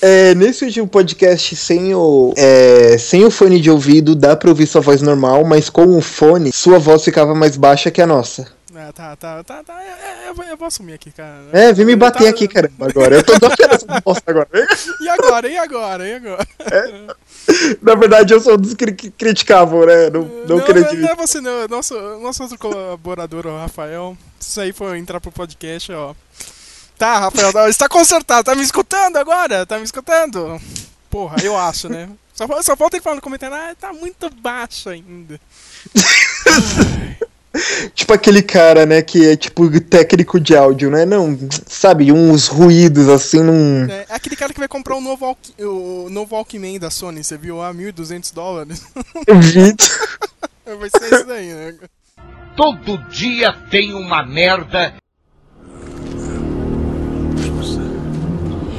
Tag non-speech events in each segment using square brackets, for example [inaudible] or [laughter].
É, nesse último podcast, sem o, é, sem o fone de ouvido, dá pra ouvir sua voz normal, mas com o fone, sua voz ficava mais baixa que a nossa. Ah, tá, tá, tá, tá. É, é, eu, vou- eu vou assumir aqui, cara. É, vem me bater Tá- aqui, caramba, agora. Eu tô dando essa bosta agora. [laughs] E agora, e agora, e agora? Na verdade, eu sou um dos que que criticavam, né? Não, não, não, acredito. não é você não, nosso, nosso outro colaborador, o Rafael. Isso aí for entrar pro podcast, ó. Tá, Rafael, tá- está consertado, tá me escutando agora? Tá me escutando? Porra, eu acho, né? Só, só falta ele falar no comentário, ah, tá muito baixo ainda. [laughs] Tipo aquele cara, né, que é tipo técnico de áudio, né? Não, sabe, uns ruídos assim, num. É, é aquele cara que vai comprar o novo, o novo Walkman da Sony, você viu lá, 1.200 dólares? [laughs] vai ser isso daí, né? Todo dia tem uma merda.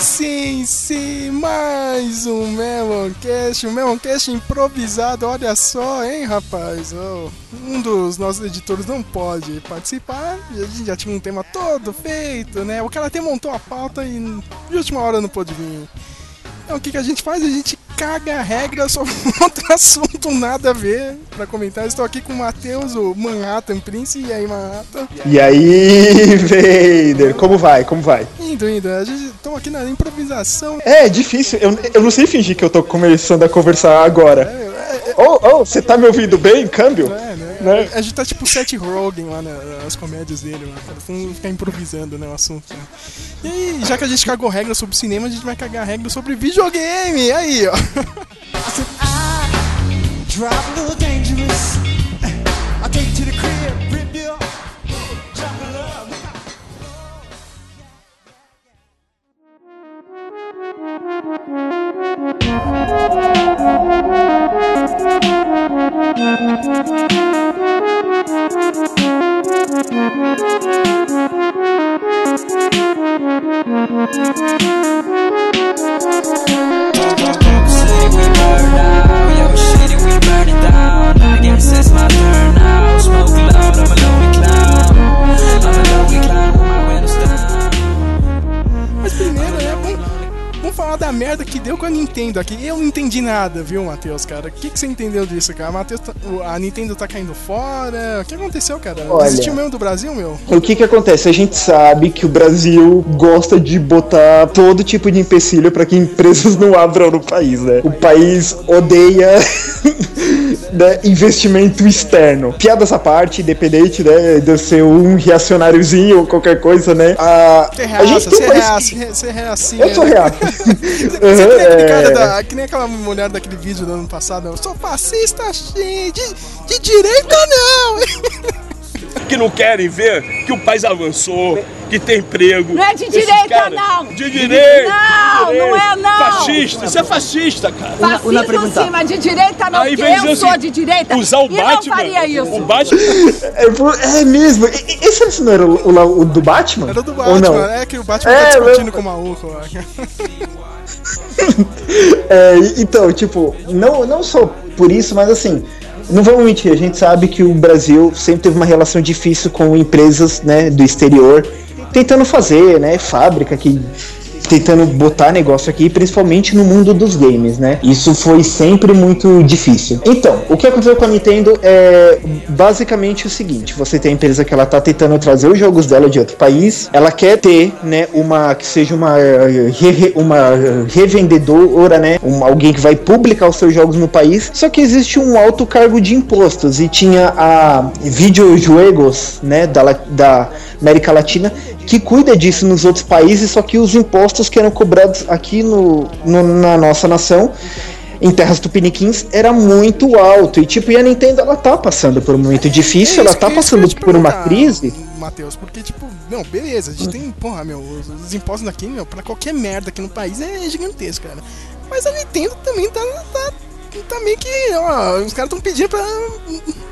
Sim, sim, mais um Meloncast, um Meloncast improvisado, olha só, hein, rapaz? Oh, um dos nossos editores não pode participar, a gente já tinha um tema todo feito, né? O cara até montou a pauta e de última hora não pôde vir. Então o que, que a gente faz? A gente caga a regra sobre [laughs] outro assunto nada a ver pra comentar. Estou aqui com o Matheus, o Manhattan Prince, e aí, Manhattan? E aí, [laughs] Vader, como vai? Como vai? Indo, indo, a gente estamos aqui na improvisação. É, é difícil, eu, eu não sei fingir que eu tô começando a conversar agora. Ô, ô, você tá me ouvindo bem, câmbio? É, né? Né? A gente tá tipo Seth Rogen lá na- nas comédias dele, mano. Cara. Vamos ficar improvisando, né, o assunto. né? E aí, já que a gente cagou regra sobre cinema, a gente vai cagar regra sobre videogame. E aí, ó. Drop a little dangerous. I'll take you to the crib, Smoke loud, I'm a lonely clown. I'm a lonely clown vamos falar da merda que deu com a Nintendo aqui. Eu não entendi nada, viu, Matheus, cara? O que, que você entendeu disso, cara? Matheus, tá- a Nintendo tá caindo fora. O que aconteceu, cara? Olha. Desistiu mesmo do Brasil, meu? O que que acontece? A gente sabe que o Brasil gosta de botar todo tipo de empecilho para que empresas [laughs] não abram no país, né? O país odeia [laughs] né, investimento externo. Piada essa parte, independente, né, de eu ser um reacionáriozinho ou qualquer coisa, né? A, Você é a gente reaça, tem você é um reaça, que- você é reaça. Eu sou reaço. [laughs] [laughs] Você que nem Uhum, é. cara da, que nem aquela mulher daquele vídeo do ano passado, eu sou fascista de, de direita não! [laughs] que não querem ver que o país avançou, que tem emprego. Não é de direita, caras- não. De direita! Não, de direita. não é, não. Fascista, isso é fascista, cara. Fascismo sim, mas de direita não, Aí porque vem eu sou de direita Usar o e Batman. não faria isso. O Batman. É, é mesmo. Esse não era o, o- o do Batman? Era do Ou Batman, não? é que o Batman É, tá discutindo eu- com o maluco lá. [laughs] É, então, tipo, não, não só por isso, mas assim, não vamos mentir, a gente sabe que o Brasil sempre teve uma relação difícil com empresas, né, do exterior, tentando fazer, né, fábrica que tentando botar negócio aqui, principalmente no mundo dos games, né? Isso foi sempre muito difícil. Então, o que aconteceu com a Nintendo é basicamente o seguinte: você tem a empresa que ela tá tentando trazer os jogos dela de outro país, ela quer ter, né, uma que seja uma uma revendedora, né, um, alguém que vai publicar os seus jogos no país. Só que existe um alto cargo de impostos e tinha a Videojuegos, né, da, da América Latina que cuida disso nos outros países, só que os impostos que eram cobrados aqui no, no- na nossa nação, em terras tupiniquins, era muito alto. E tipo, e a Nintendo ela tá passando por um momento difícil, ela É isso- tá é que eu passando por uma crise. Matheus, porque, tipo, não, beleza, a gente tem, porra, meu, os, os impostos daqui, meu, pra qualquer merda aqui no país é gigantesco, cara. Mas a Nintendo também tá, tá tá meio que, ó, os caras tão pedindo pra,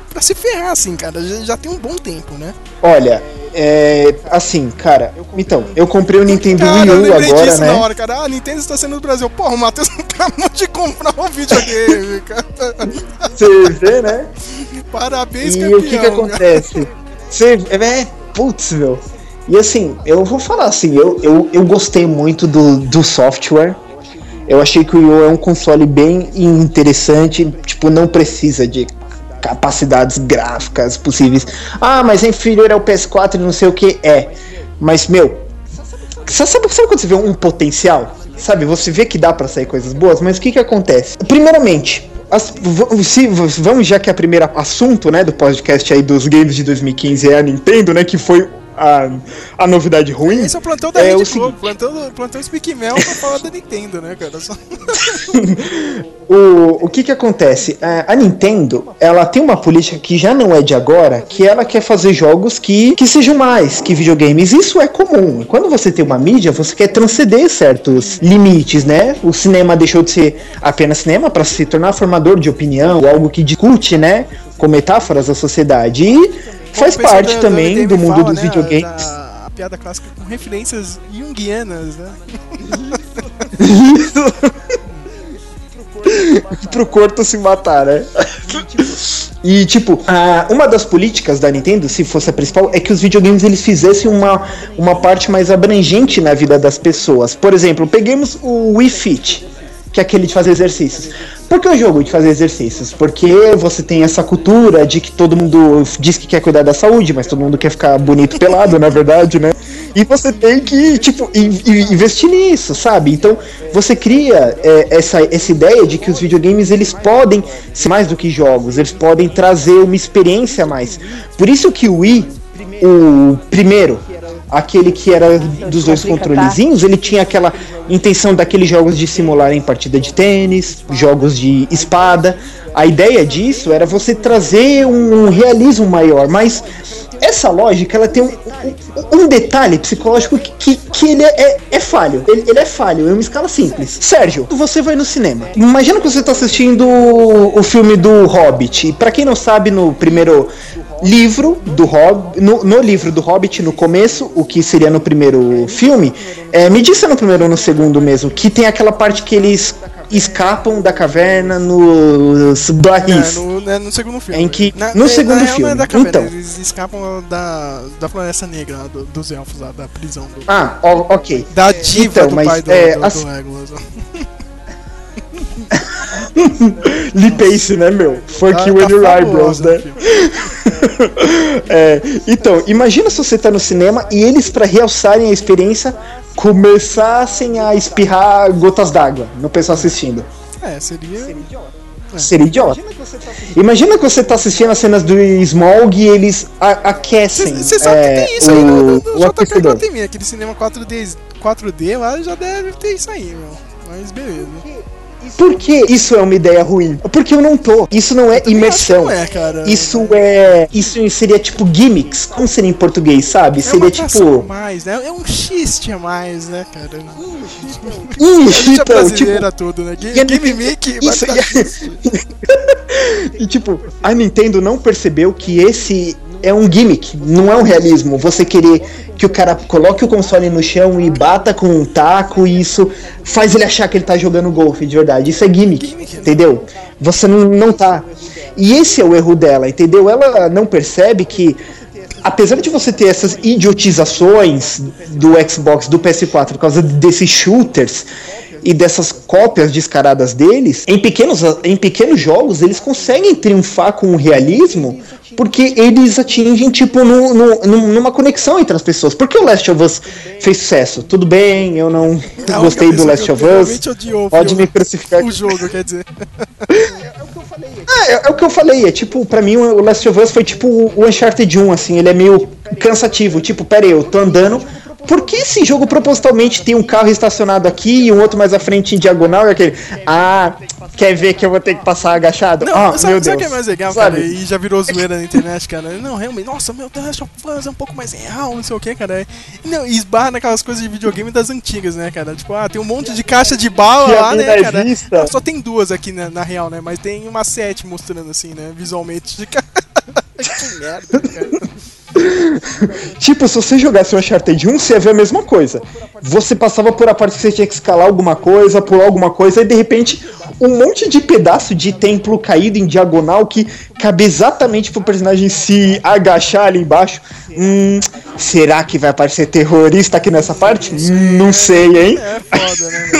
pra se ferrar, assim, cara. Já, já tem um bom tempo, né? Olha, é. Assim, cara. Então, eu comprei o Nintendo Cara, Wii eu U agora, disso né? na hora, cara. Ah, a Nintendo está sendo no Brasil. Porra, o Matheus [laughs] não acabou de comprar um videogame, [laughs] cara. Você vê, né? Parabéns, E campeão. o que que acontece? Você, é, putz, meu. E assim, eu vou falar assim, eu, eu, eu gostei muito do, do software. Eu achei que o U é um console bem interessante, tipo, não precisa de capacidades gráficas possíveis. Ah, mas é inferior ao PS4 e não sei o que é. Mas, meu, Sa- Sabe, sabe quando você vê um potencial? Sabe, você vê que dá pra sair coisas boas, mas o que que acontece? Primeiramente, as- se, vamos já que é o primeiro assunto, né, do podcast aí dos games de 2015 é a Nintendo, né, que foi a, a novidade ruim. Esse é o plantão da É Rede o Globo, plantão, plantão Speak Mel pra falar da Nintendo, né, cara? Só... [laughs] O, o que que acontece? É, A Nintendo, ela tem uma política que já não é de agora, que ela quer fazer jogos que, que sejam mais que videogames. Isso é comum. Quando você tem uma mídia, você quer transcender certos limites, né? O cinema deixou de ser apenas cinema para se tornar formador de opinião, algo que discute, né? Com metáforas da sociedade. E faz parte da- também do mundo fala, dos né, videogames. da- a piada clássica com referências junguianas, né? Isso. [laughs] Pro corto se matar, né? E tipo, a- uma das políticas da Nintendo, se fosse a principal, é que os videogames eles fizessem uma, uma parte mais abrangente na vida das pessoas. Por exemplo, peguemos o Wii Fit, que é aquele de fazer exercícios. Por que o jogo de fazer exercícios? Porque você tem essa cultura de que todo mundo diz que quer cuidar da saúde, mas todo mundo quer ficar bonito pelado, na verdade, né? E você tem que, tipo, in- in- investir nisso, sabe? Então, você cria é, essa, essa ideia de que os videogames, eles podem ser mais do que jogos, eles podem trazer uma experiência a mais. Por isso que o Wii, o primeiro, aquele que era dos dois controlezinhos, ele tinha aquela intenção daqueles jogos de simularem partida de tênis, jogos de espada. A ideia disso era você trazer um, realismo maior, mas essa lógica ela tem um, um- detalhe psicológico que, que, ele é, é falho. Ele, ele é falho, é uma escala simples. Sérgio, você vai no cinema. Imagina que você está assistindo o filme do Hobbit. E pra quem não sabe, no primeiro livro do Hobbit, no, no livro do Hobbit, no começo, o que seria no primeiro filme, é, me diz se é no primeiro ou no segundo mesmo, que tem aquela parte que eles escapam da caverna nos barris. É, no, né, no segundo filme. Em que- Na- no é, segundo é filme. da caverna, Então. Eles escapam da, da floresta negra, lá, do- dos elfos lá, da prisão. Do, Ah, ok. da diva então, do mas, pai do, é, do, assim- do Legolas. [laughs] Lipace, né, meu? Fuck Tá- you tá and your eyebrows, né? no. [laughs] É, então, imagina se você tá no cinema e eles, pra realçarem a experiência, começassem a espirrar gotas d'água no pessoal assistindo. É, seria. Seria idiota. Imagina que você tá assistindo as cenas do Smog e eles aquecem Você sabe é, que tem isso aí no, no, o, no o JK. Academy, aquele cinema 4D, 4D lá já deve ter isso aí, meu. Mas beleza. Por que isso é uma ideia ruim? Porque eu não tô. Isso não é imersão. Não é, cara. Isso é. Isso seria tipo gimmicks. Como seria em português, sabe? É seria tipo. mais, né? É um xiste a mais, né, cara? Ih, A gente é então, tipo. brasileira tudo, né? Game, a Game vai Isso, e a-. [laughs] E tipo, a Nintendo não percebeu que esse é um gimmick, não é um realismo. Você querer que o cara coloque o console no chão e bata com um taco e isso faz ele achar que ele tá jogando golfe de verdade. Isso é gimmick, entendeu? Você não, não tá. E esse é o erro dela, entendeu? Ela não percebe que apesar de você ter essas idiotizações do Xbox, do PS4 por causa desses shooters e dessas cópias descaradas deles, em pequenos, em pequenos jogos eles conseguem triunfar com o realismo porque eles atingem tipo no, no- numa conexão entre as pessoas. Porque o Last of Us fez sucesso? Tudo bem, eu não gostei do Last que of Us. odiou o Pode me crucificar. O jogo, quer dizer. É, é, é o que eu falei, é tipo, pra mim o Last of Us foi tipo o Uncharted 1, assim, ele é meio cansativo, tipo, pera aí, eu tô andando por que esse jogo propositalmente tem um carro estacionado aqui e um outro mais à frente em diagonal e aquele. Ah, quer ver que eu vou ter que passar agachado? Não, Ah, sabe, meu sabe o Deus. que é mais legal, Sabe? cara? E já virou zoeira na internet, cara. Não, realmente, nossa, meu Last of Us é um pouco mais real, não sei o que, cara. E, não, e esbarra naquelas coisas de videogame das antigas, né, cara? Tipo, ah, tem um monte de caixa de bala lá, né, cara? Não, só tem duas aqui na, na real, né? Mas tem uma sete mostrando assim, né, visualmente. [laughs] que merda, cara. [laughs] Tipo, se você jogasse o Uncharted 1, você ia ver a mesma coisa. Você passava por a parte que você tinha que escalar alguma coisa, pular alguma coisa, e de repente um monte de pedaço de templo caído em diagonal que cabe exatamente pro personagem se agachar ali embaixo. Hum, será que vai aparecer terrorista aqui nessa parte? Hum, não sei, hein? É foda, né,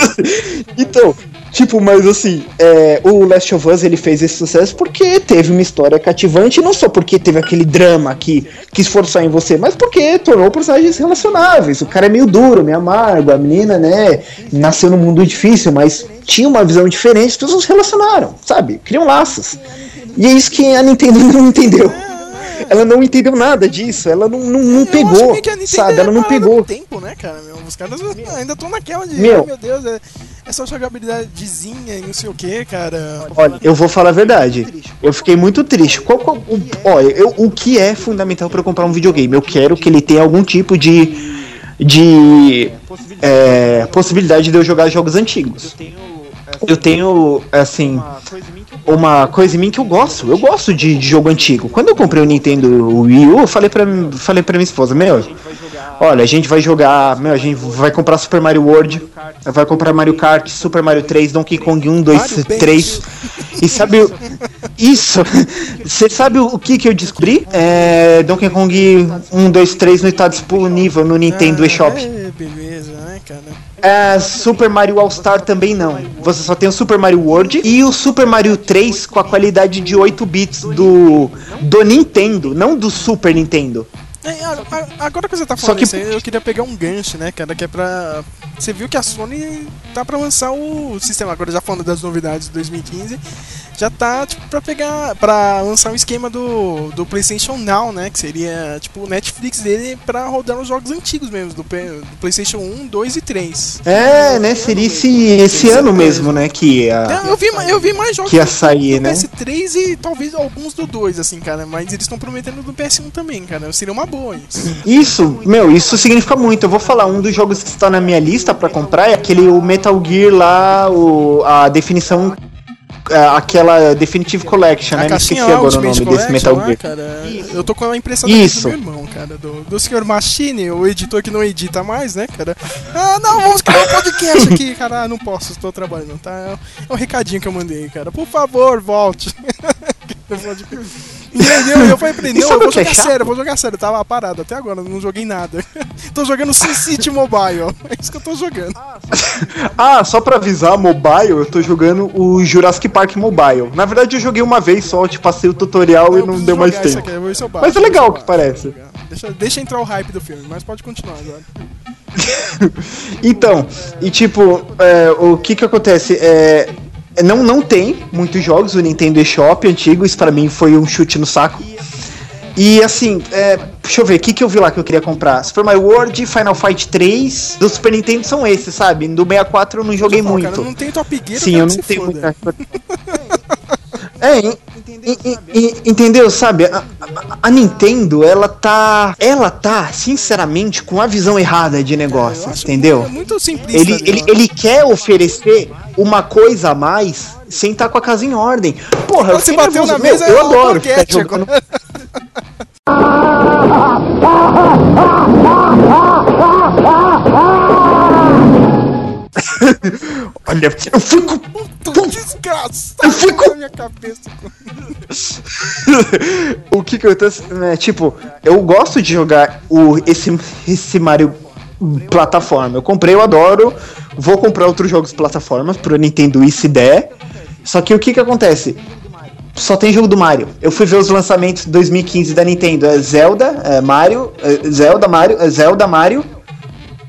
[laughs] então, tipo, mas assim, é, o Last of Us ele fez esse sucesso porque teve uma história cativante, não só porque teve aquele drama que quis forçar em você, mas porque tornou personagens relacionáveis. O cara é meio duro, meio amargo, a menina, né, nasceu num mundo difícil, mas tinha uma visão diferente, as pessoas se relacionaram, sabe? Criam laços. E é isso que a Nintendo [laughs] não entendeu. Ela não entendeu nada disso, ela não, não, não pegou, sabe? é Ela não parada pegou. tempo, né, cara? Meu, os caras ainda estão naquela de, Meu. meu Deus, é, é só jogabilidadezinha e não sei o que, cara. Olha, eu vou falar a verdade. Eu fiquei muito triste. Qual, qual- o, olha, eu- o que é fundamental para eu comprar um videogame? Eu quero que ele tenha algum tipo de de é, possibilidade de eu jogar jogos antigos. Eu tenho, assim, uma coisa em mim que eu gosto. Eu gosto de, de jogo antigo. Quando eu comprei o Nintendo Wii U, eu falei pra, falei pra minha esposa, meu, olha, a gente vai jogar, meu, a gente vai comprar Super Mario World, vai comprar Mario Kart, Super Mario 3, Donkey Kong 1, 2, Mario Band. 3. E sabe o- isso? Você sabe o que que eu descobri? É, Donkey Kong 1, 2, 3 não está disponível no Nintendo eShop. É, Super Mario All Star também não. Você só tem o Super Mario World e o Super Mario 3 com a qualidade de 8 bits do do Nintendo, não do Super Nintendo. É, agora que você tá falando que- isso aí, eu queria pegar um gancho, né, cara, que é pra... Você viu que a Sony tá pra lançar o sistema, agora já falando das novidades de 2015, já tá, tipo, pra pegar, pra lançar um esquema do, do PlayStation Now, né, que seria, tipo, o Netflix dele pra rodar os jogos antigos mesmo, do, do PlayStation 1, 2 e 3. É, né? Seria esse, esse ano mesmo, né? Que ia, Não, eu vi, eu vi mais jogos que ia do- sair, do né? PS3 e talvez alguns do 2, assim, cara, mas eles estão prometendo do PS1 também, cara, seria uma boa isso. Isso, meu, isso significa muito. Eu vou falar, um dos jogos que está na minha lista pra comprar é aquele o Metal Gear lá, o, a definição. É, Aquela Definitive Collection, né? A Me esqueci agora o Ultimate nome desse Metal Gear. cara, eu tô com a impressão Isso. do meu irmão, cara, do, do Sr. Machine, o editor que não edita mais, né, cara. Ah, não, vamos criar um podcast aqui, [laughs] cara, ah, não posso, estou trabalhando, tá? É um recadinho que eu mandei, cara, por favor, volte. [laughs] Entendeu? E eu falei pra ele, não, eu vou é jogar chato? sério, eu vou jogar sério, eu tava parado até agora, não joguei nada. [laughs] tô jogando SimCity Mobile, é isso que eu tô jogando. [laughs] Ah, só pra avisar, mobile, eu tô jogando o Jurassic Park Mobile. Na verdade, eu joguei uma vez só, te passei o tutorial e não deu mais tempo. aqui, baixo, Mas é legal que parece. Deixa, deixa entrar o hype do filme, mas pode continuar agora. [laughs] Então, e tipo, é, o que que acontece? É, não, não tem muitos jogos do Nintendo eShop antigo, isso pra mim foi um chute no saco. E assim, é, deixa eu ver, o que que eu vi lá que eu queria comprar? Super Mario World, Final Fight 3, do Super Nintendo são esses, sabe? Do 64 eu não joguei Fala, muito. Cara, não tem Top Gear, Sim, eu não tenho muita [laughs] É, en- en- en- entendeu, sabe? A, a- a Nintendo, ela tá. Ela tá, sinceramente, com a visão errada de negócio, acho entendeu? muito- Muito simplista. Ele, ele, ele quer oferecer uma coisa a mais sem estar com a casa em ordem. Porra, eu Você bateu nervoso. na Meu, mesa, eu é adoro ficar jogando. [laughs] Olha, eu fico. Puta desgraça. Eu fico- na minha cabeça. [laughs] o que que eu tô. É, tipo, eu gosto de jogar o, esse, esse Mario plataforma. Eu comprei, eu adoro. Vou comprar outros jogos plataformas pro Nintendo Wii se der. Só que o que que acontece? Só tem jogo do Mario. Eu fui ver os lançamentos de 2015 da Nintendo. É Zelda, é Mario, é Zelda, Mario, é Zelda, Mario.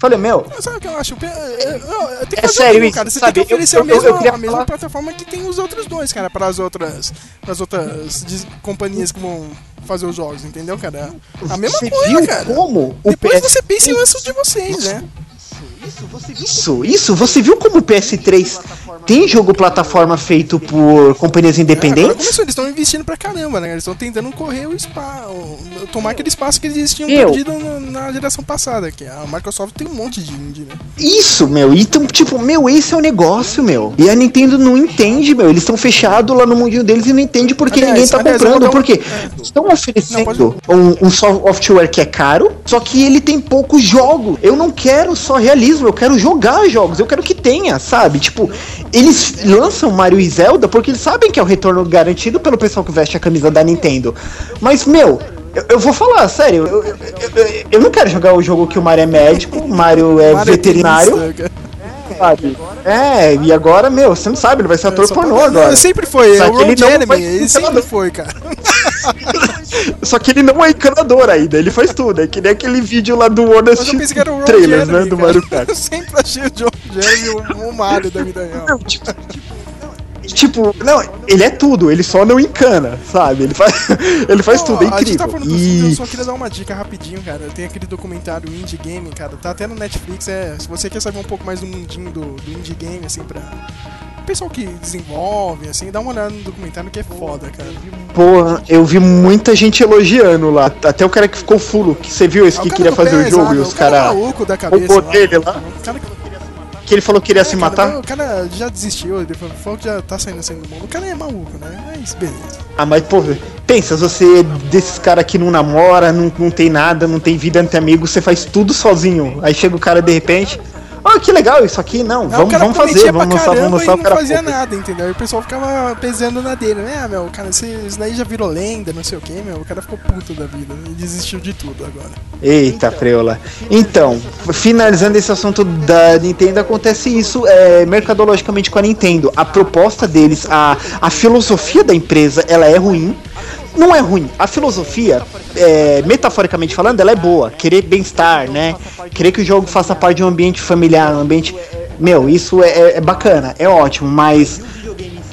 Falei, meu, Sabe o que eu acho? Eu- eu- eu- eu tenho que É sério isso, cara. Você sabe? tem que oferecer Eu- a eu- mesma, eu queria a mesma falar- plataforma que tem os outros dois, cara, para as outras, pras outras companhias que vão fazer os jogos, entendeu, cara? A mesma Você coisa, viu cara. como Depois PS3 você pensa em lance de vocês, né? Isso, isso, você viu como o PS3 tem jogo plataforma feito por companhias É, independentes? começou, eles estão investindo pra caramba, né? Eles estão tentando correr o espaço, tomar aquele espaço que eles tinham Meu. perdido na geração passada, que a Microsoft tem um monte de indie, né? Isso, meu. Então, tipo, meu, esse é o negócio, meu. E a Nintendo não entende, meu. Eles estão fechados lá no mundinho deles e não entende porque Aliás, ninguém tá aliás, comprando. um- Por quê? Estão oferecendo Não, um, um software que é caro, só que ele tem poucos jogos. Eu não quero só realismo, eu quero jogar jogos. Eu quero que tenha, sabe? Tipo, eles lançam Mario e Zelda porque eles sabem que é o retorno garantido pelo pessoal que veste a camisa da Nintendo. Mas, meu. Eu, eu vou falar, sério, eu, eu, eu- não quero jogar o jogo que o Mario é médico, o Mario é Mario veterinário tenista, cara. sabe? É, e agora, meu, você não sabe, ele vai ser ator Só pornô pra- agora. Sempre foi, é o que Ron ele sempre foi, cara. [laughs] Só que ele não é encanador ainda, ele faz tudo. É que nem aquele vídeo lá do Honest eu pensei que era o Ron Trailers, Jeremy, né, do. Mario [laughs] Kart. Eu sempre achei o John Jeremy o, o Mario da vida real. Tipo, não, ele é tudo, ele só não encana, sabe? Ele faz, [laughs] ele faz tudo, é tá incrível. dos filmes, eu E só queria dar uma dica rapidinho, cara. Tem aquele documentário Indie Game, cara. Tá até no Netflix. É, se você quer saber um pouco mais do mundinho do, do Indie Game, assim, pra. O Pessoal que desenvolve, assim, dá uma olhada no documentário que é foda, cara. Porra, eu vi muita gente elogiando lá. Até o cara que ficou fulo, que você viu esse Ah, que cara queria fazer o PES, jogo ah, e o os cara caras. maluco da cabeça roubou lá. dele lá. O cara que Que ele falou que iria É, se cara, matar. O cara já desistiu, ele falou que já tá saindo assim do mundo. O cara é maluco, né? Mas beleza. Ah, mas, pô, pensa, você é desses caras que não namora, não, não tem nada, não tem vida, não tem amigo, você faz tudo sozinho. Aí chega o cara de repente. Ah, que legal isso aqui. Não, Não, vamos, vamos fazer, vamos lançar, vamos lançar e não fazia pô. nada, entendeu? E o pessoal ficava pesando na dele, né? Ah, meu, cara, isso daí já virou lenda, não sei o que, meu. O cara ficou puto da vida e desistiu de tudo agora. Eita, preula. Então, finalizando esse assunto da Nintendo, acontece isso é, mercadologicamente com a Nintendo. A proposta deles, a, a filosofia da empresa, ela é ruim. Não é ruim. A filosofia, é, metaforicamente falando, ela é boa. Querer bem-estar, né? Querer que o jogo faça parte de um ambiente familiar, um ambiente. Meu, isso é, é- é bacana, é ótimo, mas.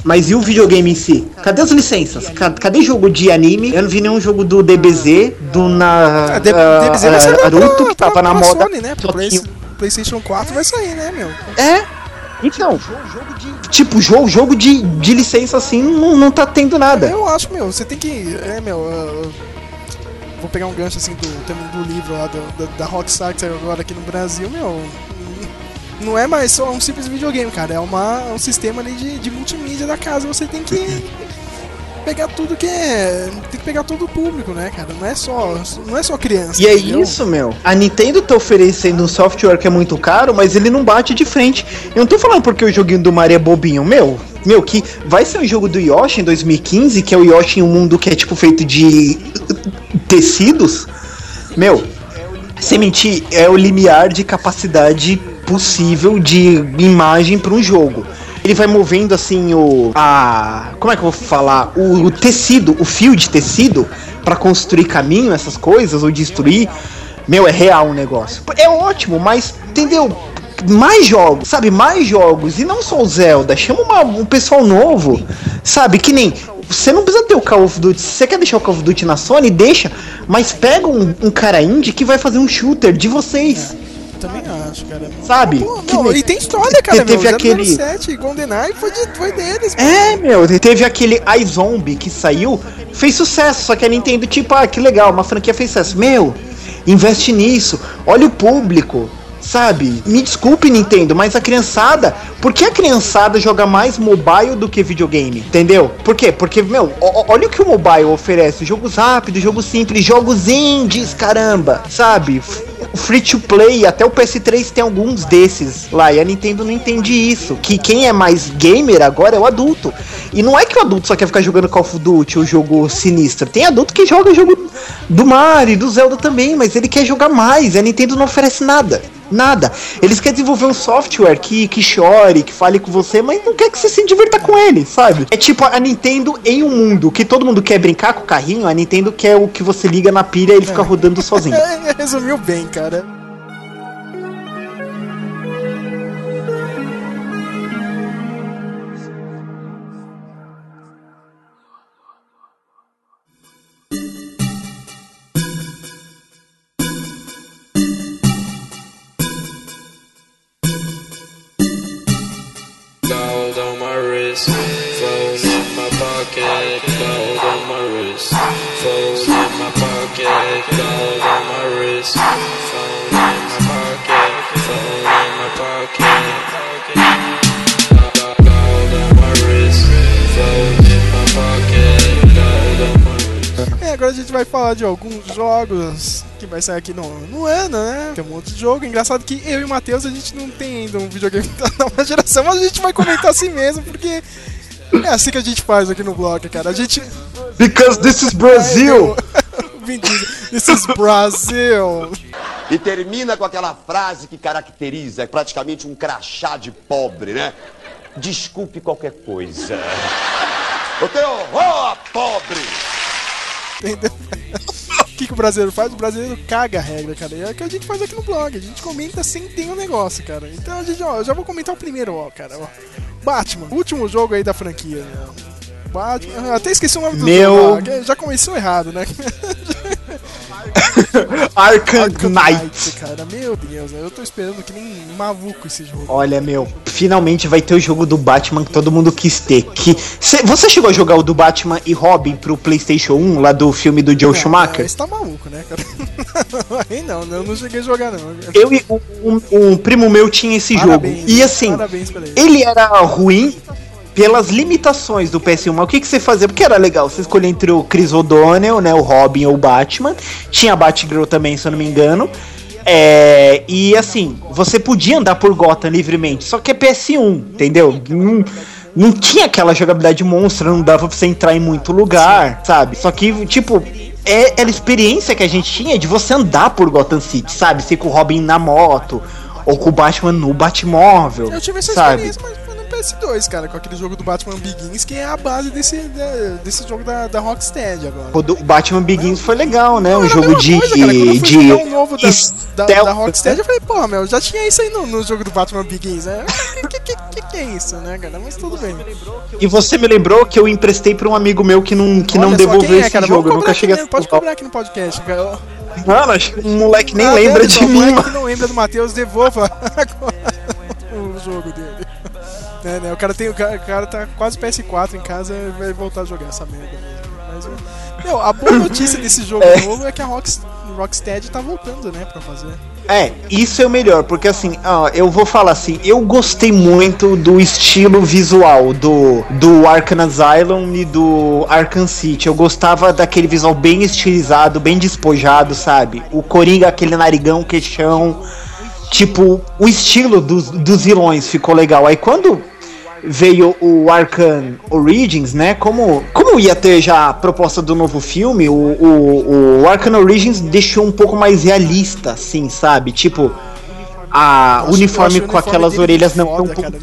Mas e o videogame em si? Cadê as licenças? Ca- Cadê jogo de anime? Eu não vi nenhum jogo do DBZ, do na, Ah, D- DBZ vai sair ah, pra- Naruto, que pra- tava na pra moda. Sony, né? Pro que- PlayStation 4 vai sair, né, meu? É. Então, tipo, jogo, jogo de, de licença assim não, não tá tendo nada. Eu acho, meu, você tem que. É, meu. uh, vou pegar um gancho assim do, também do livro lá do, da, da Rockstar que saiu agora aqui no Brasil, meu. Não é mais só um simples videogame, cara. É uma, um sistema ali de, de multimídia da casa. Você tem que [laughs] pegar tudo que é. Tem que pegar todo o público, né, cara? Não é só, não é só criança. E é entendeu? isso, meu. A Nintendo tá oferecendo um software que é muito caro, mas ele não bate de frente. Eu não tô falando porque o joguinho do Mario é bobinho, meu. Meu, que vai ser um jogo do Yoshi em 2015, que é o Yoshi em um mundo que é tipo feito de tecidos. Meu, sem mentir, é o limiar de capacidade possível de imagem para um jogo. Ele vai movendo assim o a como é que eu vou falar o, o tecido, o fio de tecido para construir caminho, essas coisas ou destruir. Meu, é real o negócio. É ótimo, mas entendeu? Mais jogos, sabe? Mais jogos. E não só o Zelda. Chama uma- um pessoal novo. Sabe? Que nem. Você não precisa ter o Call of Duty. Se você quer deixar o Call of Duty na Sony, deixa. Mas pega um, um cara indie que vai fazer um shooter de vocês. Também acho, cara. Sabe? Pô, Que meu, nem- e tem história, cara. teve meu. aquele- 007, GoldenEye foi, de, foi deles, mano. É, meu, teve aquele iZombie que saiu, fez sucesso, só que a Nintendo, tipo, ah, que legal, uma franquia fez sucesso. Meu, investe nisso, olha o público, sabe? Me desculpe, Nintendo, mas a criançada, por que a criançada joga mais mobile do que videogame? Entendeu? Por quê? Porque, meu, olha o que o mobile oferece: jogos rápidos, jogos simples, jogos indies, caramba, sabe? Free to play, até o PS3 tem alguns desses lá, e a Nintendo não entende isso. Que quem é mais gamer agora é o adulto. E não é que o adulto só quer ficar jogando Call of Duty ou jogo sinistro. Tem adulto que joga jogo do Mario, do Zelda também, mas ele quer jogar mais. A Nintendo não oferece nada. Nada. Eles querem desenvolver um software que, que chore, que fale com você, mas não quer que você se divirta com ele, sabe? É tipo a Nintendo em um mundo que todo mundo quer brincar com o carrinho, a Nintendo quer o que você liga na pilha e ele fica rodando sozinho. É, [laughs] resumiu bem, cara. Falar de alguns jogos que vai sair aqui no, no ano, né? Tem um monte de jogo. Engraçado que eu e o Matheus a gente não tem ainda um videogame [laughs] da nova geração, mas a gente vai comentar assim mesmo, porque é assim que a gente faz aqui no blog, cara. A gente. Because this is Brazil! [laughs] Vin Diesel, This is Brasil! E termina com aquela frase que caracteriza praticamente um crachá de pobre, né? Desculpe qualquer coisa. O teu horror, pobre! Entendeu? [laughs] O que, que o brasileiro faz? O brasileiro caga a regra, cara. E é o que a gente faz aqui no blog. A gente comenta sem ter o negócio, cara. Então a gente, ó, eu já vou comentar o primeiro, ó, cara. Ó. Batman, último jogo aí da franquia, né? Batman. Até esqueci o nome do Meu- jogo. Já começou errado, né? [laughs] [laughs] [laughs] Arkham Knight. cara. Meu Deus, eu tô esperando que nem maluco esse jogo. Olha, meu, finalmente vai ter o jogo do Batman que todo mundo quis ter. Que... Cê- você chegou a jogar o do Batman e Robin pro PlayStation 1, lá do filme do Joe Não, Schumacher? Esse tá maluco, né, cara? [laughs] Aí não, eu não cheguei a jogar, não. Eu e um, um- um primo meu tinha esse Parabéns, jogo. E assim, ele era ruim pelas limitações do PS1. Mas o que, que você fazia? Porque era legal. Você escolhia entre o Chris O'Donnell, né? O Robin ou o Batman. Tinha a Batgirl também, se eu não me engano. É, e assim, você podia andar por Gotham livremente. Só que é PS1, entendeu? Não, não tinha aquela jogabilidade monstra, não dava pra você entrar em muito lugar, sabe? Só que, tipo. É, era a experiência que a gente tinha de você andar por Gotham City, sabe? Ser com o Robin na moto, ou com o Batman no Batmóvel. Eu tive essa sabe? experiência, mas PS2, cara, com aquele jogo do Batman Begins, que é a base desse, desse jogo da, da Rocksteady agora. O do Batman Begins foi legal, né? Não, Um jogo de. coisa, cara. Quando eu de um novo da, da, da Rocksteady, eu falei, porra, meu, já tinha isso aí no, no jogo do Batman Begins, né? que, que, que, que é isso, né, cara? Mas tudo bem. E você me lembrou que eu emprestei pra um amigo meu que não, que não Olha devolveu é, esse cara? jogo. Eu nunca cheguei a? Pode cobrar aqui no podcast, cara. Mano, acho que o moleque nem Ah, lembra deve, de então, o mim, moleque não lembra do Matheus, devolva [laughs] agora o jogo dele. É, né? O cara, tem, o, cara, o cara tá quase PS4 em casa e vai voltar a jogar essa merda mesmo. Mas, meu, a boa [laughs] notícia desse jogo É. novo é que a Rocks, Rocksteady tá voltando, né, pra fazer. É, isso é o melhor, porque assim, ó, eu vou falar assim, eu gostei muito do estilo visual do, do Arkham Asylum e do Arkham City. Eu gostava daquele visual bem estilizado, bem despojado, sabe? O Coringa, aquele narigão, queixão. Tipo, o estilo dos, dos vilões ficou legal. Aí quando veio o Arkham Origins, né? Como, como ia ter já a proposta do novo filme, o, o, o Arkham Origins deixou um pouco mais realista, assim, sabe? Tipo, a Eu uniforme eu com o aquelas orelhas não tão cara.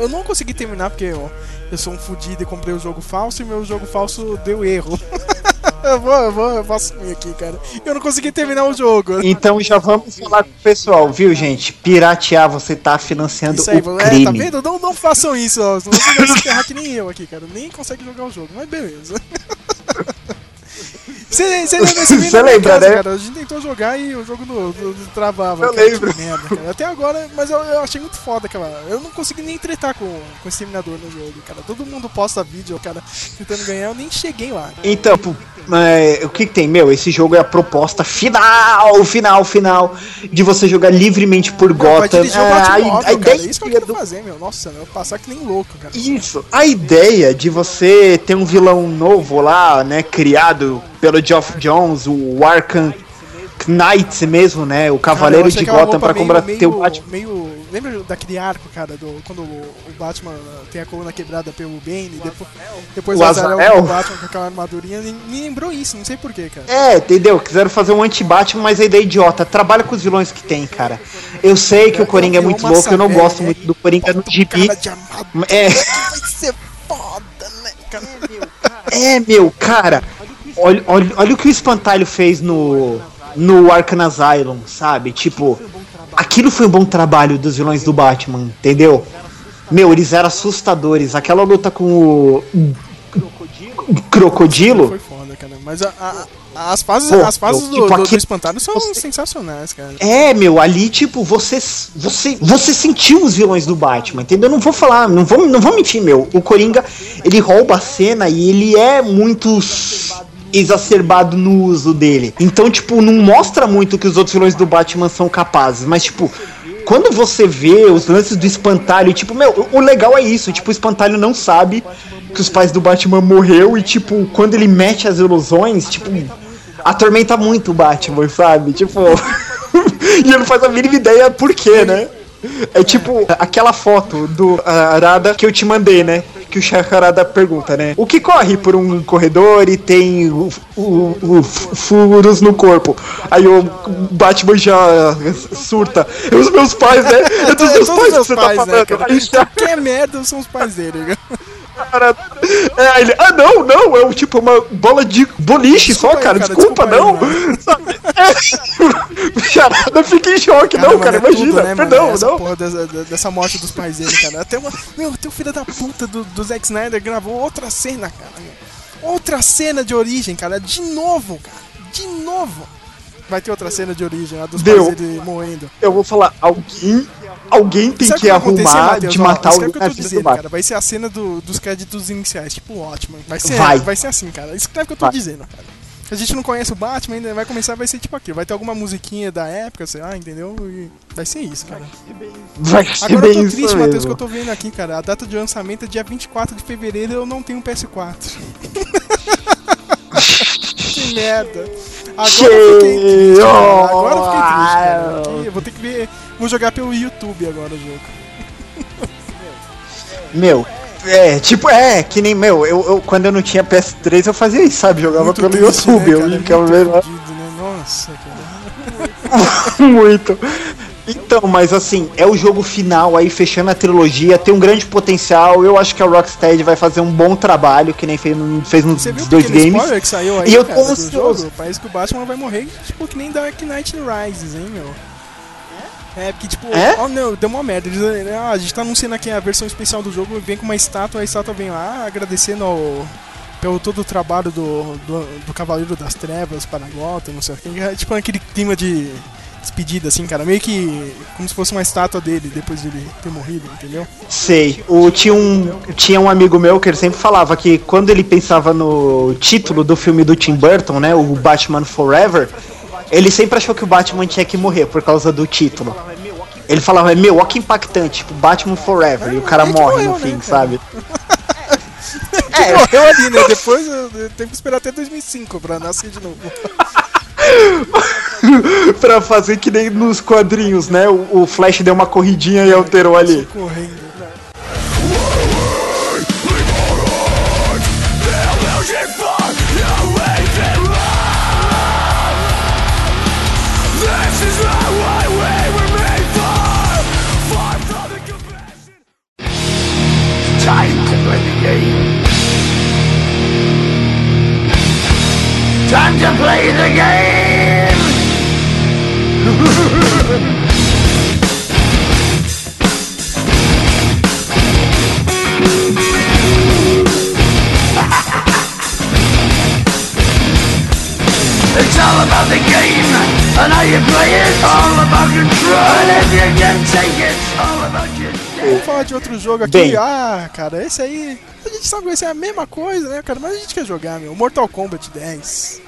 Eu não consegui terminar porque ó, eu sou um fudido e comprei o jogo falso e meu jogo falso deu erro. [laughs] eu vou, eu vou, eu vou assumir aqui, cara. Eu não consegui terminar o jogo. Então já vamos falar com o pessoal, viu, gente? Piratear, você tá financiando Isso aí, o é, tá vendo? Não, não façam isso, ó. Você vai se ferrar que nem eu aqui, cara. Nem consegue jogar o jogo, mas beleza. [laughs] Você lembra esse [laughs] Você lembra, né? cara? A gente tentou jogar e o jogo não, não- não travava. Eu cara, lembro. que merda, cara. Até agora, mas eu, eu achei muito foda aquela. Eu não consegui nem tretar com, com o exterminador no jogo, cara. Todo mundo posta vídeo, cara, tentando ganhar, eu nem cheguei lá. Então, pô, é, o que, que tem? Meu, esse jogo é a proposta final, final, final, de você jogar livremente por Gotham. o É, a, cara. ideia Isso que eu quero fazer, meu. Nossa, eu vou passar que nem louco, cara. Isso. A ideia de você ter um vilão novo lá, né, criado pelo Geoff Jones, o Arkham Knight mesmo, né, o Cavaleiro Cara, de Gotham meio- combater o Batman. Meio, lembra daquele arco, cara, do, quando o, Batman tem a coluna quebrada pelo Bane, depois, depois O com o Batman com aquela armadurinha, me, lembrou isso, não sei porquê, cara. É, entendeu? Quiseram fazer um anti-Batman, mas a ideia é idiota. Trabalha com os vilões que tem, cara. Eu sei que o Coringa é muito louco, eu não gosto muito do Coringa no gibi. Armadura É, vai ser foda, né, cara? é, meu, cara. Olha, olha, olha o que o Espantalho fez no, no Arkham Asylum, sabe? Tipo, aquilo foi um bom trabalho dos vilões do Batman, entendeu? Meu, eles eram assustadores. Aquela luta com o. Crocodilo. Foi foda, cara. Mas a, a- As fases, Pô, as fases eu- do, tipo, do, aqui- do espantalho são sensacionais, cara. É, meu, ali, tipo, você, você, você sentiu os vilões do Batman, entendeu? Eu não vou falar, não vou, não vou mentir, meu. O Coringa, ele rouba a cena e ele é muito exacerbado no uso dele. Então, tipo, não mostra muito que os outros vilões do Batman são capazes, mas, tipo. Quando você vê os lances do espantalho, tipo, meu, o legal é isso, tipo, o espantalho não sabe que os pais do Batman morreu e, tipo, quando ele mete as ilusões, tipo, atormenta muito o Batman, sabe? Tipo. [laughs] e ele não faz a mínima ideia por quê, né? É tipo aquela foto do Arada que eu te mandei, né? Que o Shakarada pergunta, né? O que corre por um corredor e tem o, o- o furos no corpo? Aí o Batman já surta. É os meus pais, né? É dos meus Todos pais que você pais, tá né, falando. Aí já- Qualquer merda são os pais dele, cara. Cara, é, ele, ah, não, não, é um, tipo uma bola de boliche Desculpa só, aí, cara, cara, desculpa, desculpa não. Sabe? [laughs] É, Charada fica em choque, não, mano, cara, é imagina, tudo, né, mano? perdão, Essa não. porra dessa, dessa morte dos pais dele, cara. Até uma. Meu, até o filho da puta do, do Zack Snyder gravou outra cena, cara. Outra cena de origem, cara. De novo, cara. De novo. Vai ter outra cena de origem, a dos Deu. pais dele morrendo. Eu vou falar, alguém, alguém tem Sabe que acontecer, arrumar Matheus? de matar escreve o que eu tô dizendo, cara. Vai ser a cena do- dos créditos iniciais, tipo o Batman. Vai ser, Vai. vai. ser assim, cara. Escreve o que eu tô Vai. dizendo, cara. A gente não conhece o Batman ainda, vai começar, vai ser tipo aquilo. Vai ter alguma musiquinha da época, sei lá, entendeu? E vai ser isso, cara. Vai ser Agora eu bem tô isso triste, Matheus, mesmo. que eu tô vendo aqui, cara. A data de lançamento é dia 24 de fevereiro e eu não tenho um PS4. [laughs] que merda. Agora eu fiquei triste, cara. Agora eu fiquei triste, cara. Vou ter que ver. Vou jogar pelo YouTube agora o jogo. [laughs] Meu, é, tipo, é, que nem, meu, eu, eu- quando eu não tinha PS3 eu fazia isso, sabe? Jogava Muito pelo triste, YouTube, né, eu cara? ficava vendo né? Nossa, cara. [laughs] Muito. Então, mas assim, é o jogo final aí, fechando a trilogia, tem um grande potencial. Eu acho que a Rocksteady vai fazer um bom trabalho, que nem fez, no- fez nos Você viu dois games. spoiler que saiu aí, E eu cara, tô do ansioso. jogo? Parece que o Batman vai morrer, tipo, que nem Dark Knight Rises, hein, meu? É, porque, tipo, É? oh não, deu uma merda. Eles, ah, a gente tá anunciando aqui a versão especial do jogo, vem com uma estátua, a estátua vem lá agradecendo ao, pelo todo o trabalho do, do, do Cavaleiro das Trevas para Gotham, não sei o que. É, [laughs] tipo aquele clima de despedida, assim, cara. Meio que como se fosse uma estátua dele depois de ele ter morrido, entendeu? Sei. O, tinha, um, tinha um amigo meu que ele sempre falava que quando ele pensava no título do filme do Tim Burton, né? O Batman Forever, ele sempre achou que o Batman tinha que morrer por causa do título. Ele falava, meu, ó que impactante, tipo, Batman Forever, e o cara É que morre no né, fim, sabe? [laughs] É, morreu ali, né? Depois eu, eu tenho que esperar até 2005 pra nascer de novo. [laughs] pra fazer que nem nos quadrinhos, né? O, o Flash deu uma corridinha e alterou ali. Correndo. Time to play the game. [laughs] It's all about the game and how you play it. All about control. And if you can take it, all about your Vamos falar de outro jogo aqui. Bem. Ah, cara, esse aí. A gente sabe que vai ser a mesma coisa, né, cara? Mas a gente quer jogar, meu. Mortal Kombat 10.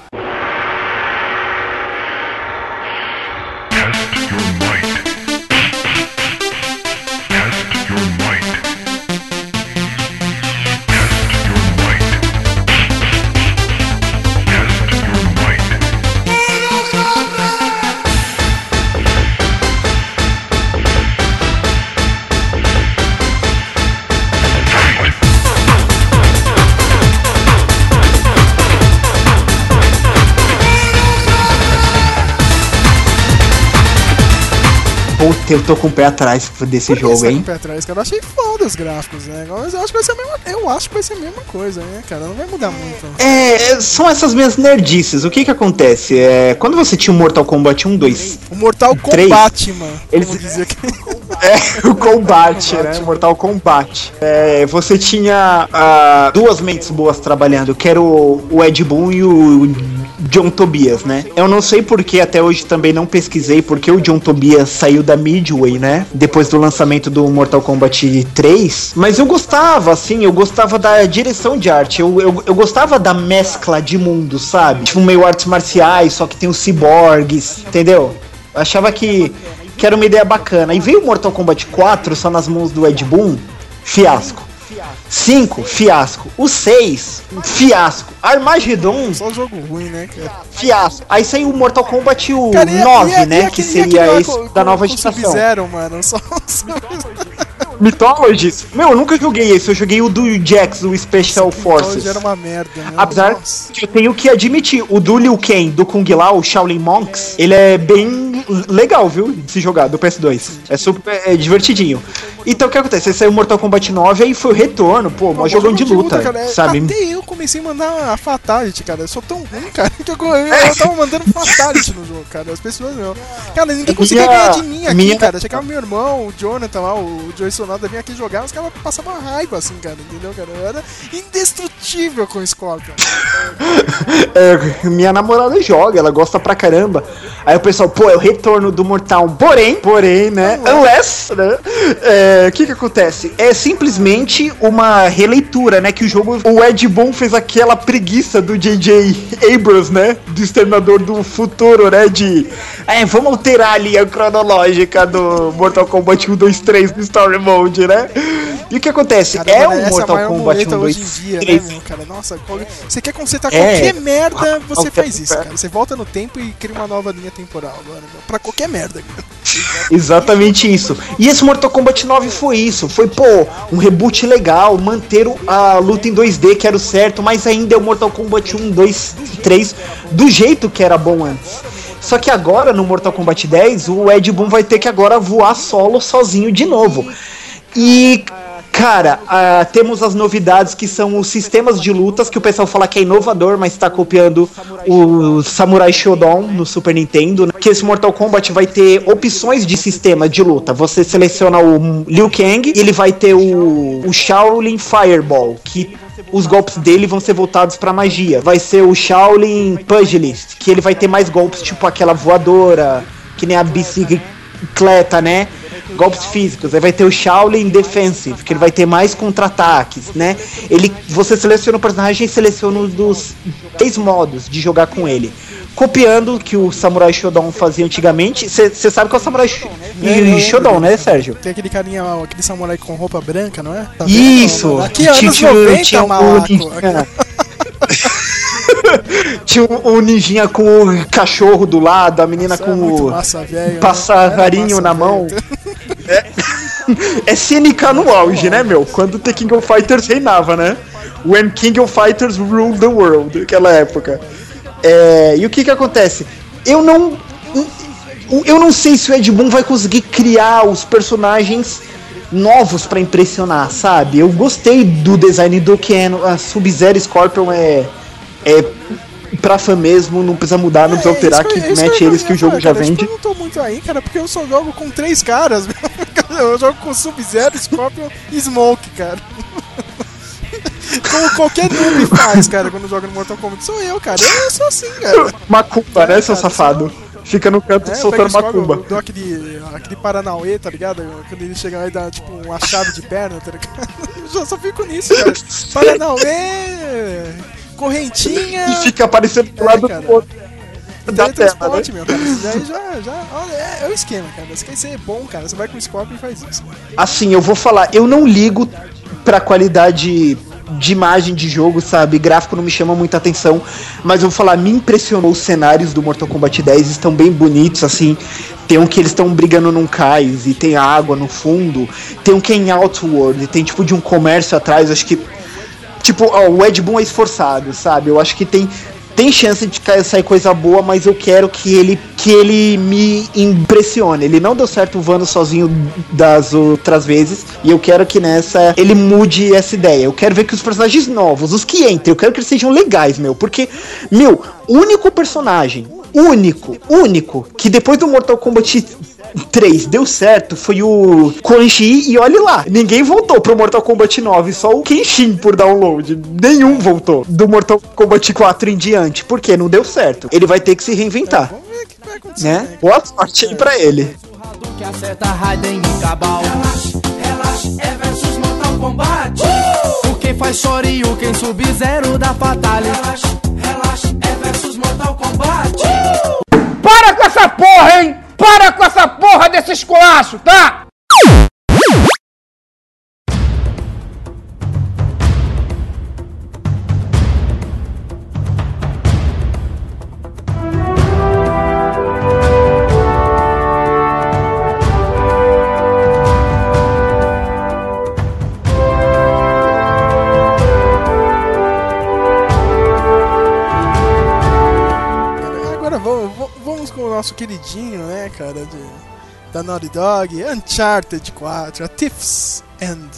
Puta, eu tô com o pé atrás desse jogo, você tá com hein? o pé atrás, cara? Eu achei foda os gráficos, né? Mas eu acho que vai ser a mesma, eu acho que vai ser a mesma coisa, né, cara? Não vai mudar muito. É, é, são essas minhas nerdices. O que que acontece? É, quando você tinha o Mortal Kombat 1, 2, O Mortal. Kombat, mano. Eles- dizer que. É, o combate, né? Mortal Kombat. É, você tinha ah, duas mentes boas trabalhando, que era o, o Ed Boon e o John Tobias, né? Eu não sei porque até hoje também não pesquisei porque o John Tobias saiu da Midway, né? Depois do lançamento do Mortal Kombat 3. Mas eu gostava, assim, eu gostava da direção de arte. Eu, eu, eu gostava da mescla de mundo, sabe? Tipo, meio artes marciais, só que tem os ciborgues, entendeu? Eu achava que, que era uma ideia bacana. E veio o Mortal Kombat 4 só nas mãos do Ed Boon, fiasco. 5, fiasco. O 6, fiasco. Armageddon, Só jogo ruim, né, cara? fiasco. Aí saiu o Mortal Kombat o Cara, e- 9, e- e né? aquele- que e seria esse da nova geração. Sub-Zero, mano. Só, só... Mythologies? Meu, eu nunca joguei esse. Eu joguei o do Jax, o Special Forces. Hoje era uma merda, né? Apesar Nossa. que eu tenho que admitir, o do Liu Kang, do Kung Lao, o Shaolin Monks, ele é bem legal, viu? De se jogar, do PS2. É super é divertidinho. Então o que acontece? Esse aí o Mortal Kombat 9 aí foi o retorno, pô, mó jogão de jogo luta, cara. É, sabe? Até eu comecei a mandar a Fatality, cara. Eu sou tão ruim, cara, que eu, eu tava mandando Fatality no jogo, cara. As pessoas, meu. Cara, ninguém conseguia Minha- ganhar de mim aqui, minha- cara. Chegava meu irmão, o Jonathan lá, o Joey Sonada vinha aqui jogar, os caras passavam raiva, assim, cara, entendeu, cara? Eu era indestrutível com o Scorpion. [laughs] É, minha namorada joga, ela gosta pra caramba. Aí o pessoal, pô, é o retorno do Mortal. Porém, porém, né? Unless, né? é, O que que acontece? É simplesmente uma releitura, né? Que o jogo, o Ed Boon fez aquela preguiça do J.J. Abrams, né? Do Exterminador do Futuro, né? De, é, vamos alterar ali a cronológica do Mortal Kombat 1, 2, 3 no Story Mode, né? E o que acontece? Cara, é mano, um é Mortal maior Kombat muleta 1, hoje 2, em dia, 3. né, meu, cara? Nossa, qual- você quer consertar É. qualquer merda, você Qualquer- faz isso, cara. Você volta no tempo e cria uma nova linha temporal agora. Pra qualquer merda, cara. [laughs] Exatamente isso. E esse Mortal Kombat 9 foi isso. Foi, pô, um reboot legal, manter a luta em 2D, que era o certo, mas ainda é o Mortal Kombat 1, 2 e 3 do jeito que era bom antes. Só que agora, no Mortal Kombat 10, o Ed Boon vai ter que agora voar solo sozinho de novo. E, cara, ah, temos as novidades que são os sistemas de lutas, que o pessoal fala que é inovador, mas está copiando o Samurai Shodown no Super Nintendo. né? Que esse Mortal Kombat vai ter opções de sistema de luta. Você seleciona o Liu Kang, ele vai ter o, o Shaolin Fireball, que os golpes dele vão ser voltados pra magia. Vai ser o Shaolin Pugilist, que ele vai ter mais golpes, tipo aquela voadora, que nem a bicicleta, né? Golpes físicos. Aí vai ter o Shaolin Defensive, que ele vai ter mais contra-ataques, né? Ele, você seleciona o personagem e seleciona um dos três modos de jogar com ele. Copiando o que o Samurai Shodown fazia antigamente. Você sabe que é o Samurai Sh- É, eu lembro Shodown, né. Sérgio? Tem aquele carinha, aquele samurai com roupa branca, não é? Tá Isso! Aqui anos tinha- 90, tinha um malaco. [laughs] [laughs] Tinha um, um ninjinha com o cachorro do lado, a menina Isso é com o massa passarinho na mão. velho. É [laughs] CNK no auge, né, meu? Quando The King of Fighters reinava, né? When King of Fighters ruled the world, aquela época. É, e o que que acontece? Eu não. Eu não sei se o Ed Boon vai conseguir criar os personagens novos pra impressionar, sabe? Eu gostei do design do Ken, a Sub-Zero Scorpion é. É pra fã mesmo, não precisa mudar, não precisa alterar, É, isso que é isso mete eles que o jogo falar, já cara, vende. Tipo, eu não tô muito aí, cara, porque eu só jogo com três caras. [laughs] eu jogo com Sub-Zero, Scorpion e Smoke, cara. [laughs] Como qualquer noob faz, cara, quando joga no Mortal Kombat. Sou eu, cara. Eu sou assim, cara. Macumba, né, seu É, cara, safado? Fica no canto É, soltando macumba. eu dou aquele, aquele Paranauê, tá ligado? Quando ele chega lá e dá, tipo, uma chave de perna, tá ligado? [laughs] Eu só fico nisso, cara. Paranauê, correntinha... E fica aparecendo do É, lado cara. do outro. Da Teletransporte, né? meu, cara. Isso daí já, já olha, é, é o esquema, cara. Você quer ser bom, cara. Você vai com o Scorpion e faz isso. Assim, eu vou falar, eu não ligo pra qualidade de imagem de jogo, sabe? Gráfico não me chama muita atenção, mas eu vou falar, me impressionou os cenários do Mortal Kombat 10, estão bem bonitos, assim. Tem um que eles estão brigando num cais e tem água no fundo. Tem um que é em Outworld, tem tipo de um comércio atrás, acho que tipo, ó, o Ed Boon é esforçado, sabe? Eu acho que tem tem chance de sair coisa boa, mas eu quero que ele que ele me impressione. Ele não deu certo voando sozinho das outras vezes, e eu quero que nessa ele mude essa ideia. Eu quero ver que os personagens novos, os que entram, eu quero que eles sejam legais, meu, porque meu, o único personagem único, único, que depois do Mortal Kombat 3 deu certo foi o Quan Chi e olhe lá, ninguém voltou pro Mortal Kombat 9, só o Kenshin por download. Nenhum voltou do Mortal Kombat 4 em diante, porque não deu certo. Ele vai ter que se reinventar. Vamos ver o que vai acontecer. Né? Boa sorte aí pra ele. que acerta Raiden e Cabal. Relaxa, relaxa, é versus Mortal Kombat. O quem faz Shoryuken, quem sub-zero da Fatale. Relaxa, relaxa, é versus. Para com essa porra, hein? Para com essa porra desse esculacho, tá? Nosso queridinho, né, cara, de, da Naughty Dog, Uncharted 4, a Thief's End.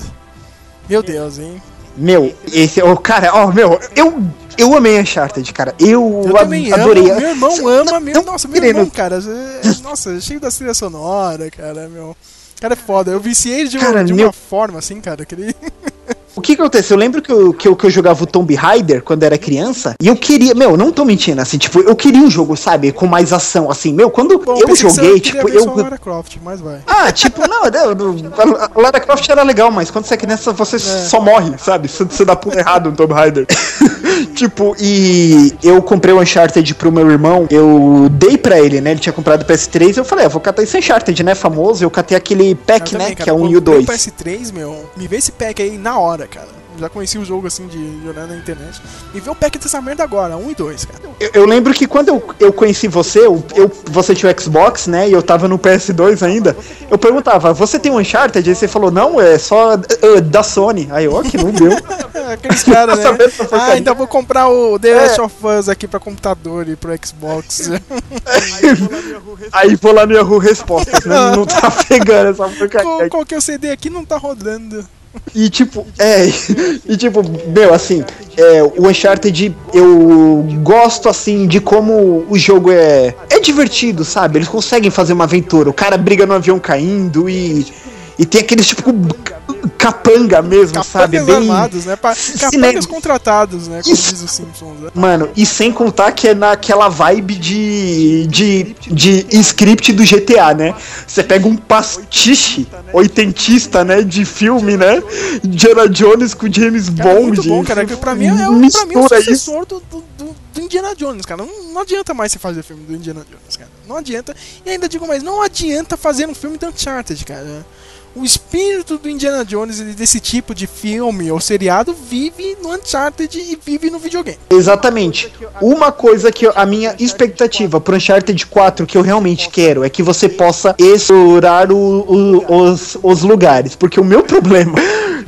Meu Deus, hein? Meu, esse, oh, cara, ó, meu, eu, eu amei Uncharted, cara. Eu, Eu também adorei. amo, meu irmão ama, meu, não nossa, meu querendo- irmão, cara, é- nossa, cheio da trilha sonora, cara, meu. Cara é foda, eu viciei de, uma- Cara, de meu- uma forma, assim, cara, que ele... [laughs] O que que acontece? Eu lembro que eu, que eu, que eu jogava o Tomb Raider quando era criança e eu queria, meu, não tô mentindo, assim, tipo, eu queria um jogo, sabe, com mais ação, assim, meu, quando Bom, eu joguei, tipo, eu. só Lara Croft, mas vai. Ah, tipo, não, não, a Lara Croft era legal, mas quando você é criança, você só morre, sabe? Você, você dá pulo errado no Tomb Raider. [laughs] tipo, e eu comprei o Uncharted pro meu irmão, eu dei pra ele, né? Ele tinha comprado o PS3, eu falei, ah, vou catar esse Uncharted, né? Famoso, eu catei aquele pack, Eu né? também, que cara, é um e o eu comprei 2. PS3, meu, me vê esse pack aí na hora, cara. Já conheci o jogo assim de olhar na internet. Me vê o pack dessa merda agora, 1 e 2, cara. Eu, eu lembro que quando eu, eu conheci você, eu, eu- você tinha o Xbox, né? E eu tava no PS2 ainda. Eu perguntava, você tem um Uncharted? Aí você falou, não, é só uh, da Sony. Aí eu, ó, que não deu. [laughs] Aqueles caras, né? [laughs] Ah, então vou comprar o The É. Last of Us aqui pra computador e pro Xbox. [laughs] Aí vou lá no Yahoo Respostas, né? Não tá pegando essa porcaria. Qual, qual que é o CD aqui? Não tá rodando. E tipo, é, e tipo, meu, assim, é, o Uncharted, eu gosto assim de como o jogo é é divertido, sabe? Eles conseguem fazer uma aventura. O cara briga no avião caindo e e tem aqueles tipo capanga mesmo, sabe? Capangas armados, né? Pa capangas contratados, né? Como Isso. diz os Simpsons, né? Mano, e sem contar que é naquela vibe de, de, de script do GTA, né? Você pega um pastiche oitentista, né? De filme, né? Indiana Jones com James Cara, é Bond. muito bom, cara. Pra mim é, o- pra mim é o isso. sucessor do, do, do- do Indiana Jones, cara. Não, não adianta mais você fazer filme do Indiana Jones, cara. Não adianta. E ainda digo mais, não adianta fazer um filme do Uncharted, cara. O espírito do Indiana Jones e desse tipo de filme ou seriado vive no Uncharted e vive no videogame. Exatamente. Uma coisa que a minha expectativa pro Uncharted 4 que eu realmente quero é que você possa explorar o- o- os, os lugares. Porque o meu [laughs] problema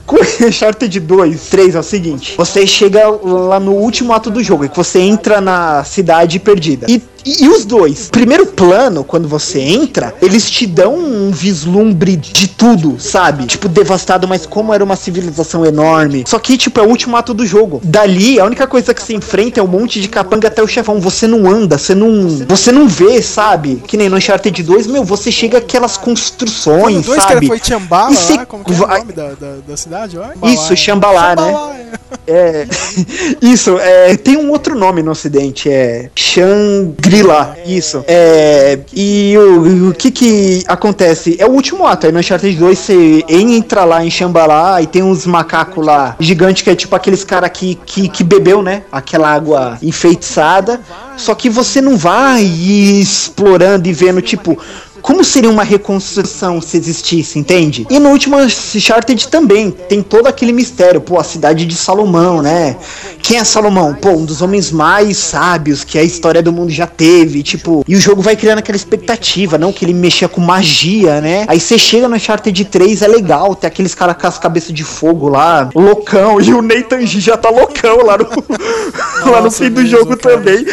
com [laughs] Uncharted 2, 3 é o seguinte: você chega lá no último ato do jogo, é que você entra na cidade perdida. E, e, e os dois, primeiro plano, quando você entra, eles te dão um vislumbre de tudo, sabe? Tipo, devastado, mas como era uma civilização enorme. Só que, tipo, é o último ato do jogo. Dali, a única coisa que você enfrenta é um monte de capanga até o chefão. Você não anda, você não. Você não vê, sabe? Que nem no Uncharted 2, meu, você chega aquelas construções, O dois sabe? foi Chambala E cê lá, como que é o nome da, da, da cidade? Ó? Isso, Xambalá, né? Xambalá, é. É. [laughs] Isso, é, tem um outro nome no ocidente, é Shangri-La. Isso. É, e o, o que que acontece? É o último ato. Aí no Uncharted 2 você entra lá em Xambalá e tem uns macacos lá gigantes que é tipo aqueles cara que, que, que bebeu, né? Aquela água enfeitiçada. Só que você não vai explorando e vendo, tipo, como seria uma reconstrução se existisse, entende? E no último Uncharted também tem todo aquele mistério, pô, a cidade de Salomão, né? Quem é Salomão? Pô, um dos homens mais sábios que a história do mundo já teve, tipo, e o jogo vai criando aquela expectativa, não que ele mexia com magia, né? Aí você chega no Uncharted 3, é legal, tem aqueles caras com as cabeças de fogo lá, loucão, e o Nathan G já tá loucão lá no, [laughs] lá no Nossa, fim do mesmo, jogo cara. também.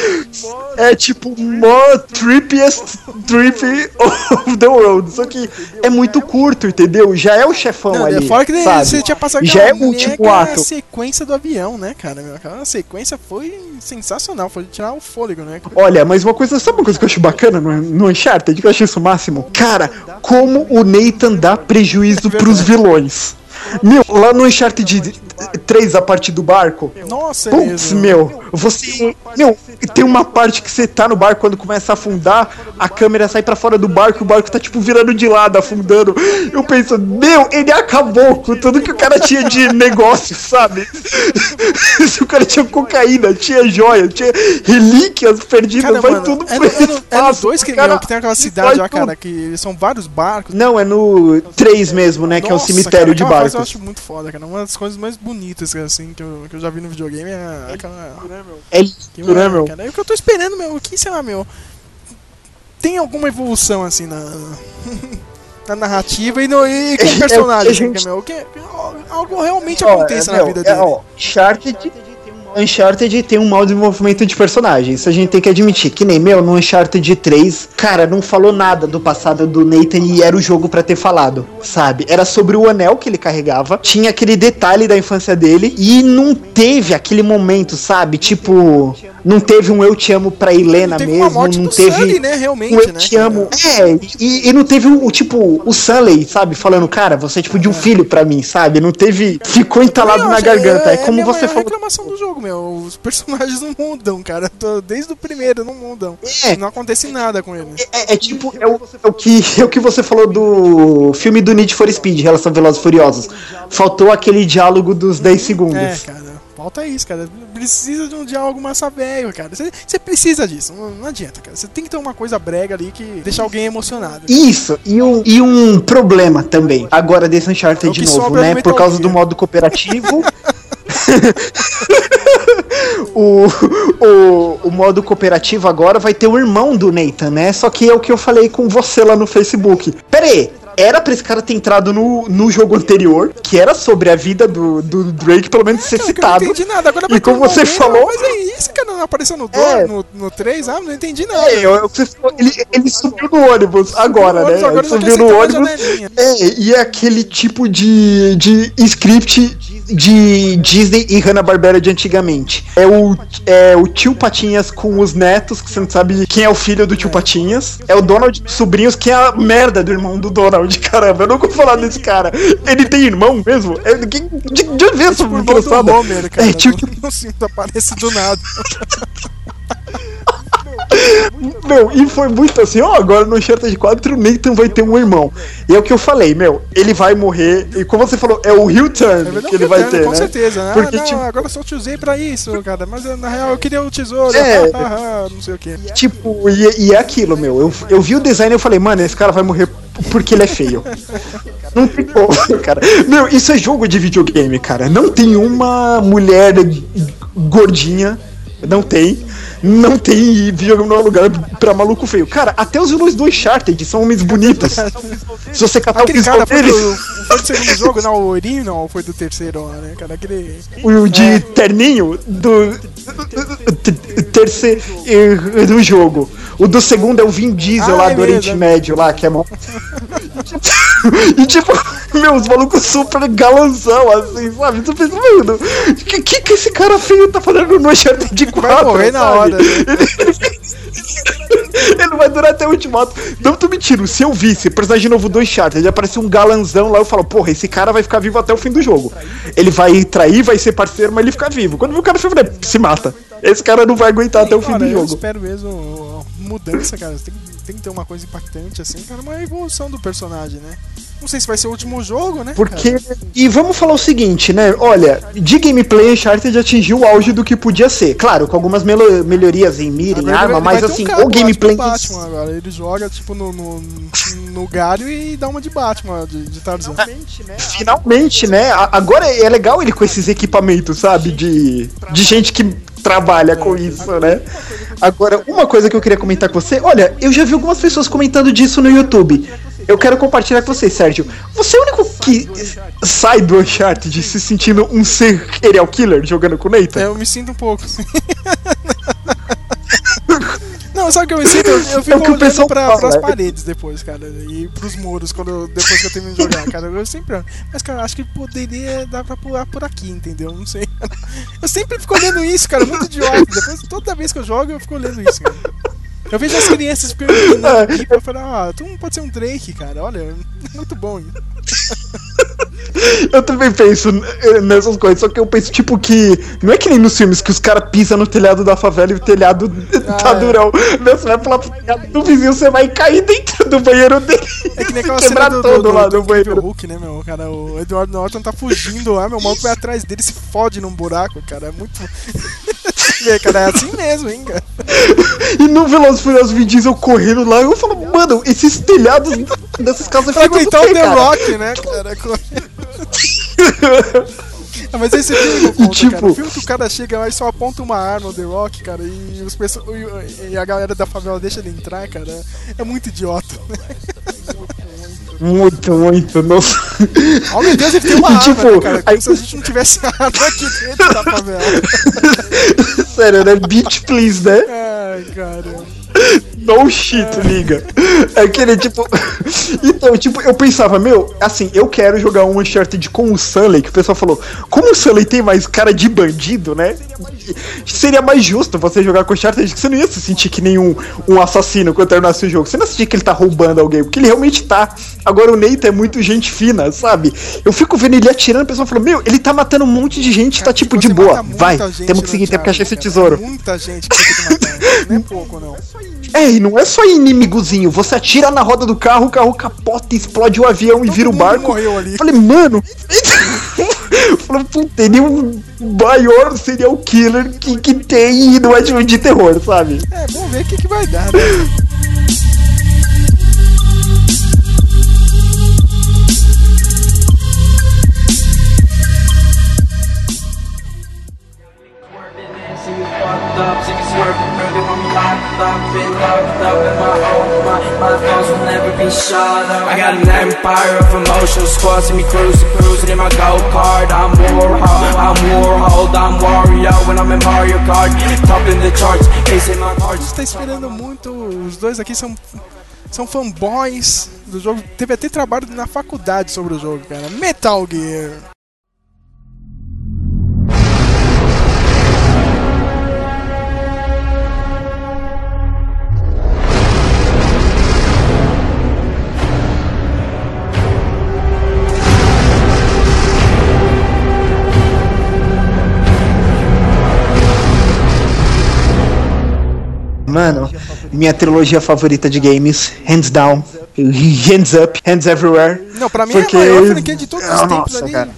é tipo more trippiest trip of the world. Só que é muito curto, entendeu? Já é o chefão Não, ali. fora que sabe? você tinha passado Já é o último ato. sequência do avião, né, cara? Aquela sequência foi sensacional, foi tirar o fôlego, né? Olha, mas uma coisa, sabe uma coisa que eu acho bacana no, no Uncharted, que eu achei isso o máximo? Cara, como o Nathan dá prejuízo [laughs] pros vilões. Meu, lá no Uncharted 3, a parte do barco. Nossa, é mesmo. meu, você. Meu, tem uma parte que você tá no barco quando começa a afundar, a câmera sai pra fora do barco e o barco tá tipo virando de lado, afundando. Eu penso, meu, ele acabou com tudo que o cara tinha de [laughs] negócio, sabe? Se [laughs] o cara tinha cocaína, tinha joia, tinha relíquias perdidas, Cara, vai mano, tudo é, pro no, é, no, é no espaço, dois que, cara, que tem aquela cidade lá, cara, que são vários barcos. Não, é no 3 mesmo, né? que é o Nossa, cemitério cara, de fase Eu barcos. acho muito foda, cara. Uma das coisas mais bonitas assim, que, eu, que eu já vi no videogame é aquela. É lindo, Que, né, meu? Cara, é o que eu tô esperando, meu. Que será, meu? Tem alguma evolução assim na. [laughs] na narrativa e, no, e com [laughs] É, o personagem, assim, gente- meu, que, algo realmente aconteça é, na meu, vida é, dele. ó, Uncharted, Uncharted tem um mau desenvolvimento de personagem. Isso a gente tem que admitir. Que nem, meu, no Uncharted 3, cara, não falou nada do passado do Nathan e era o jogo pra ter falado, sabe? Era sobre o anel que ele carregava, tinha aquele detalhe da infância dele e não teve aquele momento, sabe? Tipo, não teve um eu te amo pra Helena Teve mesmo, não teve Sully, né? Realmente, um eu né? te amo. É, e, e não teve o, o, tipo, o Sully, sabe? Falando, cara, você é tipo de um filho pra mim, sabe? Não teve. Ficou entalado Não, na garganta. É, como minha você falou. reclamação do jogo, meu. Os personagens [laughs] não mudam, cara. Desde o primeiro não mudam. É. Não acontece nada com eles. É, é tipo, é o, é o que, [laughs] é o que você falou do filme do Need for Speed, Relação Velozes e Furiosos. Faltou aquele diálogo dos 10 segundos. É, cara. Falta isso, cara. Precisa de um diálogo massa velho, cara. Você precisa disso. Não, não adianta, cara. Você tem que ter uma coisa brega ali que deixa alguém emocionado. Isso, e um, e um problema também, agora desse É Uncharted o de novo, né? Por causa do modo cooperativo. [laughs] [laughs] o, o, o modo cooperativo agora vai ter o irmão do Nathan, né? Só que é o que eu falei com você lá no Facebook. Pera aí. Era pra esse cara ter entrado no, no jogo anterior, que era sobre a vida do, do Drake, pelo menos ser Cara, que eu citado. não entendi nada. Agora E como você momento, falou- Mas aí, esse cara não apareceu no 2, É. no, no 3? Ah, não entendi nada. É, eu- eu- ele, ele subiu no ônibus agora, né? agora ele subiu no na ônibus. É, e é aquele tipo de, de script de Disney e Hanna-Barbera de antigamente. É o, é o tio Patinhas com os netos, que você não sabe quem é o filho do tio Patinhas. É o Donald sobrinhos, que é a merda do irmão do Donald. Caramba, eu nunca vou falar desse cara. Ele tem irmão mesmo? É, de, de, de onde veio essa criançada? Homer, cara. É, tipo, Não, não sinto aparece do nada. Meu, e foi muito assim, ó, agora no Uncharted 4 o Nathan vai ter um irmão. E é o que eu falei, meu, ele vai morrer, e como você falou, é o Hill Turn É que ele vai ter, com né? certeza, né? Porque, ah, não, tipo, agora eu só te usei pra isso, cara. Mas na real eu queria o tesouro. É. [laughs] ah, ah, não sei o que. tipo e, e é aquilo, meu, eu, eu vi o design e eu falei, mano, esse cara vai morrer porque ele é feio. Não tem como, cara. Meu, isso é jogo de videogame, cara. Não tem uma mulher gordinha, não tem. Não tem videogame no lugar pra maluco feio. Cara, até os vilões do Uncharted são homens bonitos. Se você catar o Aquele visual cara foi deles, do, foi do segundo jogo, não, o Ourinho não, foi do terceiro lá, né, cara? Aquele. o de É. terninho do terceiro eh, do jogo. O do segundo é o Vin Diesel Ah, lá é do mesmo, Oriente é Médio lá, que é mó. [laughs] e tipo, [laughs] meus malucos super galanzão, assim, sabe? Tu pensa, mano, o que, que que esse cara feio tá fazendo no Uncharted 4? Vai morrer na hora, né? [laughs] Ele vai durar até o ultimato. Não tô mentindo, se eu visse personagem novo do Uncharted, aparecer um galanzão lá, eu falo, porra, esse cara vai ficar vivo até o fim do jogo. Ele vai trair, vai ser parceiro, mas ele fica vivo. Quando o cara eu se mata. Esse cara não vai aguentar até o fim do eu jogo. espero mesmo mudança, cara. Tem, tem que ter uma coisa impactante, assim, cara. Uma evolução do personagem, né? Não sei se vai ser o último jogo, né? Porque. cara? E vamos falar o seguinte, né? Olha, de gameplay, Uncharted atingiu o auge do que podia ser. Claro, com algumas melo- melhorias em mira, em arma, vai- mas um assim, cabo o gameplay. Batman agora. Ele joga, tipo, no, no, no galho e dá uma de Batman, de, de Tarzan. Finalmente, né? A- Agora é legal ele com esses equipamentos, sabe? De, de gente que trabalha com isso, né? Agora, uma coisa que eu queria comentar com você, olha, eu já vi algumas pessoas comentando disso no YouTube. Eu quero compartilhar com você, Sérgio. Você é o único que sai do Uncharted se sentindo um serial killer jogando com o Nathan? É, eu me sinto um pouco. [laughs] Não, sabe o que eu me sinto? Eu, eu É fico o olhando pra, fala, pras é. paredes depois, cara. E pros muros, quando, eu- depois que eu termino de jogar, cara. Eu sempre. Mas, cara, acho que poderia dar pra pular por aqui, entendeu? Não sei. Eu sempre fico olhando isso, cara. Muito idiota. [laughs] Depois, toda vez que eu jogo, eu fico olhando isso, cara. Eu vejo as crianças ficando [laughs] aqui pra falar, ah, tu não pode ser um Drake, cara. Olha, [laughs] muito bom. [laughs] Eu também penso eh, nessas coisas, só que eu penso, tipo, que. Não é que nem nos filmes que os caras pisam no telhado da favela e o telhado tá é. durão. Você vai pular pro telhado do vizinho, você vai cair dentro do banheiro dele. É que nem aquela quebrar cena do, todo do, lá do, no do banheiro. Hulk, né, meu? Cara, o Edward Norton tá fugindo lá, meu maluco vai atrás dele e se fode num buraco, cara. É muito. Vê, cara, é assim mesmo, hein, cara. E no Velozes e Furiosos Vin Diesel correndo lá, eu falo, mano, esses telhados [laughs] dessas casas ficam aguentar o The cara? Rock, né, cara? Ah, [laughs] mas esse filme eu conto, tipo- cara. O filme que o cara chega lá e só aponta uma arma no The Rock, cara, e, os e a galera da favela deixa ele entrar, cara. É muito idiota. Muito, muito, nossa. Oh meu Deus, ele tem uma E, arma, tipo, né, cara? Como aí- se a gente não tivesse arma aqui dentro da favela. [laughs] Sério, né? Beach, please, né? Ai, cara. No shit, liga. É aquele tipo. [laughs] Então, tipo, eu pensava, meu, assim, eu quero jogar um Uncharted com o Sully, que o pessoal falou, como o Sully tem mais cara de bandido, né? Seria mais justo você jogar com o Uncharted, que você não ia se sentir que nem um, assassino quando terminasse o jogo. Você não ia sentir que ele tá roubando alguém, porque ele realmente tá. Agora o Nathan é muito gente fina, sabe? Eu fico vendo ele atirando, o pessoal falou, meu, ele tá matando um monte de gente, tá tipo de Você boa. Vai, temos que seguir, temos que achar esse tesouro. cara. Muita gente que você tem que matar. Não é pouco, não. [laughs] É, e não é só inimigozinho, você atira na roda do carro, o carro capota, explode o avião e vira o barco. morreu ali. Falei, mano. [laughs] Falei, puta, ele é o maior serial killer que, que tem e não é de, de terror, sabe? É, vamos ver o que, que vai dar, né? [laughs] I got an empire of emotions me cruising, cruising in my go kart. I'm I'm I'm when I'm in Mario Kart, top in the charts, facing my cards. gente tá esperando muito. Os dois aqui são, são fanboys do jogo. Teve até trabalho na faculdade sobre o jogo, cara. Metal Gear. Mano, minha trilogia favorita de games, hands down, hands up, hands everywhere. Não, pra mim Porque- é a maior franquia de todos os tempos nossa, ali. cara.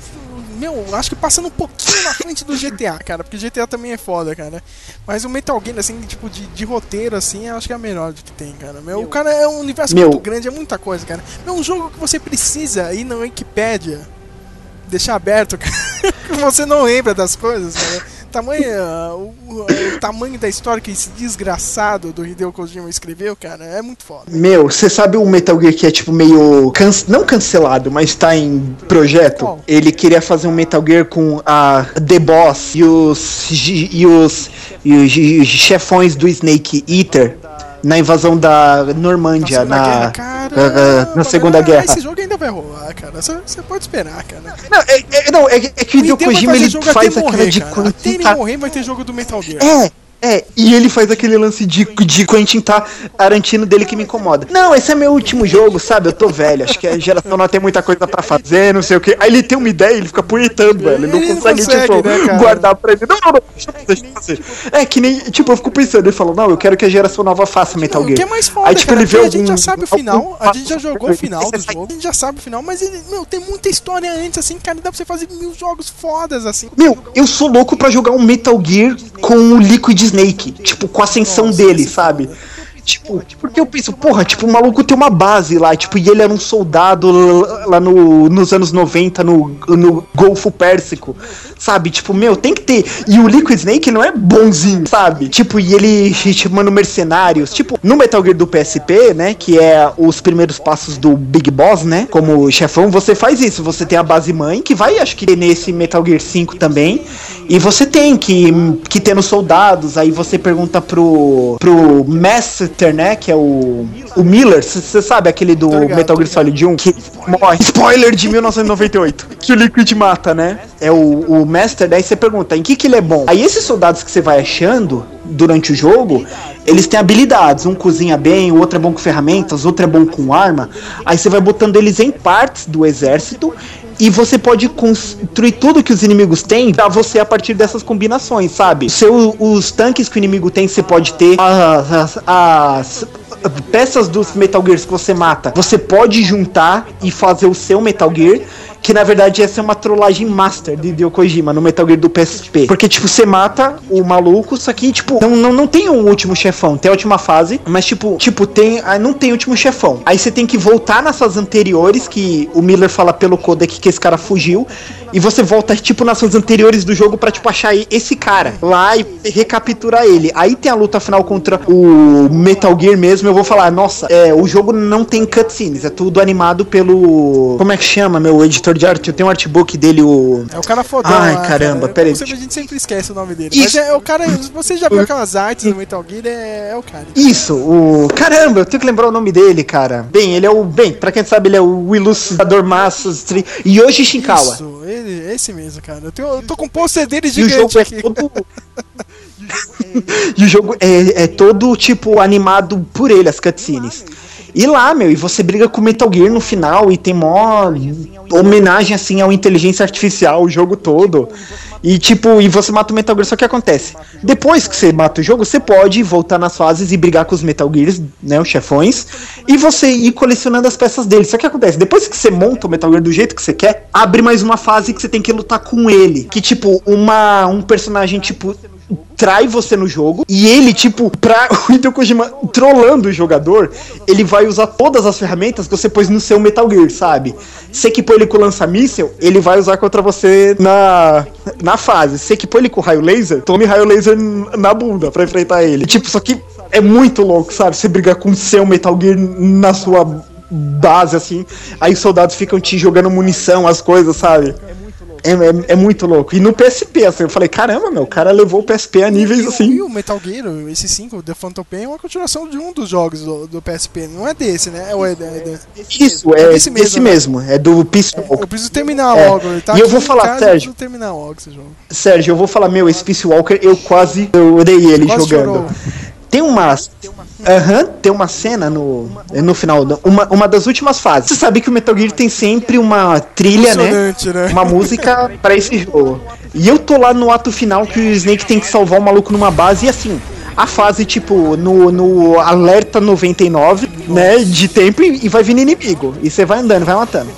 Meu, acho que passando um pouquinho na frente do GTA, cara, porque GTA também é foda, cara. Mas o Metal Gear, assim, tipo, de, de roteiro, assim, eu acho que é a melhor que tem, cara. Meu, o cara é um universo Meu. muito grande, é muita coisa, cara. É um jogo que você precisa ir na Wikipédia, deixar aberto, [laughs] cara, que você não lembra das coisas, cara. Tamanho, ah, o, o- tamanho da história que esse desgraçado do Hideo Kojima escreveu, cara, é muito foda. Meu, você sabe o Metal Gear que é tipo meio. Can... Não cancelado, mas tá em projeto? Ele queria fazer um Metal Gear com a The Boss e os. e os. e os gi- chefões do Snake Eater na invasão da Normândia, Segunda na. Guerra, ah, caramba, na Segunda ah, Guerra. Esse jogo ainda vai rolar, cara. Você pode esperar, cara. Não, é, é- não, é, é que o Hideo Kojima ele faz até aquela morrer, de cara. Quentin Até ele tá- morrer vai ter jogo do Metal Gear. É, é, e ele faz aquele lance de, de Quentin tá Tarantino dele que me incomoda. Não, esse é meu último jogo, sabe? Eu tô velho, acho que a geração não tem muita coisa pra fazer, não sei o que. Aí ele tem uma ideia, ele fica punhetando, velho. Ele não Ele consegue, consegue, tipo, né, guardar pra ele. Não, não, não, deixa eu deixa eu fazer. É que nem, tipo, eu fico pensando, ele falou, não, eu quero que a geração nova faça Metal O Gear. que é mais foda, Aí, tipo, cara, ele vê a gente algum- já sabe o final, a gente já jogou o final do jogo, a gente já sabe o final, mas ele, meu, tem muita história antes, assim, cara, dá pra você fazer mil jogos fodas, assim. Meu, eu sou louco pra jogar um Metal Gear com o Liquid Snake, tipo, com a ascensão dele, sabe? Tipo, porque eu penso, porra, tipo, o maluco tem uma base lá, tipo, e ele era um soldado lá no, nos anos 90 no, no Golfo Pérsico, sabe? Tipo, meu, tem que ter. E o Liquid Snake não é bonzinho, sabe? Tipo, e ele chamando mercenários. Tipo, no Metal Gear do PSP, né? Que é os primeiros passos do Big Boss, né? Como chefão, você faz isso. Você tem a base mãe, que vai, acho que nesse Metal Gear 5 também. E você tem que, que ter nos soldados. Aí você pergunta pro, pro Master, Que é o, o Miller. Você sabe aquele do Metal Gear Solid 1? Que morre. [laughs] Spoiler de 1998. que o Liquid mata, né? É o, o Master. Daí você pergunta em que, que ele é bom. Aí esses soldados que você vai achando durante o jogo, eles têm habilidades. Um cozinha bem, o outro é bom com ferramentas, outro é bom com arma. Aí você vai botando eles em partes do exército. E você pode construir tudo que os inimigos têm pra você a partir dessas combinações, sabe? Seu, os tanques que o inimigo tem, você pode ter. As, as- as peças dos Metal Gears que você mata, você pode juntar e fazer o seu Metal Gear. Que na verdade essa é uma trollagem master de Hideo Kojima no Metal Gear do PSP. Porque, tipo, você mata o maluco, só que, tipo, não, não, não tem um último chefão, tem a última fase, mas, tipo, tipo tem, não tem último chefão. Aí você tem que voltar nas suas anteriores, que o Miller fala pelo codec que esse cara fugiu, e você volta, tipo, nas suas anteriores do jogo pra, tipo, achar esse cara lá e recapturar ele. Aí tem a luta final contra o Metal Gear mesmo, eu vou falar, nossa, é, o jogo não tem cutscenes, é tudo animado pelo... Como é que chama, meu editor de arte? Eu tenho um artbook dele, o... É o cara fodão. Ai, lá, caramba, cara. peraí. Como sempre, A gente sempre esquece o nome dele. Isso. Mas é, o cara. Você já viu aquelas artes do Metal Gear? É, é o cara. Isso, o. Caramba, eu tenho que lembrar o nome dele, cara. Bem, ele é o. Bem, pra quem sabe, ele é o Ilustrador Massas tri... Yoshi Shinkawa. Isso, ele, esse mesmo, cara. Eu, tenho, eu tô com um pôster dele E o jogo é aqui. todo. [laughs] e o jogo é, é todo, tipo, animado por ele, as cutscenes. E lá, meu, e você briga com Metal Gear no final e tem mó homenagem, assim, ao inteligência artificial, o jogo todo. E, tipo, e você mata o Metal Gear, só que acontece? Depois que você mata o jogo, você pode voltar nas fases e brigar com os Metal Gears, né, os chefões, e você ir colecionando as peças dele. Só que acontece? Depois que você monta o Metal Gear do jeito que você quer, abre mais uma fase que você tem que lutar com ele. Que, tipo, uma, um personagem, tipo, trai você no jogo e ele, tipo, pra [laughs] o Hideo Kojima trollando o jogador, ele vai usar todas as ferramentas que você pôs no seu Metal Gear, sabe? Você equipou ele com lança-míssel, ele vai usar contra você na, na fase. Você equipou ele com raio laser, tome raio laser na bunda pra enfrentar ele. Tipo, só que é muito louco, sabe? Você brigar com o seu Metal Gear na sua base, assim, aí os soldados ficam te jogando munição, as coisas, sabe? É, é, é muito louco. E no PSP, assim, eu falei, caramba, meu, o cara levou o PSP a níveis E assim. E o Metal Gear, esse 5, The Phantom Pain, é uma continuação de um dos jogos do, do PSP. Não é desse, né? Ou é, é, é Isso, é desse esse mesmo, mesmo, né? é do Peace Eu preciso terminar É. logo. Tá E eu vou falar, casa, Sérgio. Eu terminar logo esse jogo. Sérgio, eu vou falar, meu, esse Peace Walker, eu quase eu odeio ele Quase jogando. chorou. [laughs] Tem uma. Aham, tem uma cena no, no final, uma, uma das últimas fases. Você sabe que o Metal Gear tem sempre uma trilha, né? Né? Uma música pra esse jogo. E eu tô lá no ato final que o Snake tem que salvar o maluco numa base e assim. A fase, tipo, no, no alerta 99, né? De tempo e, e vai vindo inimigo. E você vai andando, vai matando.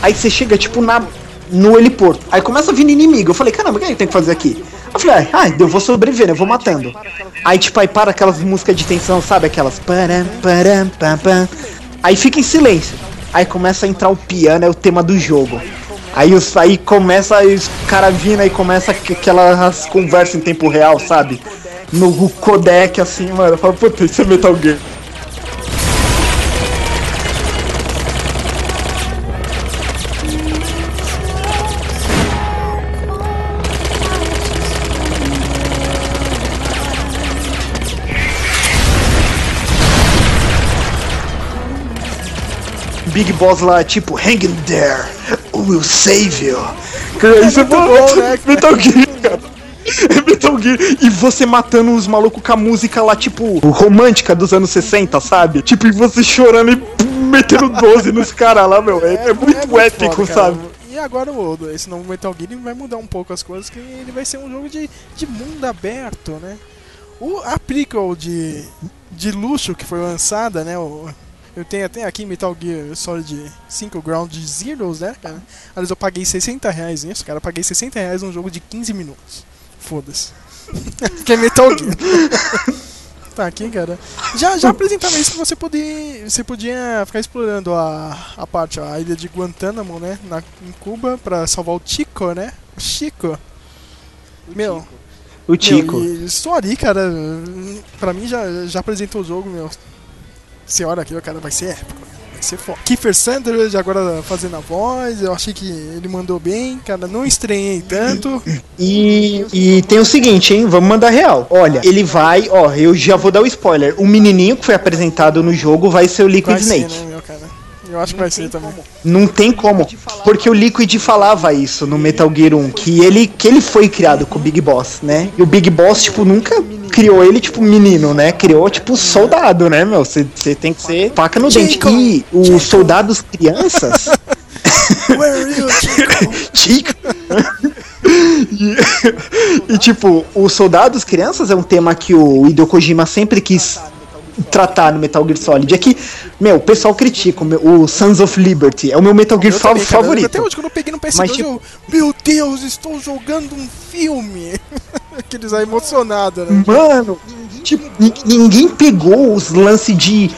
Aí você chega, tipo, na, no heliporto. Aí começa a vir inimigo. Eu falei, caramba, o que a gente tem que fazer aqui? Eu falei, ah, eu vou sobreviver? Eu vou matando. Aí, tipo, aí para aquelas músicas de tensão, sabe? Aquelas. Pam, pam. Aí fica em silêncio. Aí começa a entrar o piano, é o tema do jogo. Aí, os, aí começa os caras vindo, aí começa aqu- aquelas conversas em tempo real, sabe? No codec, assim, mano. Eu falo, puta, isso é Metal Gear. Big Boss lá, tipo, hang in there, we'll save you. Cara, isso é muito [laughs] muito bom, né, [laughs] cara? Metal Gear, cara. É [laughs] Metal Gear. E você matando os malucos com a música lá, tipo, romântica dos anos 60, sabe? Tipo, e você chorando e metendo 12 nos caras lá, meu. É, é muito épico, foda, cara. sabe? E agora o, esse novo Metal Gear vai mudar um pouco as coisas, que ele vai ser um jogo de, de mundo aberto, né? O, a prequel de, de luxo que foi lançada, né? O, eu tenho até aqui Metal Gear Solid 5 Ground Zeroes, né, cara? Aliás, eu paguei 60 reais nisso, cara. Eu paguei 60 reais num jogo de 15 minutos. Foda-se. [laughs] que é Metal Gear. [laughs] Tá aqui, cara. Já, já apresentava isso que você podia, você podia ficar explorando a, a parte, a ilha de Guantánamo, né? Na, em Cuba, pra salvar o Chico, né? O Chico. Meu. O Chico. Meu, e estou ali, cara. Pra mim já, já apresentou o jogo, meu. Você olha aquilo, cara, vai ser épico. Vai ser foda. Kiefer Sanders agora fazendo a voz. Eu achei que ele mandou bem, cara. Não estranhei tanto. E, e tem o seguinte, hein? Vamos mandar real. Olha, ele vai, ó, eu já vou dar o spoiler. O menininho que foi apresentado no jogo vai ser o Liquid Vai ser, Snake. né, meu, cara? Eu acho que vai ser também. Não tem como. Porque o Liquid falava isso no Metal Gear 1, que ele, que ele foi criado com o Big Boss, né? E o Big Boss, tipo, nunca criou ele, tipo, menino, né? Criou, tipo, soldado, né, meu? Você tem que ser faca no dente. E os soldados crianças. [laughs] Where are you, Chico? [laughs] e, [laughs] e, tipo, os soldados crianças é um tema que o Hideo Kojima sempre quis tratar no Metal Gear Solid. É que, meu, o pessoal critica o, meu- o Sons of Liberty. É o meu Metal Gear Eu fa- também, cara. favorito. Até hoje, quando eu peguei no PS2, Mas, tipo- eu, meu Deus, estou jogando um filme. [laughs] Aqueles aí emocionados, né? Mano, tipo, ni- ninguém pegou os lances de.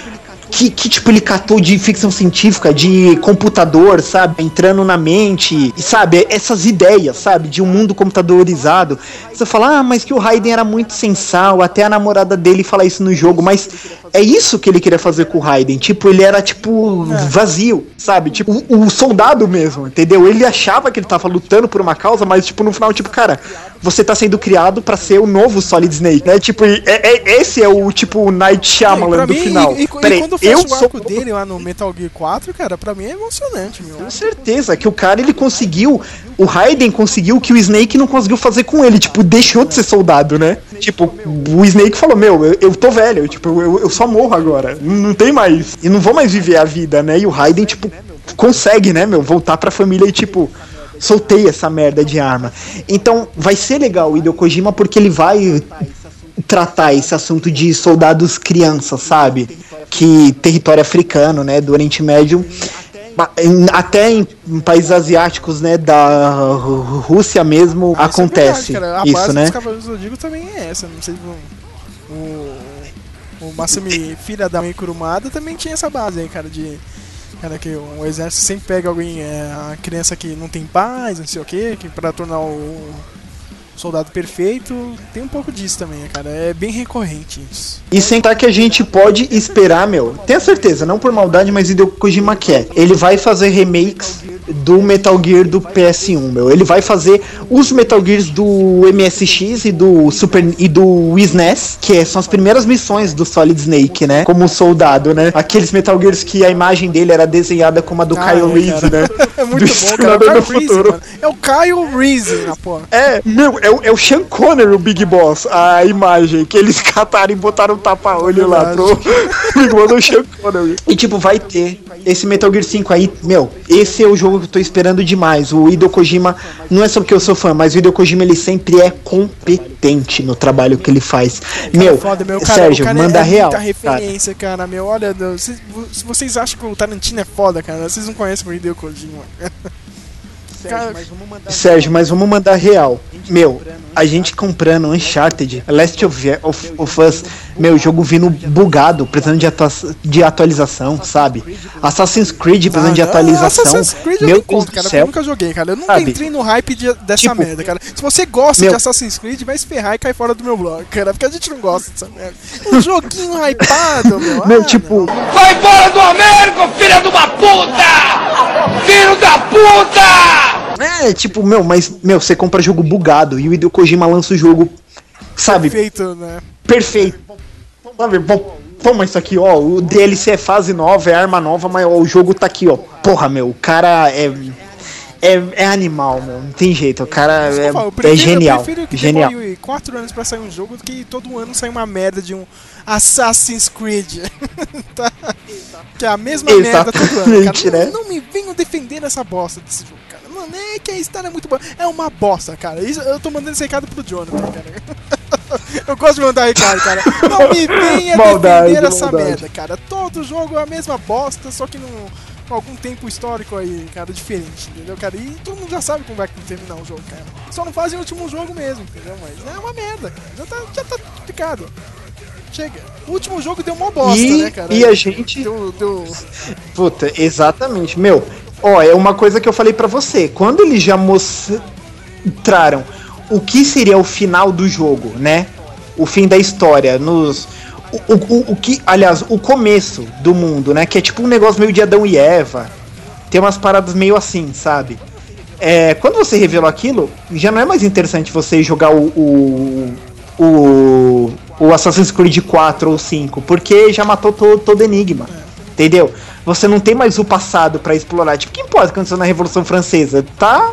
Que, que, tipo, ele catou de ficção científica, de computador, sabe? Entrando na mente, e, sabe? Essas ideias, sabe? De um mundo computadorizado. Você fala, ah, mas que o Raiden era muito sensal, até a namorada dele fala isso no jogo, mas é isso que ele queria fazer com o Raiden. Tipo, ele era, tipo, vazio, sabe? Tipo, o, o soldado mesmo, entendeu? Ele achava que ele tava lutando por uma causa, mas, tipo, no final, tipo, cara, você tá sendo criado pra ser o novo Solid Snake, né? Tipo, e- é, é- esse é o, tipo, Night Shyamalan pra do mim, final. E, e, Peraí, e quando eu o sou arco dele lá no Metal Gear 4, cara, pra mim é emocionante, meu. Com certeza que o cara ele conseguiu, o Raiden conseguiu o que o Snake não conseguiu fazer com ele, tipo, deixou de ser soldado, né? Tipo, o Snake falou: Meu, eu, eu tô velho, tipo, eu, eu só morro agora, não, não tem mais, e não vou mais viver a vida, né? E o Raiden, tipo, consegue, né, meu, voltar pra família e, tipo, soltei essa merda de arma. Então, vai ser legal o Hideo Kojima porque ele vai tratar esse assunto de soldados crianças, sabe? Que território africano, né, do Oriente Médio, até em países asiáticos, né, da Rússia mesmo Isso é acontece verdade, isso, base né? dos Cavaleiros do Zodíaco também é essa. Não sei se o, o, o Masami, filha da mãe Kurumada, também tinha essa base aí, cara, de. Cara, que o, exército sempre pega alguém, é, a criança que não tem paz, não sei o que, que pra tornar o soldado perfeito. Tem um pouco disso também, cara. É bem recorrente isso. E sentar que a gente pode esperar, meu. Tenha certeza, não por maldade, mas Hideo Kojima quer. Ele vai fazer remakes do Metal Gear do PS1, meu. Ele vai fazer os Metal Gears do MSX e do Super e do SNES, que é- são as primeiras missões do Solid Snake, né? Como soldado, né? Aqueles Metal Gears que a imagem dele era desenhada como a do Ah, Kyle é, Reese, né? [laughs] É muito do bom, cara. É o Kyle Reese. É o Kyle Reese na porra. É, meu, é o, é o Sean Connery, o Big Boss, a imagem que eles [laughs] cataram e botaram um tapa-olho lá pro [laughs] Big Boss do Sean Connery. E tipo, vai ter esse Metal Gear 5 aí, meu, esse é o jogo que eu tô esperando demais. O Hideo Kojima, não é só porque eu sou fã, mas o Hideo Kojima ele sempre é competente no trabalho que ele faz. Meu, Foda, meu cara, Sérgio, cara manda é real. muita cara. referência, cara. meu. Olha, se, se vocês acham que o Tarantino é foda, cara, vocês não conhecem o Hideo Kojima. [laughs] Cara, Sérgio, mas vamos mandar real. Meu, a gente comprando Uncharted, Last of, of, of Us, meu, jogo vindo bugado, precisando de, atua de atualização, sabe? Assassin's Creed precisando de Ah, atualização. Assassin's Creed eu meu nem conto, cara, eu nunca joguei, cara. Eu nunca Sabe? entrei no hype de- dessa Tipo, merda, cara. Se você gosta meu- de Assassin's Creed, vai se ferrar e cai fora do meu blog, cara, porque a gente não gosta dessa merda. Um joguinho hypado, meu. [laughs] Meu, ah, tipo, Vai embora do Américo, filha de uma puta! Filho da puta! é, tipo, meu, mas, meu, você compra jogo bugado e o Hideo Kojima lança o jogo, sabe, Feito, né? perfeito. Sabe, bom, toma isso aqui, ó, o DLC é fase nova, é arma nova, mas ó, o jogo tá aqui, ó. Porra, meu, o cara é. É, é animal, meu. Não tem jeito. O cara eu falo, é, prefiro- é genial. Eu prefiro que Genial. demore 4 anos pra sair um jogo do que todo ano sair uma merda de um Assassin's Creed. [laughs] Tá? Que é a mesma merda todo ano, Exatamente, cara. né? Não, não me venham defender essa bosta desse jogo. Mano, é que a história é muito boa. É uma bosta, cara. Isso, eu tô mandando esse recado pro Jonathan, cara. [laughs] Eu gosto de mandar recado, cara. Não me venha Maldade, defender essa maldade. merda, cara. Todo jogo é a mesma bosta, só que num, com algum tempo histórico aí, cara, diferente, entendeu, cara? E todo mundo já sabe como vai terminar o jogo, cara. Só não fazem o último jogo mesmo, entendeu? Mas é uma merda, cara. Já tá, já tá explicado. Chega. O último jogo deu uma bosta, E- né, cara? e a gente- Deu, deu... Puta, exatamente. Meu, ó, é uma coisa que eu falei pra você. Quando eles já mostraram o que seria o final do jogo, né? O fim da história, nos. O, o- o que, aliás, o começo do mundo, né? Que é tipo um negócio meio de Adão e Eva. Tem umas paradas meio assim, sabe? É, quando você revelou aquilo, já não é mais interessante você jogar o, o, o, o Assassin's Creed 4 ou 5, porque já matou to, todo enigma. Entendeu? Você não tem mais o passado pra explorar. Tipo, o que importa o que aconteceu na Revolução Francesa? Tá.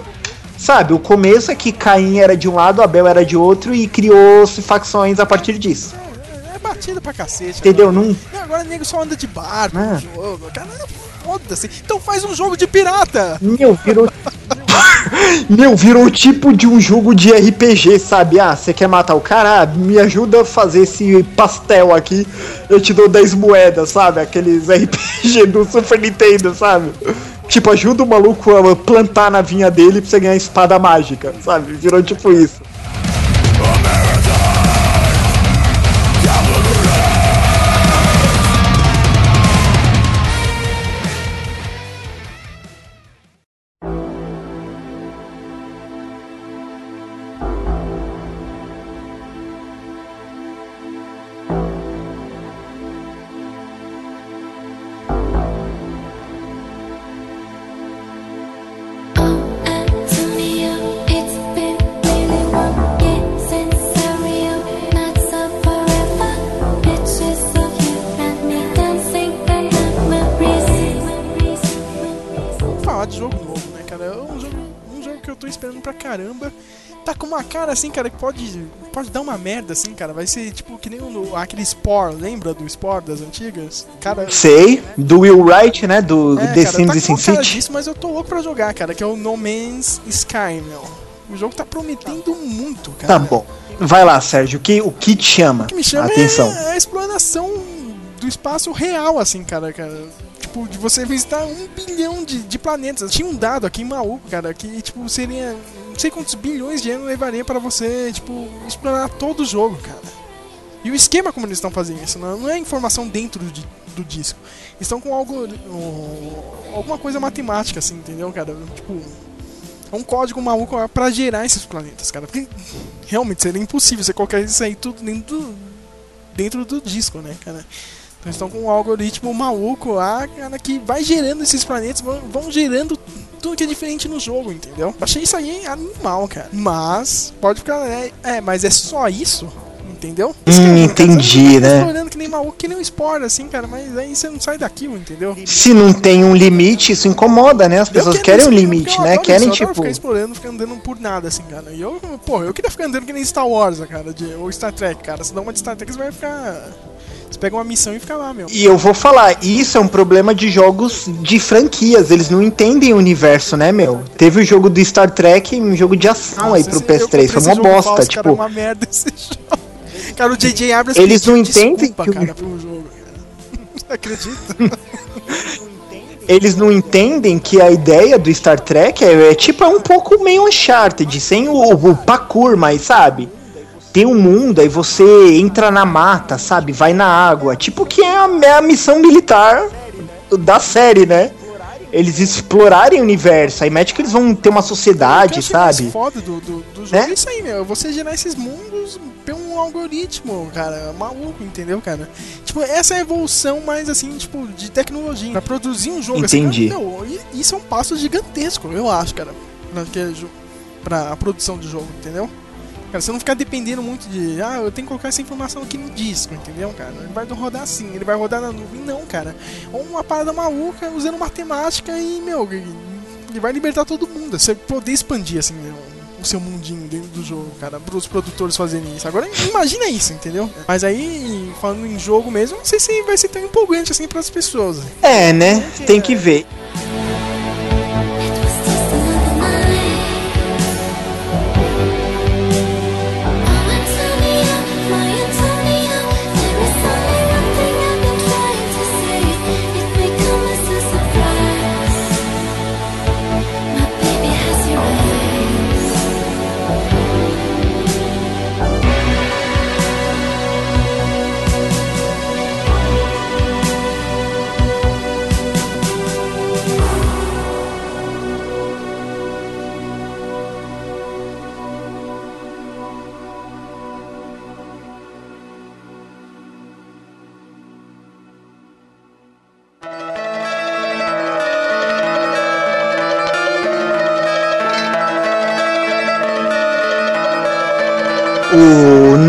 Sabe, o começo é que Caim era de um lado, Abel era de outro e criou-se facções a partir disso. É batida pra cacete. Entendeu? Agora, Não. Não, agora o nego só anda de barco no jogo. Cara, foda-se. Então faz um jogo de pirata. Meu, virou. [laughs] Meu, virou tipo de um jogo de RPG, sabe? Ah, você quer matar o cara? Ah, me ajuda a fazer esse pastel aqui. Eu te dou 10 moedas, sabe? Aqueles RPG do Super Nintendo, sabe? Tipo, ajuda o maluco a plantar na vinha dele pra você ganhar espada mágica, sabe? Virou tipo isso. Jogo novo, né, cara? É um jogo, um jogo que eu tô esperando pra caramba. Tá com uma cara assim, cara, que pode, pode dar uma merda, assim, cara. Vai ser tipo que nem o, aquele Spore, lembra do Spore das antigas? Cara. Sei, do Will Wright, né? Do É, The cara, Sims tá e Sin City. disso, mas eu tô louco pra jogar, cara, que é o No Man's Sky, meu. O jogo tá prometendo muito, cara. Tá bom. Vai lá, Sérgio. O que, o que te chama? O que me chama Atenção. é a exploração do espaço real, assim, cara, cara. Tipo, de você visitar um bilhão de, de planetas. Tinha um dado aqui maluco, cara, que, tipo, seria. Não sei quantos bilhões de anos levaria pra você, tipo, explorar todo o jogo, cara. E o esquema como eles estão fazendo isso, não, não é informação dentro de- do disco. Estão com algo. um- alguma coisa matemática, assim, entendeu, cara? Tipo. É um código maluco pra gerar esses planetas, cara. Porque realmente seria impossível você colocar isso aí tudo dentro do, dentro do disco, né, cara? Então eles estão com um algoritmo maluco lá, cara, que vai gerando esses planetas, vão, vão gerando tudo que é diferente no jogo, entendeu? Achei isso aí animal, cara. Mas, pode ficar. É, é, mas é só isso? Entendeu? Hum, cara. entendi, Você tá né? explorando que nem maluco, que nem um Spore, assim, cara, mas aí você não sai daquilo, entendeu? Se não tem um limite, isso incomoda, né? As pessoas querem um limite, né? Querem, isso, tipo. ficar explorando, ficar andando por nada, assim, cara. E eu, pô, eu queria ficar andando que nem Star Wars, cara, de, ou Star Trek, cara. Se dá uma de Star Trek, você vai ficar. Você pega uma missão e fica lá, meu. E eu vou falar, isso é um problema de jogos de franquias, eles não entendem o universo, né, meu? Teve o jogo do Star Trek e um jogo de ação aí pro Esse- eu PS3, comprei foi uma jogo bosta, falso, tipo. Cara, é uma merda esse [laughs] jogo. Cara, o J.J. Abrams Eles não entendem desculpa, que cara, pelo jogo. [laughs] Acredita? [laughs] Eles não entendem que a ideia do Star Trek é, é tipo, é um pouco meio Uncharted, sem o, o parkour, mas sabe? Tem um mundo, aí você entra na mata, sabe? Vai na água. Tipo que é a, é a missão militar da série, né? Eles explorarem o universo, aí mete que eles vão ter uma O que eu sociedade, achei mais sabe? foda do, do, do jogo Né? é isso aí, meu. Você gerar esses mundos pelo algoritmo, cara. Maluco, entendeu, cara? Tipo, essa é a evolução mais assim, tipo, de tecnologia. Pra produzir um jogo Entendi. assim. meu, isso é um passo gigantesco, eu acho, cara. Pra, pra a produção de jogo, entendeu? Cara, você não ficar dependendo muito de, ah, eu tenho que colocar essa informação aqui no disco, entendeu, cara? Ele vai rodar assim, ele vai rodar na nuvem, não, cara. Ou uma parada maluca usando matemática e, meu, ele vai libertar todo mundo. Você poder expandir, assim, o- o seu mundinho dentro do jogo, cara, pros produtores fazerem isso. Agora, imagina isso, entendeu? Mas aí, falando em jogo mesmo, não sei se vai ser tão empolgante assim pras pessoas. É, né? Tem que ver.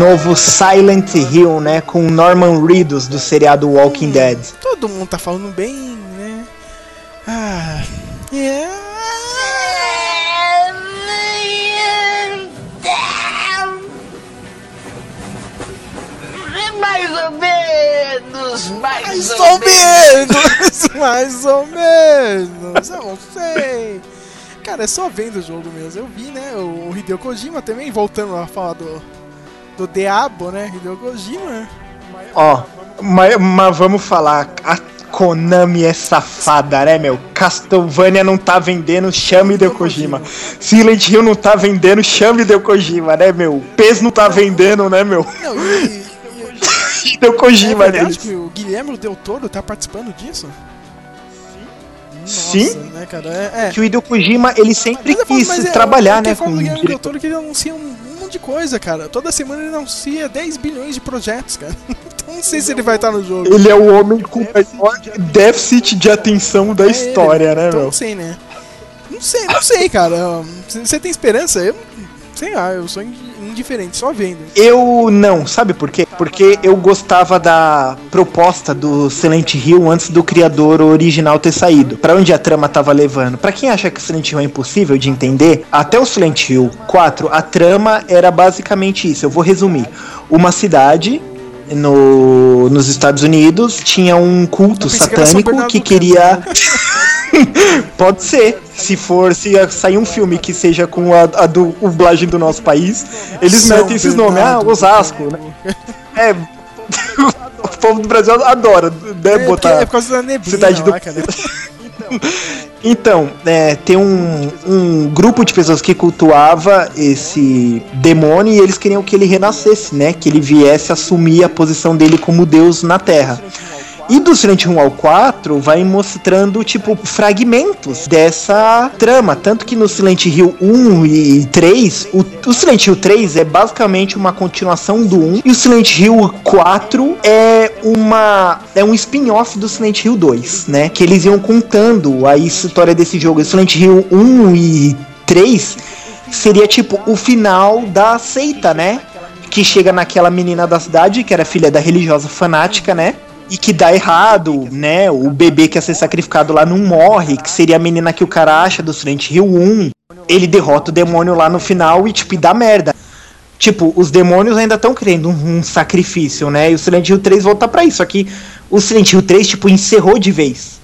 Novo Silent Hill, né? Com Norman Reedus do seriado Walking Dead. Todo mundo tá falando bem, né? Ah. É. Mais ou menos, mais, Mais ou, ou menos! [laughs] Mais ou menos! Eu não sei. Cara, é só vendo o jogo mesmo. Eu vi, né? O Hideo Kojima também, voltando a falar do, do Diabo, né? Hideo Kojima. Ó, mas, mas vamos falar, a Konami é safada, né, meu? Castlevania não tá vendendo, chame Hideo Kojima. Silent Hill não tá vendendo, chame Hideo Kojima, né, meu? PES não tá vendendo, né, meu? Não, e, [laughs] Hideo Kojima é verdade neles. que o Guilherme Del Toro tá participando disso? Nossa, Sim. né, cara? É, é. Que o Hideo Kojima, ele sempre Mas quis mas é, trabalhar, o né, com do Guilherme Del. Toro que ele anuncia um monte de coisa, cara. Toda semana ele anuncia 10 bilhões de projetos, cara. [laughs] Então não sei se ele vai estar no jogo. Ele é o homem com o maior déficit de atenção da É história, ele, né, então meu? Não sei, né? Não sei, não sei, cara. Você tem esperança? Eu sei lá, eu sou indiferente, só vendo. Eu não, sabe por quê? Porque eu gostava da proposta do Silent Hill antes do criador original ter saído. Pra onde a trama tava levando? Pra quem acha que Silent Hill é impossível de entender, até o Silent Hill 4, a trama era basicamente isso. Eu vou resumir. Uma cidade no, nos Estados Unidos tinha um culto satânico que queria [laughs] [laughs] Pode ser. Se for, se sair um filme que seja com a, a du- dublagem do nosso país, eles São metem esses nomes. Ah, Bernardo. Osasco, né? É. [laughs] o povo do Brasil adora, né? É, botar. é por causa da neblina cidade do- lá, cara. [laughs] Então, é, tem um, um grupo de pessoas que cultuava esse demônio e eles queriam que ele renascesse, né? Que ele viesse assumir a posição dele como Deus na Terra. E do Silent Hill ao 4 vai mostrando, tipo, fragmentos dessa trama. Tanto que no Silent Hill 1 e 3, o, o Silent Hill 3 é basicamente uma continuação do 1. E o Silent Hill 4 é uma. é um spin-off do Silent Hill 2, né? Que eles iam contando a história desse jogo. Silent Hill 1 e 3 seria tipo o final da seita, né? Que chega naquela menina da cidade, que era filha da religiosa fanática, né? E que dá errado, né? O bebê que ia ser sacrificado lá não morre, que seria a menina que o cara acha do Silent Hill 1. Ele derrota o demônio lá no final e, tipo, e dá merda. Tipo, os demônios ainda estão querendo um, um sacrifício, né? E o Silent Hill 3 volta pra isso. Só que o Silent Hill 3, tipo, encerrou de vez.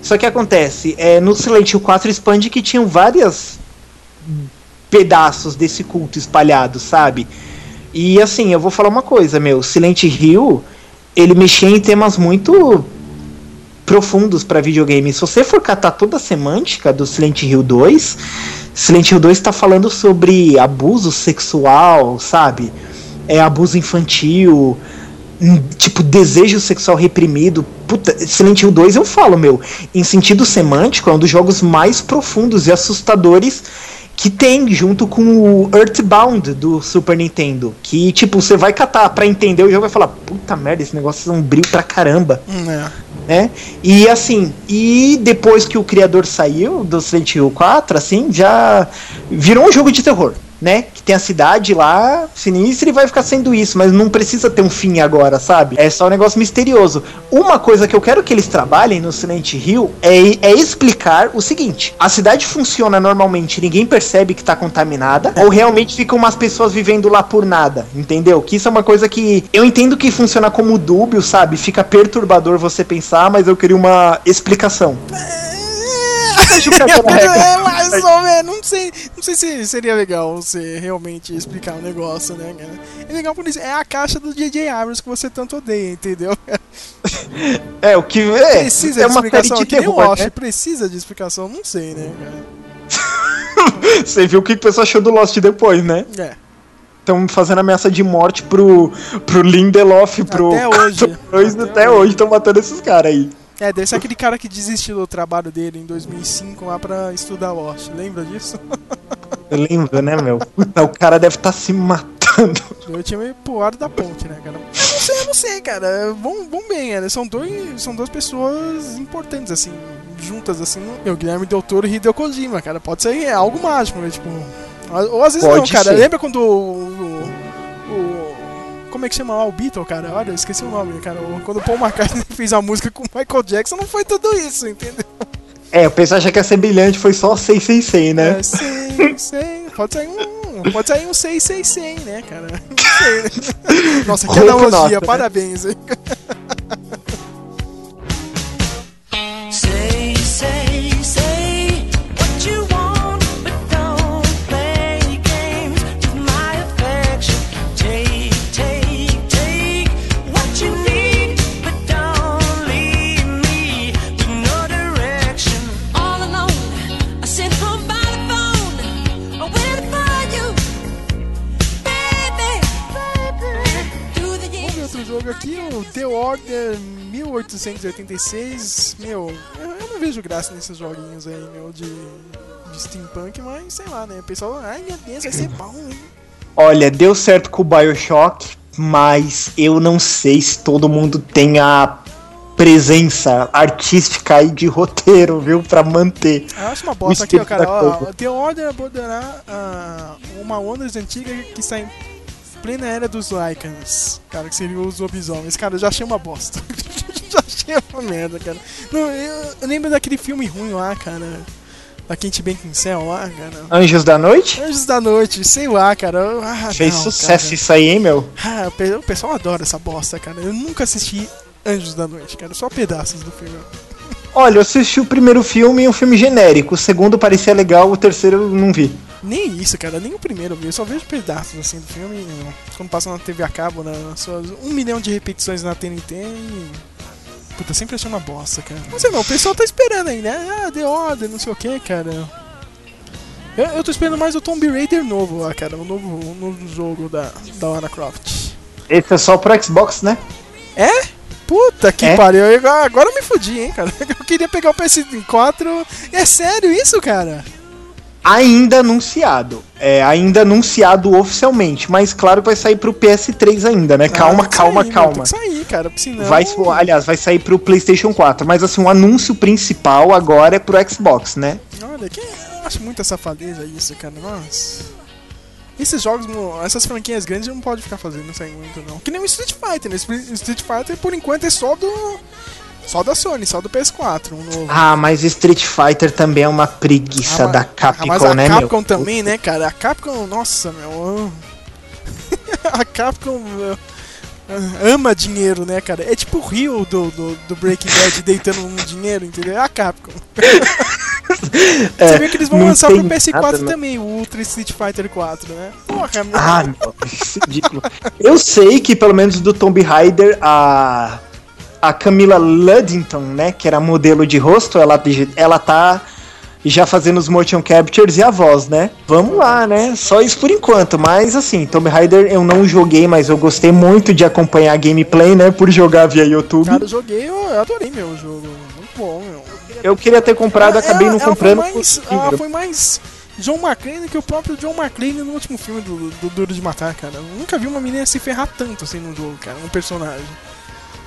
Só que acontece, é, no Silent Hill 4 expande que tinham várias pedaços desse culto espalhados, sabe? E assim, eu vou falar uma coisa, meu, Silent Hill, ele mexia em temas muito profundos pra videogame. Se você for catar toda a semântica do Silent Hill 2, Silent Hill 2 tá falando sobre abuso sexual, sabe? É abuso infantil, hum, tipo desejo sexual reprimido. Puta, Silent Hill 2 eu falo, meu, em sentido semântico, é um dos jogos mais profundos e assustadores que tem junto com o Earthbound do Super Nintendo, que tipo, você vai catar pra entender o jogo e vai falar, puta merda, esse negócio é um brilho pra caramba Hum, é. né? E assim, e depois que o criador saiu do Silent Hill 4, assim, já virou um jogo de terror, né? Que tem a cidade lá sinistra e vai ficar sendo isso, mas não precisa ter um fim agora, sabe? É só um negócio misterioso. Uma coisa que eu quero que eles trabalhem no Silent Hill é, é explicar o seguinte: a cidade funciona normalmente, ninguém percebe que tá contaminada, ou realmente ficam umas pessoas vivendo lá por nada, entendeu? Que isso é uma coisa que eu entendo que funciona como dúbio, sabe? Fica perturbador você pensar, mas eu queria uma explicação. Deixa o cara na regra. [laughs] é mais ou menos, não sei, não sei se seria legal você realmente explicar o negócio, né, cara? É legal por isso, é a caixa do DJ Abrams que você tanto odeia, entendeu? É, o que é, Precisa é de explicação, de que terror, Lost, né? precisa de explicação, não sei, né, cara? [laughs] Você viu o que o pessoal achou do Lost depois, né? É. Estão fazendo ameaça de morte pro, pro Lindelof, pro Até hoje. [laughs] Dois, até hoje estão matando esses caras aí. É, deve ser aquele cara que desistiu do trabalho dele em 2005 lá pra estudar Lost, lembra disso? [laughs] Eu lembro, né, meu? Puta, o cara deve estar se matando. Eu tinha meio pulado da ponte, né, cara? Eu não sei, eu não sei, cara. Vão, vão bem, né? São, dois, são duas pessoas importantes, assim, juntas, assim. O Guilherme Del Toro e Hideo Kojima, cara. Pode ser algo mágico, né? Tipo. Ou às vezes Pode não, cara. ser. Lembra quando o. o, o como é que chama lá o Beatle, cara? Olha, eu esqueci o nome, cara. Quando o Paul McCartney [laughs] fez a música com o Michael Jackson, não foi tudo isso, entendeu? É, o pessoal acha que ia ser brilhante, foi só 6, 6, 6, né? É, sei, sei. Pode sair um. Pode sair um 6, 6, 100, né, cara? Não sei, [laughs] né? Nossa, que analogia, parabéns, hein? [laughs] jogo aqui, o The Order 1886. Meu, eu, não vejo graça nesses joguinhos aí, meu, de, de steampunk, mas sei lá, né? O pessoal, ai meu Deus, vai ser bom, hein? Olha, deu certo com o Bioshock, mas eu não sei se todo mundo tem a presença artística aí de roteiro, viu? Pra manter. Eu acho uma bosta aqui, ó, cara. Ó. The Order abordará ah, uma onda antiga que está em plena era dos Lycans, cara, que seria os lobisomens. Cara, eu já achei uma bosta. [laughs] já achei uma merda, cara. Não, eu, eu lembro daquele filme ruim lá, cara. Da Kate Beckinsale lá, cara. Anjos da Noite? Anjos da Noite, sei lá, cara. Eu- Ah, Fez não, sucesso cara. isso aí, hein, meu? Ah, o pessoal adora essa bosta, cara. Eu nunca assisti Anjos da Noite, cara. Só pedaços do filme. Olha, eu assisti o primeiro filme, um filme genérico. O segundo parecia legal, o terceiro eu não vi. Nem isso, cara, nem o primeiro eu vi. Eu só vejo pedaços assim do filme. Quando passa na TV a cabo, né? Suas um milhão de repetições na TNT e. Puta, sempre achei uma bosta, cara. Não sei não, o pessoal tá esperando aí, né? Ah, The Order, não sei o que, cara. Eu, eu tô esperando mais o Tomb Raider novo lá, cara. O novo, o novo jogo da, da Lara Croft. Esse é só pro Xbox, né? É? Puta que É? pariu. Agora eu me fudi, hein, cara. [laughs] Eu queria pegar o PS4. É sério isso, cara? Ainda anunciado. É, ainda anunciado oficialmente. Mas claro que vai sair pro PS3 ainda, né? Calma, Ah, calma, sair, meu, calma. Tem que sair, cara. Senão... Vai, aliás, vai sair pro PlayStation 4. Mas assim, o anúncio principal agora é pro Xbox, né? Olha, que eu acho muita safadeza isso, cara. Nossa. Esses jogos, essas franquias grandes não pode ficar fazendo isso aí muito, não. Que nem o Street Fighter, né? Street Fighter, por enquanto, é só do. Só da Sony, só do PS4, um novo. Ah, mas Street Fighter também é uma preguiça Ah, da ah, Capcom, mas a né, Capcom meu? também, né, cara? A Capcom, nossa, meu. [laughs] a Capcom meu, ama dinheiro, né, cara? É tipo o Rio do, do, do Breaking Bad [laughs] deitando um dinheiro, entendeu? É a Capcom. [laughs] Você vê que eles vão lançar pro tem PS4 nada, né? também, o Ultra Street Fighter 4, né? Porra, meu. Ah, isso é ridículo. Eu sei que pelo menos do Tomb Raider, a, a Camila Luddington, né, que era modelo de rosto, ela, ela tá já fazendo os motion captures e a voz, né? Vamos lá, né? Só isso por enquanto, mas assim, Tomb Raider eu não joguei, mas eu gostei muito de acompanhar a gameplay, né, por jogar via YouTube. Cara, eu joguei, eu, adorei meu jogo. Muito bom, meu. Eu queria ter comprado, acabei não ela comprando. Foi mais, ela foi mais John McClane que o próprio John McClane no último filme do, do Duro de Matar, cara. Eu nunca vi uma menina se ferrar tanto assim no jogo, cara, um personagem.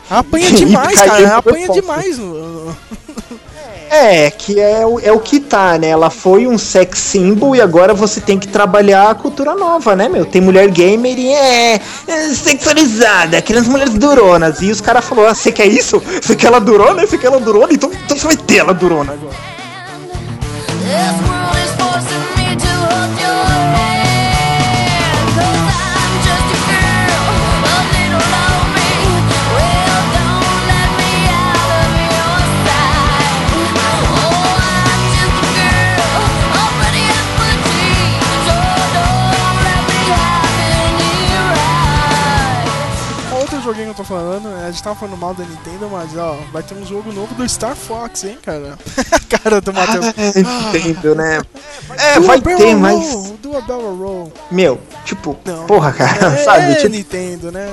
Apanha [laughs] demais, cara. Apanha demais no. no- [laughs] É, que é o, é o que tá, né? Ela foi um sex symbol e agora você tem que trabalhar a cultura nova, né, meu? Tem mulher gamer e é, é sexualizada, aquelas mulheres duronas. E os caras falaram, ah, você quer isso? Você quer ela durona? Você quer ela durona? Então, então você vai ter ela durona agora. Falando, a gente tava falando mal da Nintendo, mas ó, vai ter um jogo novo do Star Fox, hein, cara? [laughs] cara do Matheus. Entendo, né? É, Do vai ter, mas. roll, Do a barrel roll. Meu, tipo, Não. porra, cara, É, sabe? é Tipo, Nintendo, né?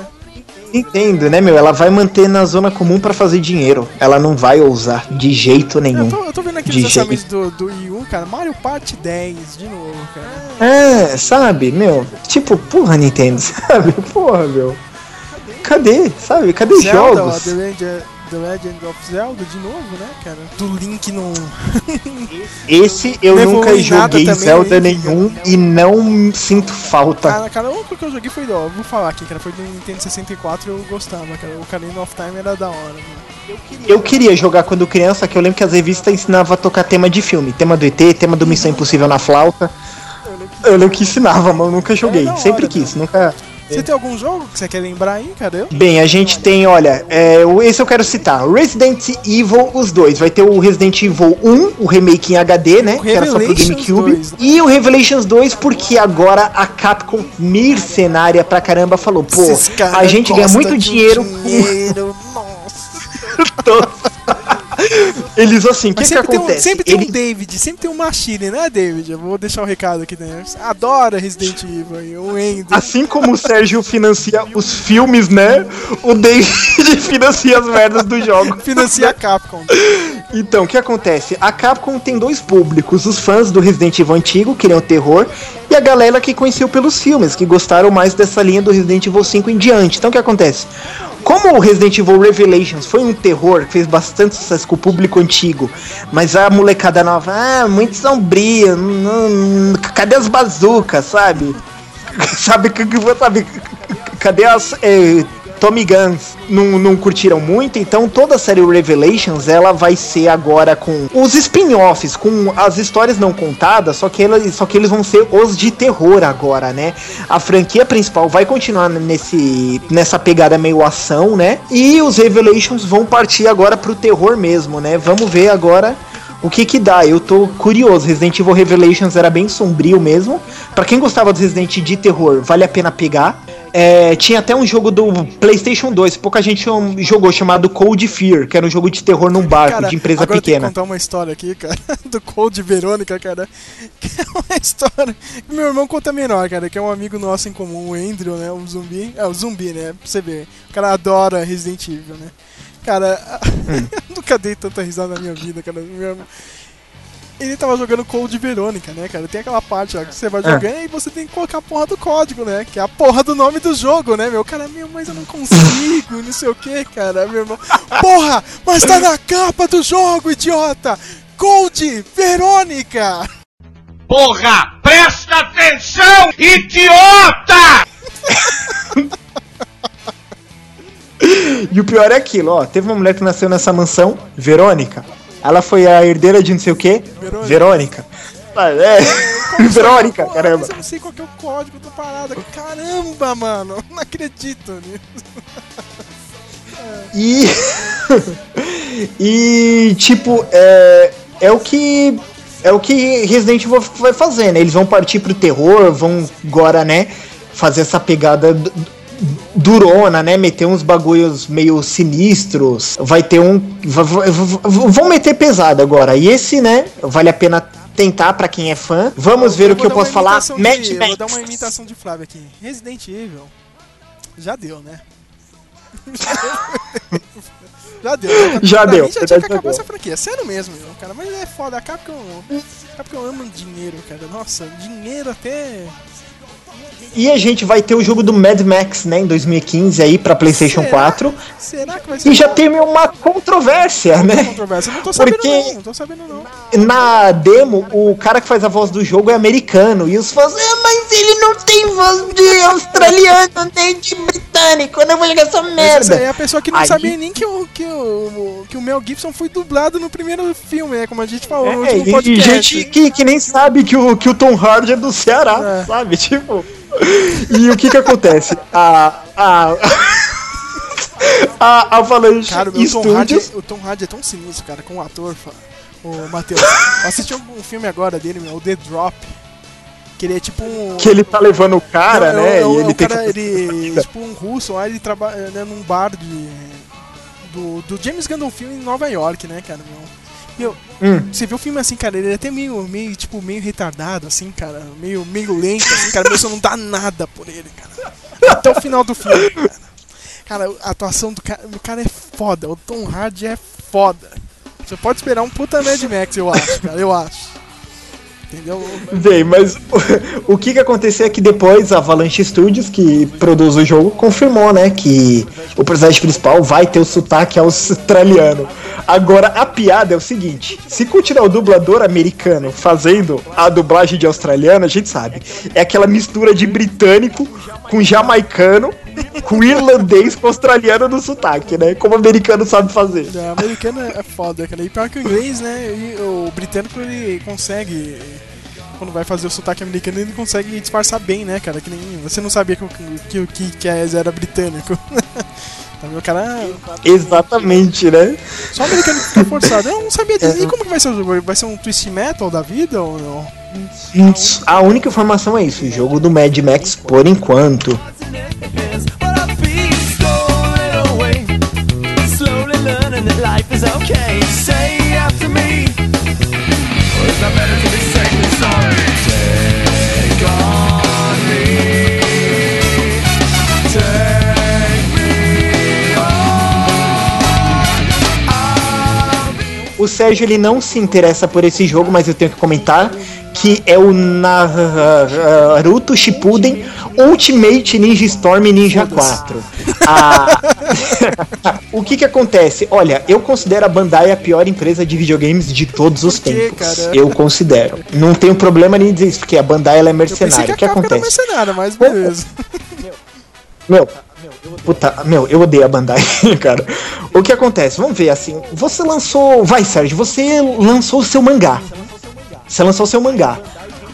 entendo, né, meu? Ela vai manter na zona comum pra fazer dinheiro. Ela não vai ousar de jeito nenhum. Eu tô, eu tô vendo aqui De os jeito. lançamentos do, do Wii U, cara. Mario Party 10, de novo, cara. É, sabe, meu? Tipo, porra, Nintendo, [laughs] sabe? Porra, meu. Cadê? Sabe? Cadê Zelda, jogos? The, Legend, The Legend of Zelda de novo, né, cara? Do Link no. Esse [laughs] eu nunca joguei também, Zelda né? nenhum e não sinto falta. Cara, cara, o único que eu joguei foi, ó, vou falar aqui, cara, foi do Nintendo 64 eu gostava, cara. O Ocarina of Time era da hora, mano. Eu queria jogar quando criança, que eu lembro que as revistas ensinavam a tocar tema de filme. Tema do ET, tema do Missão Impossível na flauta. Eu lembro que ensinava, mas eu nunca joguei. da hora, Sempre quis, nunca... Você tem algum jogo que você quer lembrar aí? Eu? Bem, a gente tem, olha, é, esse eu quero citar. Resident Evil, os dois. Vai ter o Resident Evil 1, o remake em HD, né? Que era só pro GameCube. 2, né? E o Revelations 2, porque agora a Capcom mercenária pra caramba falou, pô, a gente ganha muito dinheiro dinheiro, com. [laughs] [laughs] Eles assim, o que, que sempre, tem um, acontece? sempre tem Ele- um David, sempre tem um Machine, né, David? Eu vou deixar o recado aqui, né? Adora Resident Evil e o Endo. Assim como o Sérgio financia os filmes, né? O David [laughs] financia as merdas do jogo. Financia a [laughs] Capcom. Então, o que acontece? A Capcom tem dois públicos: os fãs do Resident Evil antigo, que queriam terror, e a galera que conheceu pelos filmes, que gostaram mais dessa linha do Resident Evil 5 em diante. Então, o que acontece? Como o Resident Evil Revelations foi um terror fez bastante sucesso com o público antigo, mas a molecada nova, ah, muito sombria, não- cadê as bazucas, sabe? [laughs] sabe sabe cadê as é, Tommy Guns não, não curtiram muito então toda a série Revelations ela vai ser agora com os spin-offs com as histórias não contadas só que elas, só que eles vão ser os de terror agora né a franquia principal vai continuar nesse nessa pegada meio ação né e os Revelations vão partir agora pro terror mesmo né vamos ver agora o que que dá? Eu tô curioso. Resident Evil Revelations era bem sombrio mesmo. Pra quem gostava do Resident de terror, vale a pena pegar. É, tinha até um jogo do PlayStation 2, pouca gente jogou, chamado Cold Fear, que era um jogo de terror num barco, Cara, de empresa agora eu pequena. contar uma história aqui, cara, [laughs] do Cold Verônica, cara. Que é uma história que meu irmão conta menor, cara, que é um amigo nosso em comum, o Andrew, né? O zumbi. É, o zumbi, né? Pra você ver. O cara adora Resident Evil, né? Cara, [laughs] eu nunca dei tanta risada na minha vida, cara. Meu- Ele tava jogando Cold Verônica, né, cara? Tem aquela parte lá que você vai Ah. jogando e você tem que colocar a porra do código, né? Que é a porra do nome do jogo, né, meu? Cara, meu, mas eu não consigo, não sei o que, cara, meu irmão. Porra, mas tá na capa do jogo, idiota! Cold Verônica! Porra, presta atenção, idiota! [laughs] E o pior é aquilo, ó. Teve uma mulher que nasceu nessa mansão, Verônica. Ela foi a herdeira de não sei o que, Verônica. Verônica. Ah, É, [laughs] Verônica, Porra, caramba. Eu não sei qual que é o código da parada. Caramba, mano, não acredito nisso. E. [laughs] e, tipo, é, é o que. É o que Resident Evil vai fazer, né? Eles vão partir pro terror, vão agora, né? Fazer essa pegada durona, né? Meter uns bagulhos meio sinistros. Vai ter um. Vão meter pesado agora. E esse, né? Vale a pena tentar pra quem é fã. Vamos ver o que eu posso falar. Mad de, eu Max. Vou dar uma imitação de Flávio aqui. Resident Evil. Já deu, né? [laughs] já deu. Já Pra deu, Mim já tinha que já acabar essa franquia. Sério mesmo, meu, cara. Mas é foda. A Capcom, a Capcom ama dinheiro, cara. Nossa, dinheiro até. E a gente vai ter o jogo do Mad Max, né? Em 2015 aí pra PlayStation Será? 4. Será que vai ser E já teve uma controvérsia, né? controvérsia? Não tô sabendo, Porque não. Tô sabendo, não. na demo, o cara que faz a voz do jogo é americano. E os fãs, ah, mas ele não tem voz de australiano, nem de britânico. Eu não vou jogar essa Mas merda. essa aí é a pessoa que não Aí- sabia nem que o, que, o, que o Mel Gibson foi dublado no primeiro filme, né? Como a gente falou no É, último e, e podcast. gente que, que nem sabe que o, que o Tom Hardy é do Ceará, sabe? Tipo. E o que que acontece? A. A. A Avalanche Cara, o, meu Tom Hardy, é- o Tom Hardy é tão sinistro, cara, com o ator, o Matheus. Eu assisti um, filme agora dele, meu, o The Drop. Que ele é tipo um. Que ele tá levando o cara, Não, né? é e é ele o tem cara, que. ele, tipo um russo lá, ele trabalha né, num bar de. Do, do James Gandolfini em Nova York, né, cara, meu. Meu, Hum. você vê o filme assim, cara, ele é até meio, meio, tipo, meio retardado, assim, cara, meio, meio lento, assim, cara, mas você não dá nada por ele, cara. Até o final do filme, cara. Cara, a atuação do cara, o cara é foda, o Tom Hardy é foda. Você pode esperar um puta Mad Max, eu acho, cara, eu acho. Entendeu? Bem, mas o, o que que aconteceu é que depois a Avalanche Studios, que produz o jogo, confirmou, né, que o personagem principal vai ter o sotaque australiano. Agora, a piada é o seguinte, se continuar o dublador americano fazendo a dublagem de australiano, a gente sabe, é aquela mistura de britânico com jamaicano, com irlandês com australiano no sotaque, né, como o americano sabe fazer. O americano é foda, cara. E pior que o inglês, né? e o britânico ele consegue. Quando vai fazer o sotaque americano, ele consegue disfarçar bem, né, cara? Que nem você não sabia que o que, o que, que era britânico. [laughs] Tá? O cara. Exatamente, né? Só o americano que fica forçado. Eu não sabia disso. E como que vai ser o jogo? Vai ser um twist metal da vida ou não? A única informação é isso, o jogo do Mad Max por enquanto. Life is okay. Say after me. Or is that better to be O Sérgio ele não se interessa por esse jogo, mas eu tenho que comentar que é o Naruto Shippuden Ultimate Ninja Storm Ninja 4. Ah, [laughs] o que que acontece? Olha, eu considero a Bandai a pior empresa de videogames de todos os tempos. Eu considero. Não tenho problema nem dizer isso, porque a Bandai ela é mercenária. O que Capcom era acontece? mercenária, mas beleza. Meu, puta, meu, eu odeio a Bandai, [laughs] cara. O que acontece? Vamos ver assim. Você lançou. Vai, Sérgio, você lançou o seu mangá. Você lançou o seu mangá.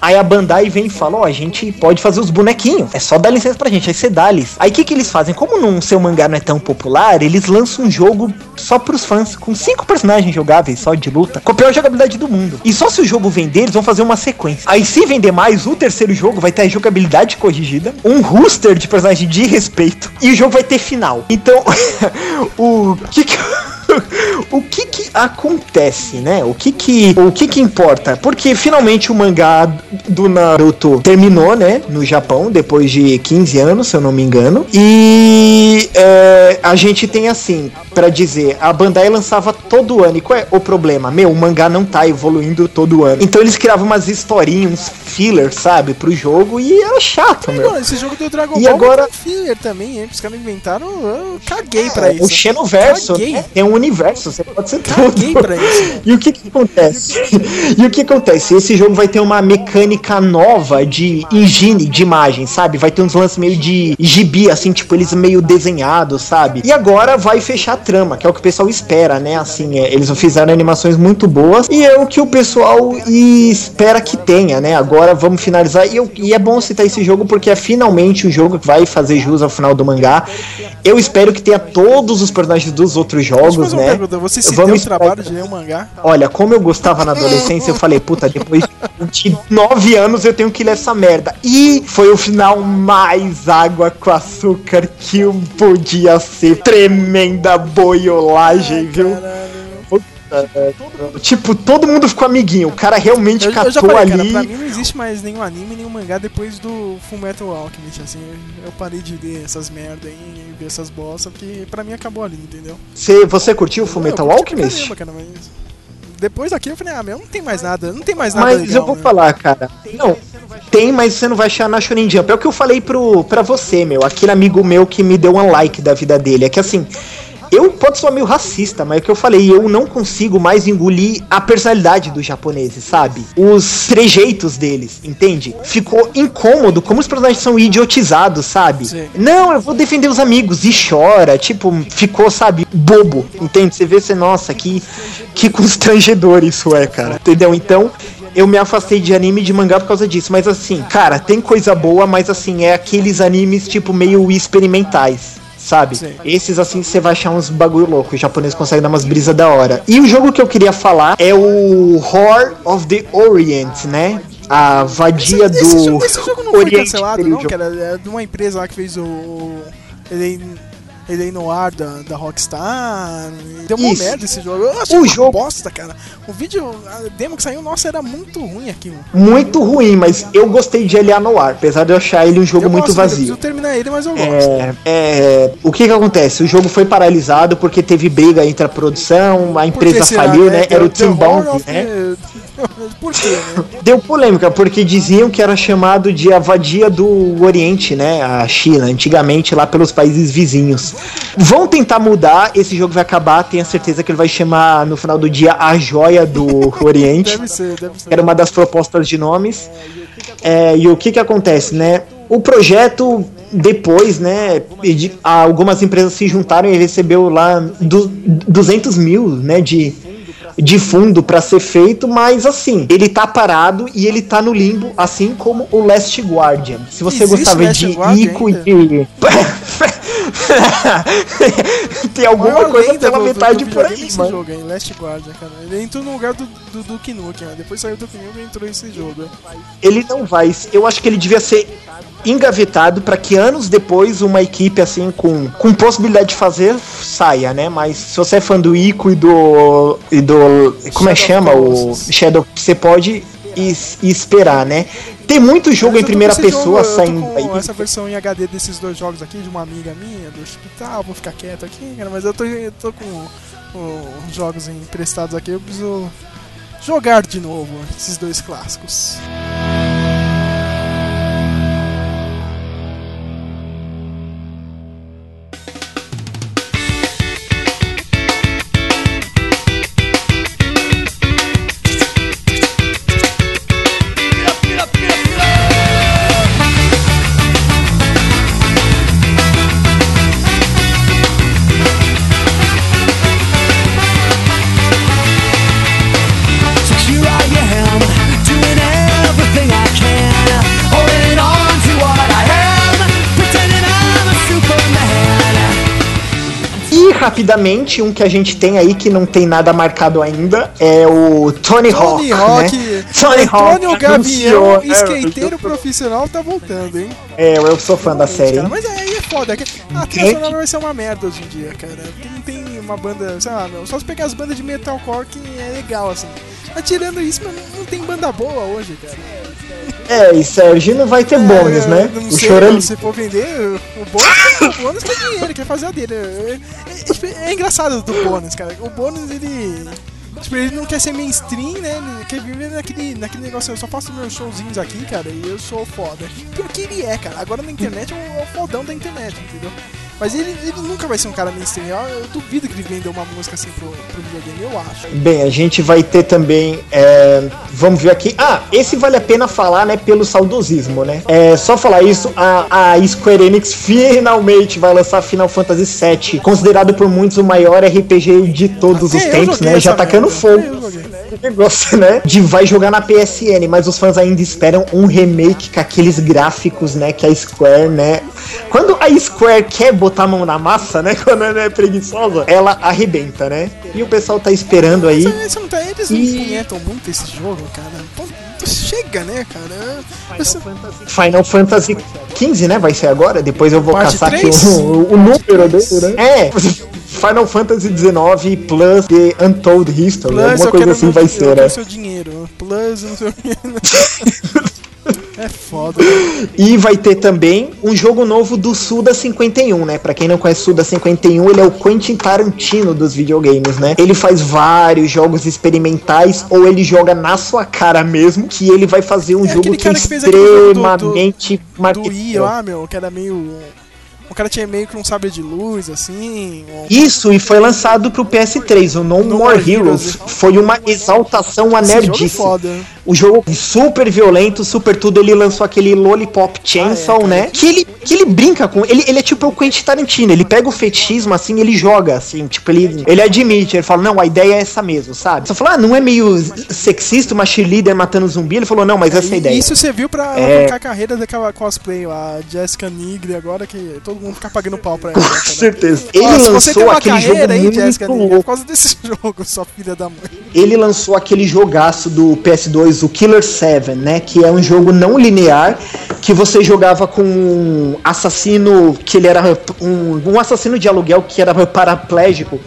Aí a Bandai vem e fala: Ó, a gente pode fazer os bonequinhos. É só dar licença pra gente. Aí você dá-lhes. Aí o que, que eles fazem? Como no seu mangá não é tão popular, eles lançam um jogo só pros fãs, com cinco personagens jogáveis só de luta, com a pior jogabilidade do mundo. E só se o jogo vender, eles vão fazer uma sequência. Aí se vender mais, o terceiro jogo vai ter a jogabilidade corrigida, um rooster de personagem de respeito, e o jogo vai ter final. Então, [laughs] o que que. [laughs] o que que acontece, né? O que que, o que que importa? Porque finalmente o mangá do Naruto terminou, né? No Japão, depois de 15 anos, se eu não me engano. E é, a gente tem assim, pra dizer, a Bandai lançava todo ano. E qual é o problema? Meu, o mangá não tá evoluindo todo ano. Então eles criavam umas historinhas, uns fillers, sabe, pro jogo. E era chato, meu. Mano, esse jogo do Dragon E Ball agora- tem filler também, hein? Os caras inventaram, eu caguei pra É, isso. O Xenoverso né? tem um universo, você pode ser tudo. [laughs] E o que que acontece? [laughs] e o que acontece? Esse jogo vai ter uma mecânica nova de engine, de imagem, sabe? Vai ter uns lances meio de gibi, assim, tipo, eles meio desenhados, sabe? E agora vai fechar a trama, que é o que o pessoal espera, né? Assim, é, eles fizeram animações muito boas e é o que o pessoal espera que tenha, né? Agora vamos finalizar. E, eu- e é bom citar esse jogo porque é finalmente o jogo que vai fazer jus ao final do mangá. Eu espero que tenha todos os personagens dos outros jogos, fazer uma né? pergunta, você se Vamos deu o trabalho de ler o mangá? Olha, como eu gostava na [laughs] adolescência, eu falei, puta, depois de 29 anos eu tenho que ler essa merda. E foi o final mais água com açúcar que eu podia ser. Tremenda boiolagem, viu? Puta, é, Tipo, todo mundo ficou amiguinho. O cara realmente Eu, eu já catou falei, cara, ali. pra mim não existe mais nenhum anime, nenhum mangá depois do Fullmetal Alchemist, assim, eu, eu parei de ler essas merda aí, e ver essas bosta, porque pra mim acabou ali, entendeu? Você, você curtiu o Fullmetal Eu Alchemist? caramba, cara, mas depois daqui eu falei, ah, meu, não tem mais nada, não tem mais nada Mas legal, eu vou né? falar, cara. Não, tem, mas você não vai achar na Shonen Jump. É o que eu falei pro, pra você, meu. Aquele amigo meu que me deu um like da vida dele. É que assim. Eu posso ser meio racista, mas é o que eu falei, eu não consigo mais engolir a personalidade dos japoneses, sabe? Os trejeitos deles, entende? Ficou incômodo como os personagens são idiotizados, sabe? Não, eu vou defender os amigos e chora, tipo, ficou, sabe, bobo, entende? Você vê, você, nossa, que, que constrangedor isso é, cara, entendeu? Então, eu me afastei de anime e de mangá por causa disso. Mas assim, cara, tem coisa boa, mas assim, é aqueles animes tipo meio experimentais. Sabe? Esses assim você vai achar uns bagulho louco. O japonês consegue dar umas brisas da hora. E o jogo que eu queria falar é o Horror of the Orient, né? A vadia do. Esse, jogo, esse jogo não foi Oriente cancelado, Médio. não, era é de uma empresa lá que fez o. Ele, ele no ar da, da Rockstar. Deu uma merda esse jogo. Eu achei O uma jogo- bosta, cara. O vídeo, a demo que saiu, nossa, era muito ruim aquilo. Muito ruim, mas eu gostei de L.A. Noir, apesar de eu achar ele um jogo eu muito gosto eu vazio. preciso terminar ele, mas eu gosto. É, é, o que que acontece? O jogo foi paralisado porque teve briga entre a produção, a empresa será, faliu, né? The- Era o Tim of né? the- [laughs] Por quê, né? Deu polêmica, porque diziam que era chamado de a vadia do Oriente, né? A China, antigamente lá pelos países vizinhos. Vão tentar mudar, esse jogo vai acabar, tenho certeza que ele vai chamar no final do dia a joia do [laughs] Oriente. Deve ser, deve ser. Era uma das propostas de nomes. É, e o que que acontece, né? O projeto depois, né, algumas empresas se juntaram e recebeu lá du- 200 mil, né, de, de fundo para ser feito, mas assim, ele tá parado e ele tá no limbo, assim como o Last Guardian. Se você Existe gostava Last de Guardian Ico ainda? e de... [laughs] [laughs] Tem alguma coisa pela do- do- metade do por aí, esse mano. jogo, hein? Last Guardian, cara. Ele entrou no lugar do, do Duke Nukem, né? Depois saiu do Duke Nukem e entrou esse jogo. ele não vai. Eu acho que ele devia ser engavetado para que anos depois uma equipe assim com, com possibilidade de fazer saia, né? Mas se você é fã do Ico e do e do como é que chama o Shadow, você pode es- esperar, né? Tem muito jogo em primeira pessoa jogo, saindo aí. essa versão em HD desses dois jogos aqui, de uma amiga minha, do hospital, vou ficar quieto aqui, cara, mas eu tô, eu tô com os jogos emprestados aqui, eu preciso jogar de novo esses dois clássicos. Rapidamente, um que a gente tem aí que não tem nada marcado ainda é o Tony, Tony Hawk, Hawk, né? Tony Hawk Gavião, anunciou, né? skateiro profissional, tá voltando, hein? É, eu sou fã da série. Cara, mas aí é foda, é a trilha sonora vai ser uma merda hoje em dia, cara. Porque não tem uma banda, sei lá, meu, só se pegar as bandas de metalcore que é legal, assim. Mas tirando isso, mano, não tem banda boa hoje, cara. É, e Sérgio não vai ter bônus, É, né? Não O sei, choro se for vender, o bônus, o bônus quer dinheiro, quer fazer a dele. É, é- é engraçado do bônus, cara. O bônus, ele. Tipo, ele não quer ser mainstream, né? Ele quer viver naquele, naquele negócio. Eu só faço meus showzinhos aqui, cara, e eu sou foda. Pior que ele é, cara. Agora na internet é o, é o fodão da internet, entendeu? Mas ele, ele nunca vai ser um cara mainstream. Eu, eu duvido que ele venda uma música assim pro, pro videogame, eu acho. Bem, a gente vai ter também. é, vamos ver aqui. Ah, esse vale a pena falar, né? Pelo saudosismo, né? É só falar isso. A, a Square Enix finalmente vai lançar Final Fantasy VII, considerado por muitos o maior RPG de todos os tempos, né? Já tacando merda. fogo. O negócio, né? De vai jogar na PSN, mas os fãs ainda esperam um remake com aqueles gráficos, né? Que a Square, né? Quando a Square quer botar a mão na massa, né? [laughs] Quando ela é preguiçosa, ela arrebenta, né? E o pessoal tá esperando aí. Mas, isso não tá- eles não E- muito esse jogo, cara. Chega, né, cara? Final Fantasy XV, né? Vai ser agora. Depois eu vou Parte caçar aqui três? o, o número dele, né? É. [laughs] Final Fantasy XIX Plus The Untold History. Plus, alguma coisa assim meu- vai ser, né? seu dinheiro. Plus, não sei o que. [laughs] É foda. E vai ter também um jogo novo do Suda 51, né? Pra quem não conhece Suda 51, ele é o Quentin Tarantino dos videogames, né? Ele faz vários jogos experimentais ou ele joga na sua cara mesmo, que ele vai fazer um É jogo que é cara jogo do- do- extremamente Do marketeiro. lá, meu, que era meio. O cara tinha meio que um sabre de luz, assim. um- Isso, e foi lançado pro PS3, o No, More, More Heroes. Heroes. Foi uma exaltação a jogo é nerdice. foda. O jogo super violento, super tudo. Ele lançou aquele Lollipop Chainsaw, né? Que ele, que ele brinca com. Ele, ele é tipo o Quentin Tarantino. Ele pega o fetichismo assim, ele joga assim. Tipo, ele, ele admite. Ele fala, não, a ideia é essa mesmo, sabe? Você fala, ah, não é meio sexista uma cheerleader matando zumbi? Ele falou, não, mas essa é a E ideia. Isso você viu pra É. a carreira daquela cosplay, a Jessica Nigre, agora que todo mundo fica pagando pau pra ela. Com certeza. Ele Ó, se você tem lançou uma aquele jogo carreira muito Jessica Nigre, é louco. por causa desse [laughs] jogo, sua filha da mãe. ele lançou aquele jogaço do PS2, o Killer 7, né? Que é um jogo não linear que você jogava com um assassino que ele era um, um assassino de aluguel que era paraplégico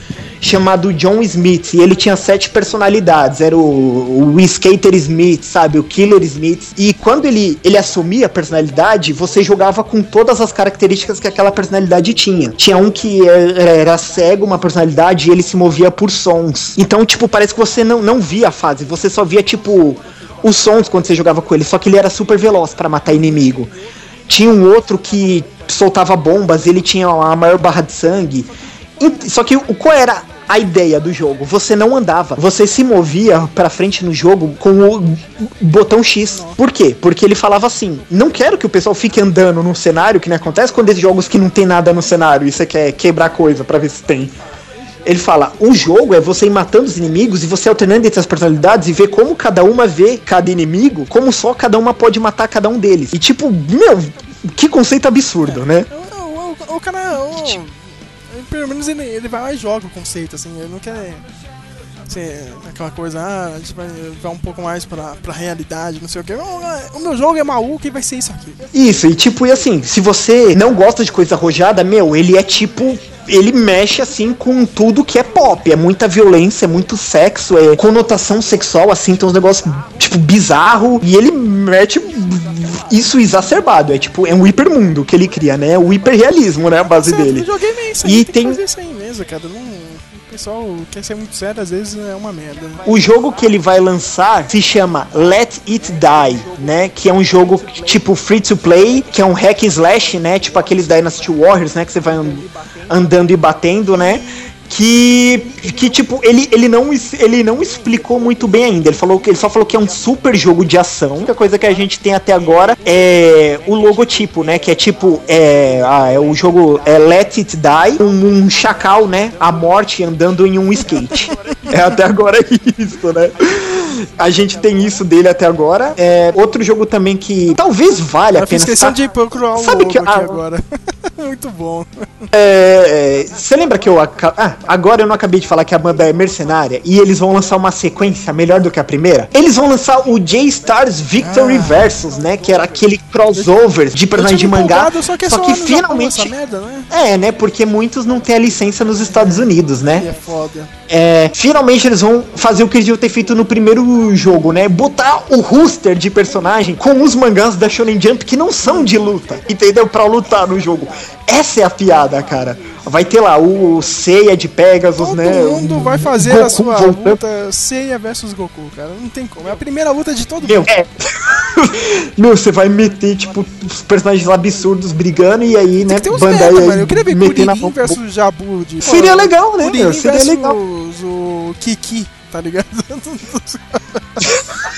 chamado John Smith. E ele tinha sete personalidades. Era o, o Skater Smith sabe? O Killer Smith. E quando ele ele assumia a personalidade você jogava com todas as características que aquela personalidade tinha. Tinha um que era, era cego uma personalidade e ele se movia por sons. Então tipo parece que você não não via a fase. Você só via tipo os sons quando você jogava com ele, só que ele era super veloz pra matar inimigo. Tinha um outro que soltava bombas, ele tinha a maior barra de sangue. Só que o qual era a ideia do jogo? Você não andava, você se movia pra frente no jogo com o botão X. Por quê? Porque ele falava assim: "Não quero que o pessoal fique andando num cenário que nem acontece quando esses jogos que não tem nada no cenário e você quer quebrar coisa pra ver se tem". Ele fala: o jogo é você ir matando os inimigos e você alternando entre as personalidades e ver como cada uma vê cada inimigo, como só cada uma pode matar cada um deles. E tipo, meu, que conceito absurdo, né? O, o- o cara. o- pelo menos ele, ele vai lá e joga o conceito, assim. Ele não quer. Ser aquela coisa, ah, a gente vai, vai um pouco mais pra, pra realidade, não sei o que. O meu jogo é maluco e vai ser isso aqui. Isso, e tipo, e assim, se você não gosta de coisa arrojada, meu, ele é tipo. Ele mexe assim com tudo que é pop. É muita violência, é muito sexo, é conotação sexual, assim, tem uns negócios, tipo, bizarro. E ele mete isso exacerbado. É tipo, é um hipermundo que ele cria, né? É o hiperrealismo, né? A base dele. Eu joguei meio isso aí, E tem, tem- isso aí mesmo, cara. Não, o pessoal quer ser muito sério, às vezes é uma merda. O jogo que ele vai lançar se chama Let It Die, né? Que é um jogo tipo free to play, que é um hack and slash, né? Tipo aqueles Dynasty Warriors, né? Que você vai and- andando e batendo, né? Que, que tipo, ele, ele, não, ele não explicou muito bem ainda. Ele falou que ele só falou que é um super jogo de ação. A única coisa que a gente tem até agora é o logotipo, né? Que é tipo, é, ah, é o jogo é Let It Die, um, um chacal, né? A morte andando em um skate. É até agora [laughs] isso, né? A gente tem isso dele até agora. É, outro jogo também que talvez valha a Eu pena. questão sa- de procurar o Sabe logo que- ah, agora. [laughs] muito bom. É, é, Você lembra que eu. aca- Ah, agora eu não acabei de falar que a banda é mercenária e eles vão lançar uma sequência melhor do que a primeira? Eles vão lançar o J-Stars Victory Versus, né? Que era aquele crossover de personagem de mangá. só que é só Japão finalmente. merda, né? É, né? Porque muitos não têm a licença nos Estados Unidos, né? E é foda. É, finalmente eles vão fazer o que eles deviam ter feito no primeiro jogo, né? Botar o roster de personagem com os mangás da Shonen Jump que não são de luta, entendeu? Pra lutar no jogo. Essa é a piada, cara. Vai ter lá o Seiya de Pegasus, Todo né? mundo o vai fazer Goku a sua voltando. luta Seiya versus Goku, cara. Não tem como. É a primeira luta de todo Meu, mundo. é. [laughs] Meu, você vai meter, tipo, os personagens absurdos brigando e aí, né? Tem uns Bandai merda, aí mano. Eu queria ver meter na Kuririn versus Jabu de. Seria legal, né, Kuririn meu? Seria legal. o Kiki, tá ligado? [laughs]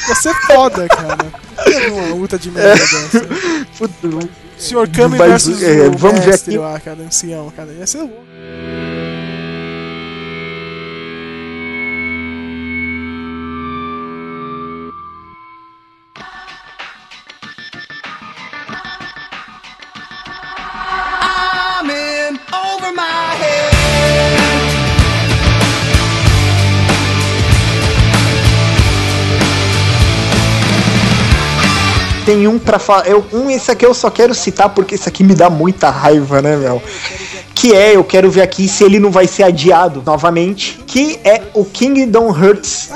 Ia ser foda, cara. Ver uma luta de merda dessa. Senhor Kami versus é, o vamos ver mestre aqui. lá, cara, ancião, cara. Ia ser louco. I'm in over my head. Tem um pra falar. Eu, um, esse aqui eu só quero citar porque esse aqui me dá muita raiva, né, meu? Que é, eu quero ver aqui se ele não vai ser adiado novamente. Que é o Kingdom Hearts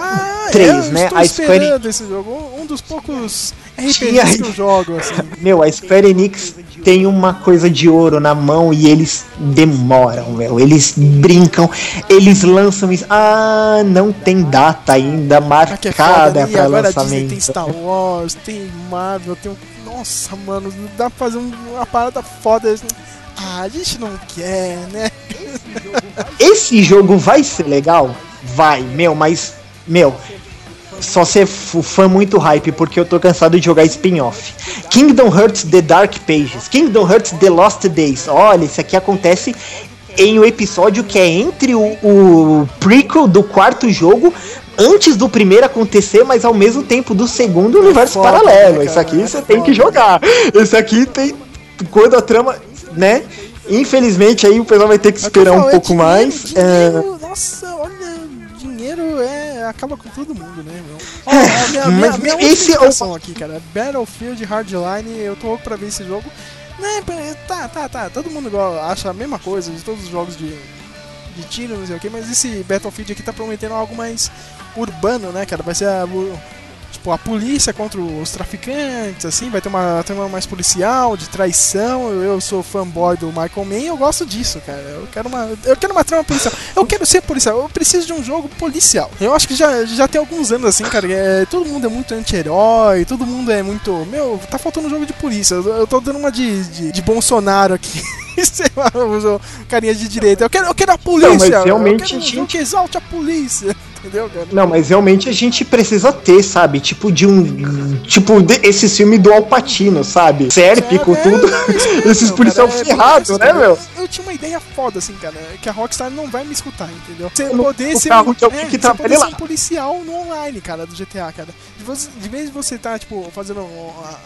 3, Ah, eu né? estou A Square esse jogo. Um dos poucos RPGs que eu jogo, assim. [laughs] Meu, a Square Enix tem uma coisa de ouro na mão e eles demoram, velho. Eles brincam, eles lançam isso. Ah, não tem data ainda Que é marcada foda, né? E pra agora a Disney lançamento. tem Star Wars, tem Marvel, tem. Nossa, mano, dá pra fazer um- uma parada foda. Ah, a gente não quer, né? Esse jogo vai ser legal? Vai, meu, mas, meu, só ser fã muito hype, porque eu tô cansado de jogar spin-off. Kingdom Hearts The Dark Pages, Kingdom Hearts The Lost Days. Olha, isso aqui acontece em um episódio que é entre o, o prequel do quarto jogo. Antes do primeiro acontecer, mas ao mesmo tempo do segundo universo foda, paralelo. né, Isso cara? aqui É você tem foda. que jogar. Esse aqui tem. Quando a trama, né? Infelizmente aí o pessoal vai ter que esperar um é pouco mais. É, Nossa, é acaba com todo mundo, né, meu? [laughs] Ó, ó, minha, minha, mas minha esse é aqui, cara. Battlefield Hardline, eu tô louco pra ver esse jogo. Né, tá, tá, tá. Todo mundo igual, acha a mesma coisa de todos os jogos de, de tiro, não sei o que, mas esse Battlefield aqui tá prometendo algo mais urbano, né, cara? Vai ser a, tipo, a polícia contra os traficantes, assim, vai ter uma trama mais policial, de traição. Eu, eu sou fanboy do Michael Mann e eu gosto disso, cara. Eu quero uma, eu quero uma trama policial. Eu quero ser policial. Eu preciso de um jogo policial. Eu acho que já, já tem alguns anos assim, cara. É, todo mundo é muito anti-herói, todo mundo é muito. Meu, tá faltando um jogo de polícia. Eu, eu tô dando uma de, de, de Bolsonaro aqui. [laughs] Sei lá, carinha de direita. Eu quero, eu quero a polícia. Não, mas eu realmente quero um gente- que exalte a polícia. Entendeu, cara? Não, mas realmente a gente precisa ter, sabe? Tipo de um. Tipo, de- esse filme do Alpatino, sabe? Sérpico, tudo. [laughs] Esses policial é ferrado, bem né, meu? Tinha uma ideia foda, assim, cara, que a Rockstar não vai me escutar, entendeu? Você poder ser um, é, que trabalha poder ser um policial no online, cara, do GTA, cara. De, você- de vez de você tá, tipo, fazendo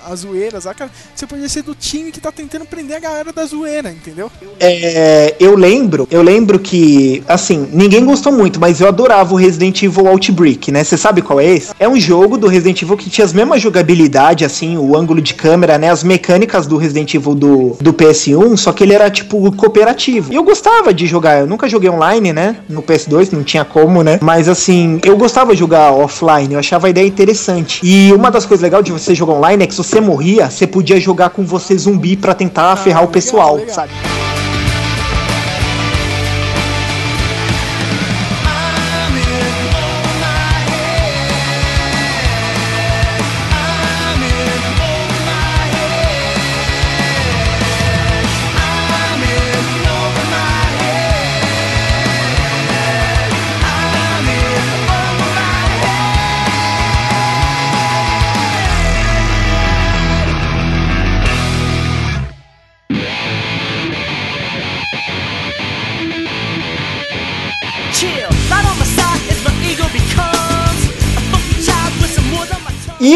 as zoeiras lá, cara, você podia ser do time que tá tentando prender a galera da zoeira, entendeu? É, eu lembro, eu lembro que, assim, ninguém gostou muito, mas eu adorava o Resident Evil Outbreak, né? Você sabe qual é esse? É um jogo do Resident Evil que tinha as mesmas jogabilidade, assim, o ângulo de câmera, né? As mecânicas do Resident Evil do, do PS1, só que ele era, tipo, cooperativo. E eu gostava de jogar, eu nunca joguei online, né? No PS2, não tinha como, né? Mas, assim, eu gostava de jogar offline, eu achava a ideia interessante. E uma das coisas legais de você jogar online é que se você morria, você podia jogar com você zumbi pra tentar ferrar o pessoal, sabe?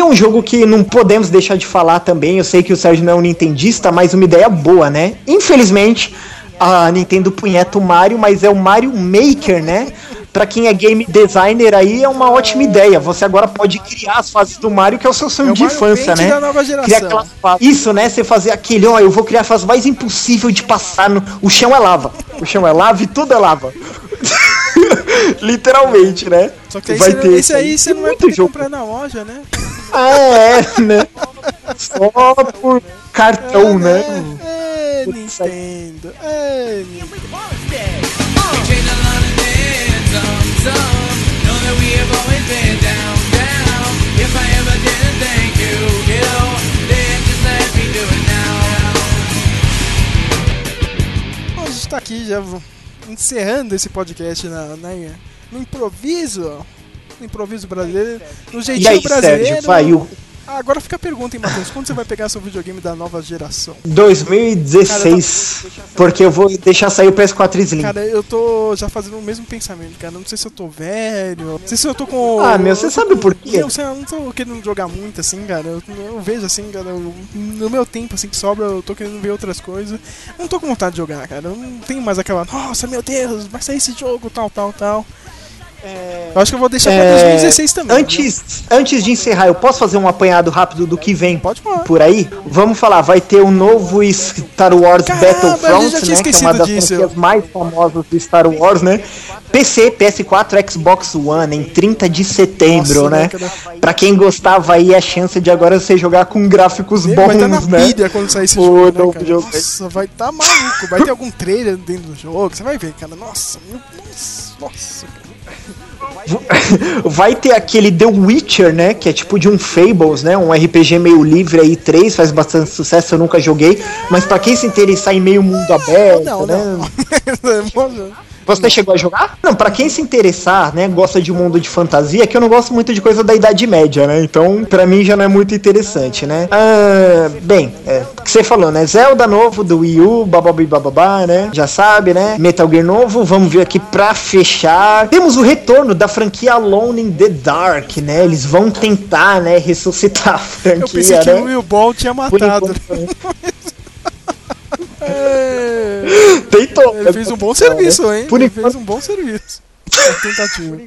Um jogo que não podemos deixar de falar também, eu sei que o Sérgio não é um nintendista, mas uma ideia boa, né? Infelizmente, a Nintendo punheta o Mario, mas é o Mario Maker, né? Pra quem é game designer aí, é uma ótima ideia. Você agora pode criar as fases do Mario, que é o seu sonho É de infância, né? da nova geração. Criar aquelas fases. Isso, né? Você fazer aquele, ó, eu vou criar a fase mais impossível de passar no. O chão é lava. O chão é lava e tudo é lava. [laughs] Literalmente, né? Só que aí Vai você, ter esse aí você não vai muito poder jogo. comprar na loja, né? Ah, é, né? Só por cartão, né? É, Nintendo. É, Nintendo. Bom, a gente tá aqui já encerrando esse podcast na, na- no improviso. No improviso brasileiro. No E jeitinho aí, brasileiro. Sérgio, vai, o Ah, agora fica a pergunta, hein, Matheus? Quando você vai pegar seu videogame da nova geração? 2016, porque eu vou deixar sair o PS4 Slim. Cara, eu tô já fazendo o mesmo pensamento, cara. Não sei se eu tô velho, não sei se eu tô com. Ah, meu, você sabe por quê? Eu, sei, eu não tô querendo jogar muito assim, cara. Eu, eu vejo assim, cara. eu- no meu tempo assim que sobra, eu tô querendo ver outras coisas. Eu não tô com vontade de jogar, cara. Eu não tenho mais aquela. Nossa, meu Deus, vai sair esse jogo, tal, tal, tal. Eu acho que eu vou deixar pra É, 2016 também. Antes, antes de encerrar, eu posso fazer um apanhado rápido do que vem Pode falar. por aí? Vamos falar, vai ter o novo Star Wars Caramba, Battlefront, né? Que é uma das disso. franquias mais famosas do Star Wars, né? PC, PS4, Xbox One, em 30 de setembro, Nossa, né? né? Pra quem gostava aí, a chance de agora você jogar com gráficos Nego, vai estar na bons, né? pilha quando sair esse O jogo, né, jogo. Nossa, vai tá maluco. Vai ter algum trailer dentro do jogo, você vai ver, cara. Nossa, meu- nossa, nossa. cara. [laughs] Vai ter aquele The Witcher, né? Que é tipo de um Fables, né? Um RPG meio livre aí, 3, faz bastante sucesso, eu nunca joguei. Mas pra quem se interessar em meio mundo aberto, Não, né? não. [laughs] Você chegou a jogar? Não, pra quem se interessar, né, gosta de um mundo de fantasia, que eu não gosto muito de coisa da Idade Média, né? Então, pra mim já não é muito interessante, né? Ah, bem, é, o que você falou, né? Zelda novo do Wii U, bababi bababá, né? Já sabe, né? Metal Gear novo, vamos ver aqui pra fechar. Temos o retorno da franquia Alone in the Dark, né? Eles vão tentar, né, ressuscitar a franquia, Eu pensei que né? o Will Ball tinha matado. enquanto, [laughs] É, Tentou. Ele fez um bom serviço, hein? Por Ele enquanto, fez um bom serviço. A tentativa.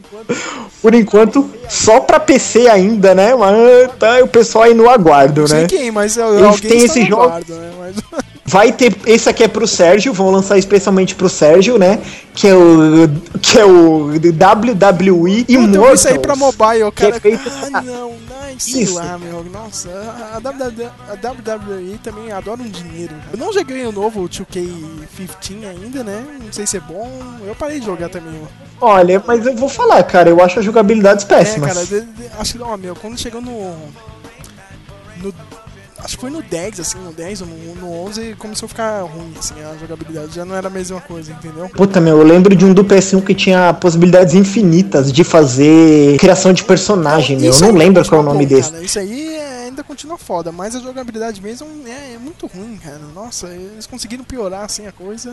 por enquanto, só pra PC ainda, né? Mas tá o pessoal aí no aguardo, Não sei né? quem, mas é, Eles têm esse jogo. aguardo, né? Mas... [laughs] Vai ter. Esse aqui é pro Sérgio, vão lançar especialmente pro Sérgio, né? Que é o. Que é o WWE vi Immortals. isso aí pra mobile, que é cara. feito- Ah, não, ai, sei Isso. lá, meu. Nossa, a WWE, também adora um dinheiro. Eu não joguei o novo 2K15 ainda, né? Não sei se é bom. Eu parei de jogar também. ó. Olha, mas eu vou falar, cara, eu acho as jogabilidades péssimas. É, cara, acho que, ó, meu, quando chegou no. No. Acho que foi no 10, assim, no 10 ou no, no 11, começou a ficar ruim, assim, a jogabilidade. Já não era a mesma coisa, entendeu? Puta, meu, eu lembro de um do PS1 que tinha possibilidades infinitas de fazer criação de personagem, meu. Eu não lembro qual é o nome bom, desse. cara. Isso aí é- ainda continua foda, mas a jogabilidade mesmo é, é muito ruim, cara. Nossa, eles conseguiram piorar assim a coisa.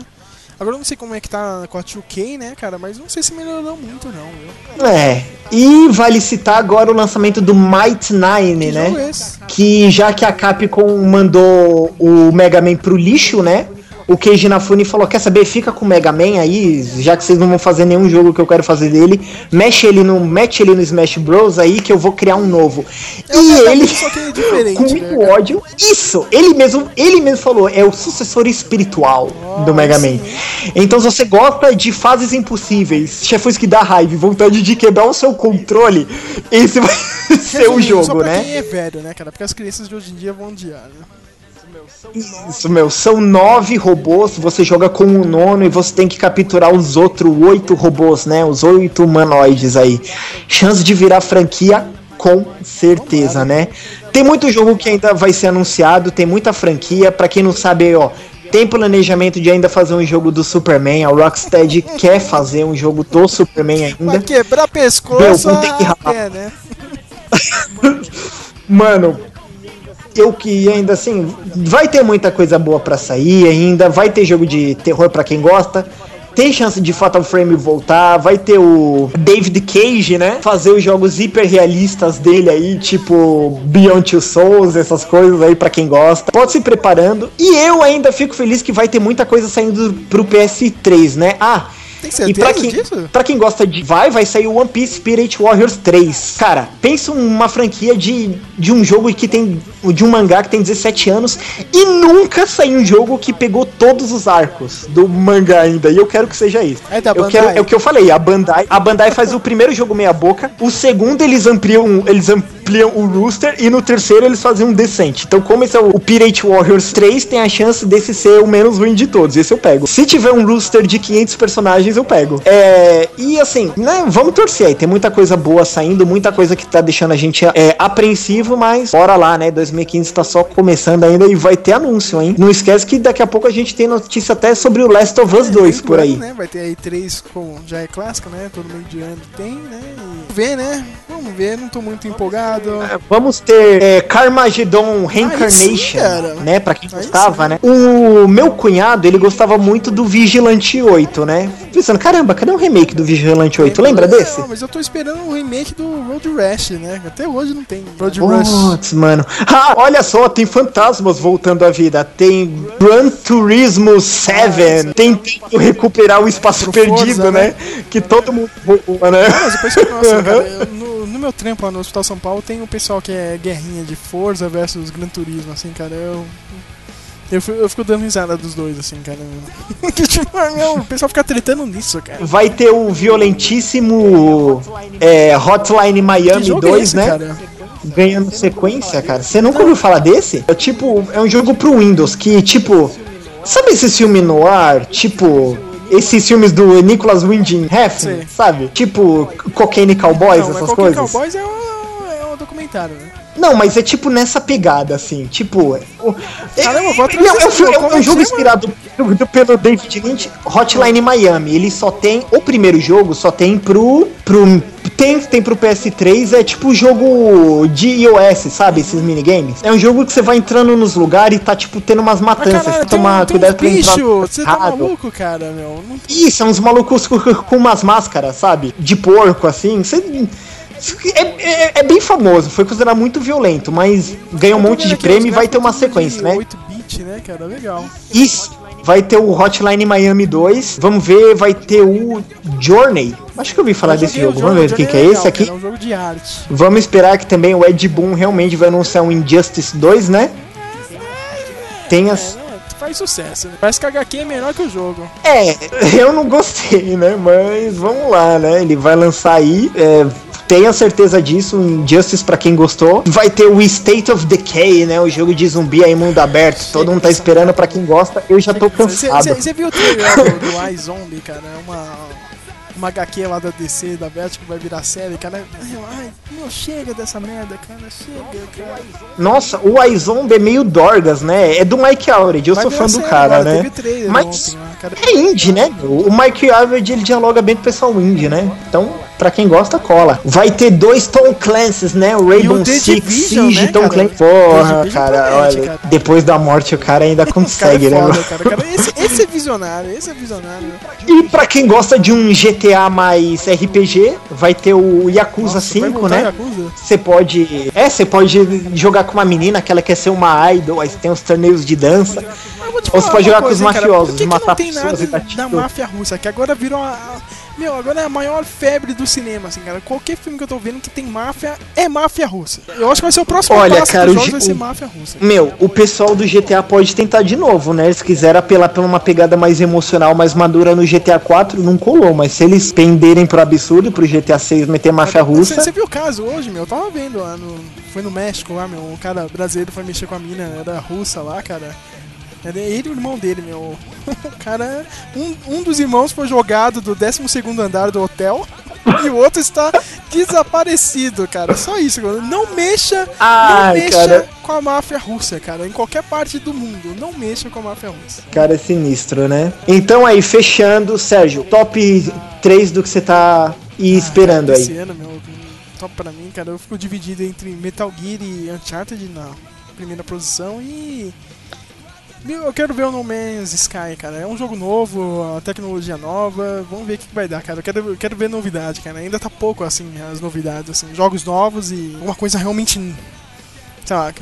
Agora eu não sei como é que tá com a 2K, né, cara, mas não sei se melhorou muito, não. É. E vale citar agora o lançamento do Might Nine, né? jogo é? Que já que a Capcom mandou o Mega Man pro lixo, né? O Keiji Inafune falou: Quer saber? Fica com o Mega Man aí, já que vocês não vão fazer nenhum jogo que eu quero fazer dele, mexe ele no, mete ele no Smash Bros. aí que eu vou criar um novo. É e ele, é com né, muito cara? ódio, isso, ele mesmo, ele mesmo falou: É o sucessor espiritual do Mega Man. Então, se você gosta de fases impossíveis, chefões que dá raiva, vontade de quebrar o seu controle, esse vai [laughs] ser o Resumindo, só jogo, pra né? quem é velho, né, cara? Porque as crianças de hoje em dia vão odiar, né? Isso, meu, são nove robôs, você joga com o nono e você tem que capturar os outros oito robôs, né? Os oito humanoides aí. Chance de virar franquia, com certeza, né? Tem muito jogo que ainda vai ser anunciado, tem muita franquia. Pra quem não sabe, ó, tem planejamento de ainda fazer um jogo do Superman. A Rocksteady quer fazer um jogo do Superman ainda. Vai quebrar Meu, pescoço vamos ter que ralar. até, né? [laughs] Mano, eu que ainda assim, vai ter muita coisa boa pra sair ainda, vai ter jogo de terror pra quem gosta. Tem chance de Fatal Frame voltar, vai ter o David Cage, né? Fazer os jogos hiper realistas dele aí, tipo Beyond Two Souls, essas coisas aí pra quem gosta. Pode se preparando. E eu ainda fico feliz que vai ter muita coisa saindo pro PS3, né? Ah, Tem e certeza pra quem, disso? pra quem gosta de. Vai, vai sair o One Piece Spirit Warriors 3. Cara, pensa uma franquia de, de um jogo que tem. De um mangá que tem 17 anos e nunca saiu um jogo que pegou todos os arcos do mangá ainda. E eu quero que seja isso. É eu quero, é o que eu falei, a Bandai. A Bandai faz o primeiro jogo meia boca, o segundo eles ampliam. Eles ampliam o Rooster e no terceiro eles fazem um decente. Então, como esse é o Pirate Warriors 3, tem a chance desse ser o menos ruim de todos. Esse eu pego. Se tiver um Rooster de 500 personagens, eu pego. É, e assim, né, vamos torcer aí. Tem muita coisa boa saindo, muita coisa que tá deixando a gente é, apreensivo, mas bora lá, né? 2015 tá só começando ainda e vai ter anúncio, hein? Não esquece que daqui a pouco a gente tem notícia até sobre o Last of Us 2 por aí. Né? Vai ter aí três, como já é clássica, né? Todo meio de ano tem, né? E ver, né? Vamos ver, não tô muito empolgado. Vamos ter é, Carmageddon Reincarnation, sim, cara. né? Pra quem Aí gostava, né? O meu cunhado, ele gostava muito do Vigilante 8, né? Pensando, caramba, cadê o remake do Vigilante 8? Lembra desse? Não, mas eu tô esperando um remake do Road Rash, né? Até hoje não tem Road Rush. Putz, mano. Ah, olha só, tem fantasmas voltando à vida. Tem Gran Turismo 7. tem Tentando recuperar o espaço perdido, Forza, né? né? Que todo mundo voa, né? Mas depois que [laughs] nossa, cara, eu- no, no meu trampo lá no Hospital São Paulo tem o pessoal que é guerrinha de Forza versus Gran Turismo, assim, cara, eu. Eu fico, eu fico dando risada dos dois, assim, cara. [laughs] tipo, meu, o pessoal fica tretando nisso, cara. Vai ter o violentíssimo é, Hotline Miami Que jogo é 2, esse, né? cara? Ganhando sequência, cara. Você nunca ouviu falar desse? É tipo, é um jogo pro Windows que, tipo. Sabe esse filme no ar? Tipo. Esses filmes do Nicholas Winding Refn, sabe? Tipo, Cocaine Cowboys, Não, essas coisas. Cowboys é um, é um documentário, né? Não, mas é tipo nessa pegada, assim. Tipo. Caramba, vou Não, é um, é um- jogo, é um jogo inspirado pelo, pelo David Lynch, Hotline Miami. Ele só tem. O primeiro jogo só tem pro. pro tem, tem pro PS3, é tipo jogo de iOS, sabe? Esses minigames. É um jogo que você vai entrando nos lugares e tá, tipo, tendo umas matanças. Tem que tem, tomar tem cuidado uns pra no você tá maluco, cara, meu? Não Isso, é uns malucos com, com umas máscaras, sabe? De porco, assim. Você- É, é- é bem famoso, foi considerado muito violento, mas ganhou um monte de prêmio e vai ter uma sequência, né? 8-bit, né, cara? Legal. Isso. Vai ter o Hotline Miami 2. Vamos ver, vai ter o Journey. Acho que eu ouvi falar Eu desse joguei o jogo. Vamos ver o que, que é legal, esse aqui. cara, É um jogo de arte. Vamos esperar que também o Ed Boon realmente vai anunciar um Injustice 2, né? Tem as. Faz sucesso. Né? Parece que a HQ é melhor que o jogo. É, [laughs] eu não gostei, né? Mas vamos lá, né? Ele vai lançar aí. É, tenha certeza disso, um Justice pra quem gostou. Vai ter o State of Decay, né? O jogo de zumbi aí, mundo aberto. Todo mundo tá esperando pra quem gosta. Eu já tô cansado. Você viu o trailer do, do iZombie, cara? É uma, uma HQ lá da DC, da Vertigo, vai virar série, cara. Ai, não chega dessa merda, cara. Chega, cara. Nossa, o iZombie é meio Dorgas, né? É do Mike Alred, eu Vai sou fã do cara, agora, né? teve trailer Mas ontem, né, cara? é indie, né? O Mike Alred, ele dialoga bem com o pessoal indie, né? Então, pra quem gosta, cola. Vai ter dois Tom Clancy's, né? O Rainbow Six Division, Siege, né, Tom cara? Clancy. Porra, Division cara, olha. cara. Depois da morte, o cara ainda [laughs] Cara, consegue, é né? foda, mano? cara. cara. Esse, esse é visionário, esse é visionário. E pra quem gosta de um GTA mais RPG, vai ter o Yakuza Nossa, vai 5, voltar né? Você pode. É, você pode jogar com uma menina que ela quer ser uma idol, aí tem os torneios de dança. Ou você pode jogar com os cara, mafiosos, por que que matar não tem pessoas nada e dar da máfia russa, que agora virou a- Meu, agora é a maior febre do cinema, assim, cara. Qualquer filme que eu tô vendo que tem máfia é máfia russa. Eu acho que vai ser o próximo Olha, cara, o G- vai ser máfia russa. Meu, o pessoal do GTA pode tentar de novo, né? Eles quiseram apelar pra uma pegada mais emocional, mais madura no GTA 4, não colou. Mas se eles penderem pro absurdo, pro GTA 6 meter máfia russa. Você viu o caso hoje, meu? Eu tava vendo lá no. Foi no México lá, meu. O cara brasileiro foi mexer com a mina, era russa lá, cara. Era ele e o irmão dele, meu. O [laughs] cara. Um, um dos irmãos foi jogado do 12 andar do hotel. [laughs] E o outro está desaparecido, cara. Só isso, cara. Não mexa, não Ai, mexa cara. com a máfia russa, cara. Em qualquer parte do mundo, não mexa com a máfia russa. Cara, é sinistro, né? Então aí, fechando, Sérgio, top 3 do que você tá e esperando Esse aí. ano, meu, top pra mim, cara. Eu fico dividido entre Metal Gear e Uncharted na primeira posição e. Eu quero ver o No Man's Sky, cara. É um jogo novo, tecnologia nova. Vamos ver o que que vai dar, cara. Eu quero, eu quero ver novidade, cara. Ainda tá pouco, assim, as novidades, assim. Jogos novos e uma coisa realmente. Sei lá,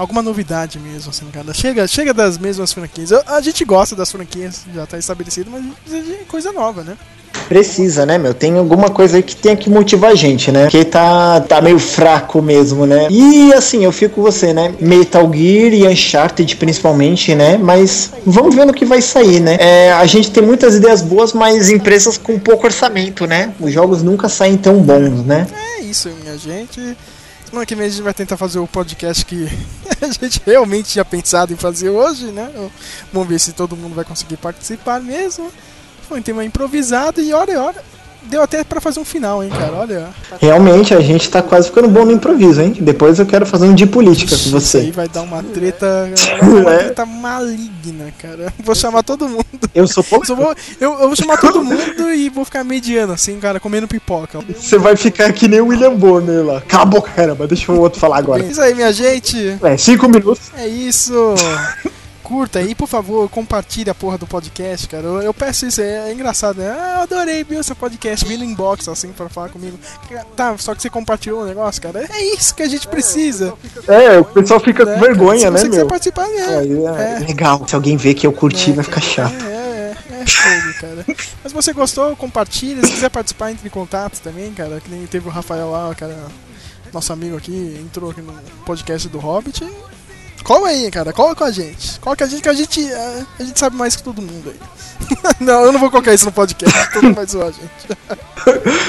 alguma novidade mesmo, assim, cara. Chega, chega das mesmas franquias. Eu- a gente gosta das franquias, já tá estabelecido, mas precisa de coisa nova, né? Precisa, né, meu? Tem alguma coisa aí que tenha que motivar a gente, né? Porque tá, tá meio fraco mesmo, né? E assim, eu fico com você, né? Metal Gear e Uncharted principalmente, né? Mas vamos ver no que vai sair, né? É, a gente tem muitas ideias boas, mas empresas com pouco orçamento, né? Os jogos nunca saem tão bons, né? É isso, minha gente. Semana que vem a gente vai tentar fazer o podcast que [laughs] a gente realmente tinha pensado em fazer hoje, né? Vamos ver se todo mundo vai conseguir participar mesmo. Foi um tema improvisado e olha, olha, deu até pra fazer um final, hein, cara? Olha. Realmente, a gente tá quase ficando bom no improviso, hein? Depois eu quero fazer um de política com Isso aí você. vai dar uma treta, [laughs] uma É. treta maligna, cara. [laughs] Vou chamar todo mundo. Eu sou pouco. Só vou- eu, eu vou chamar todo mundo e vou ficar mediano, assim, cara, comendo pipoca. Você vai ficar que nem o William Bonner lá. Cala a boca, caramba, deixa o outro falar agora. É isso aí, minha gente. É, cinco minutos. É isso. [laughs] Curta aí, por favor, compartilhe a porra do podcast, cara. Eu, eu peço isso, é, é engraçado, né? Ah, eu adorei o seu podcast, vem no inbox assim pra falar comigo. Tá, só que você compartilhou o negócio, cara. É isso que a gente precisa. É, o pessoal fica né, com cara? vergonha, Se né, você quiser meu? participar, é. Aí, é, É. Legal. Se alguém ver que eu curti, vai ficar chato. É, é, é fogo, cara. Mas se você gostou, compartilha. Se quiser participar, entre em contato também, cara. Que nem teve o Rafael lá, cara. Nosso amigo aqui, entrou aqui no podcast do Hobbit. Cola aí, cara, cola com a gente. Cola com a gente que a gente, é, a gente sabe mais que todo mundo aí. [laughs] não, eu não vou colocar isso no podcast, [laughs] todo mundo vai zoar a gente.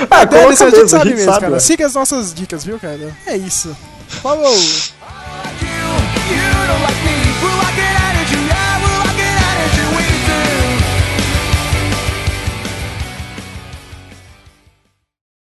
Ah, coloca ser, a mesmo, gente sabe a gente mesmo, sabe, cara. ué. Siga as nossas dicas, viu, cara? É isso. Falou!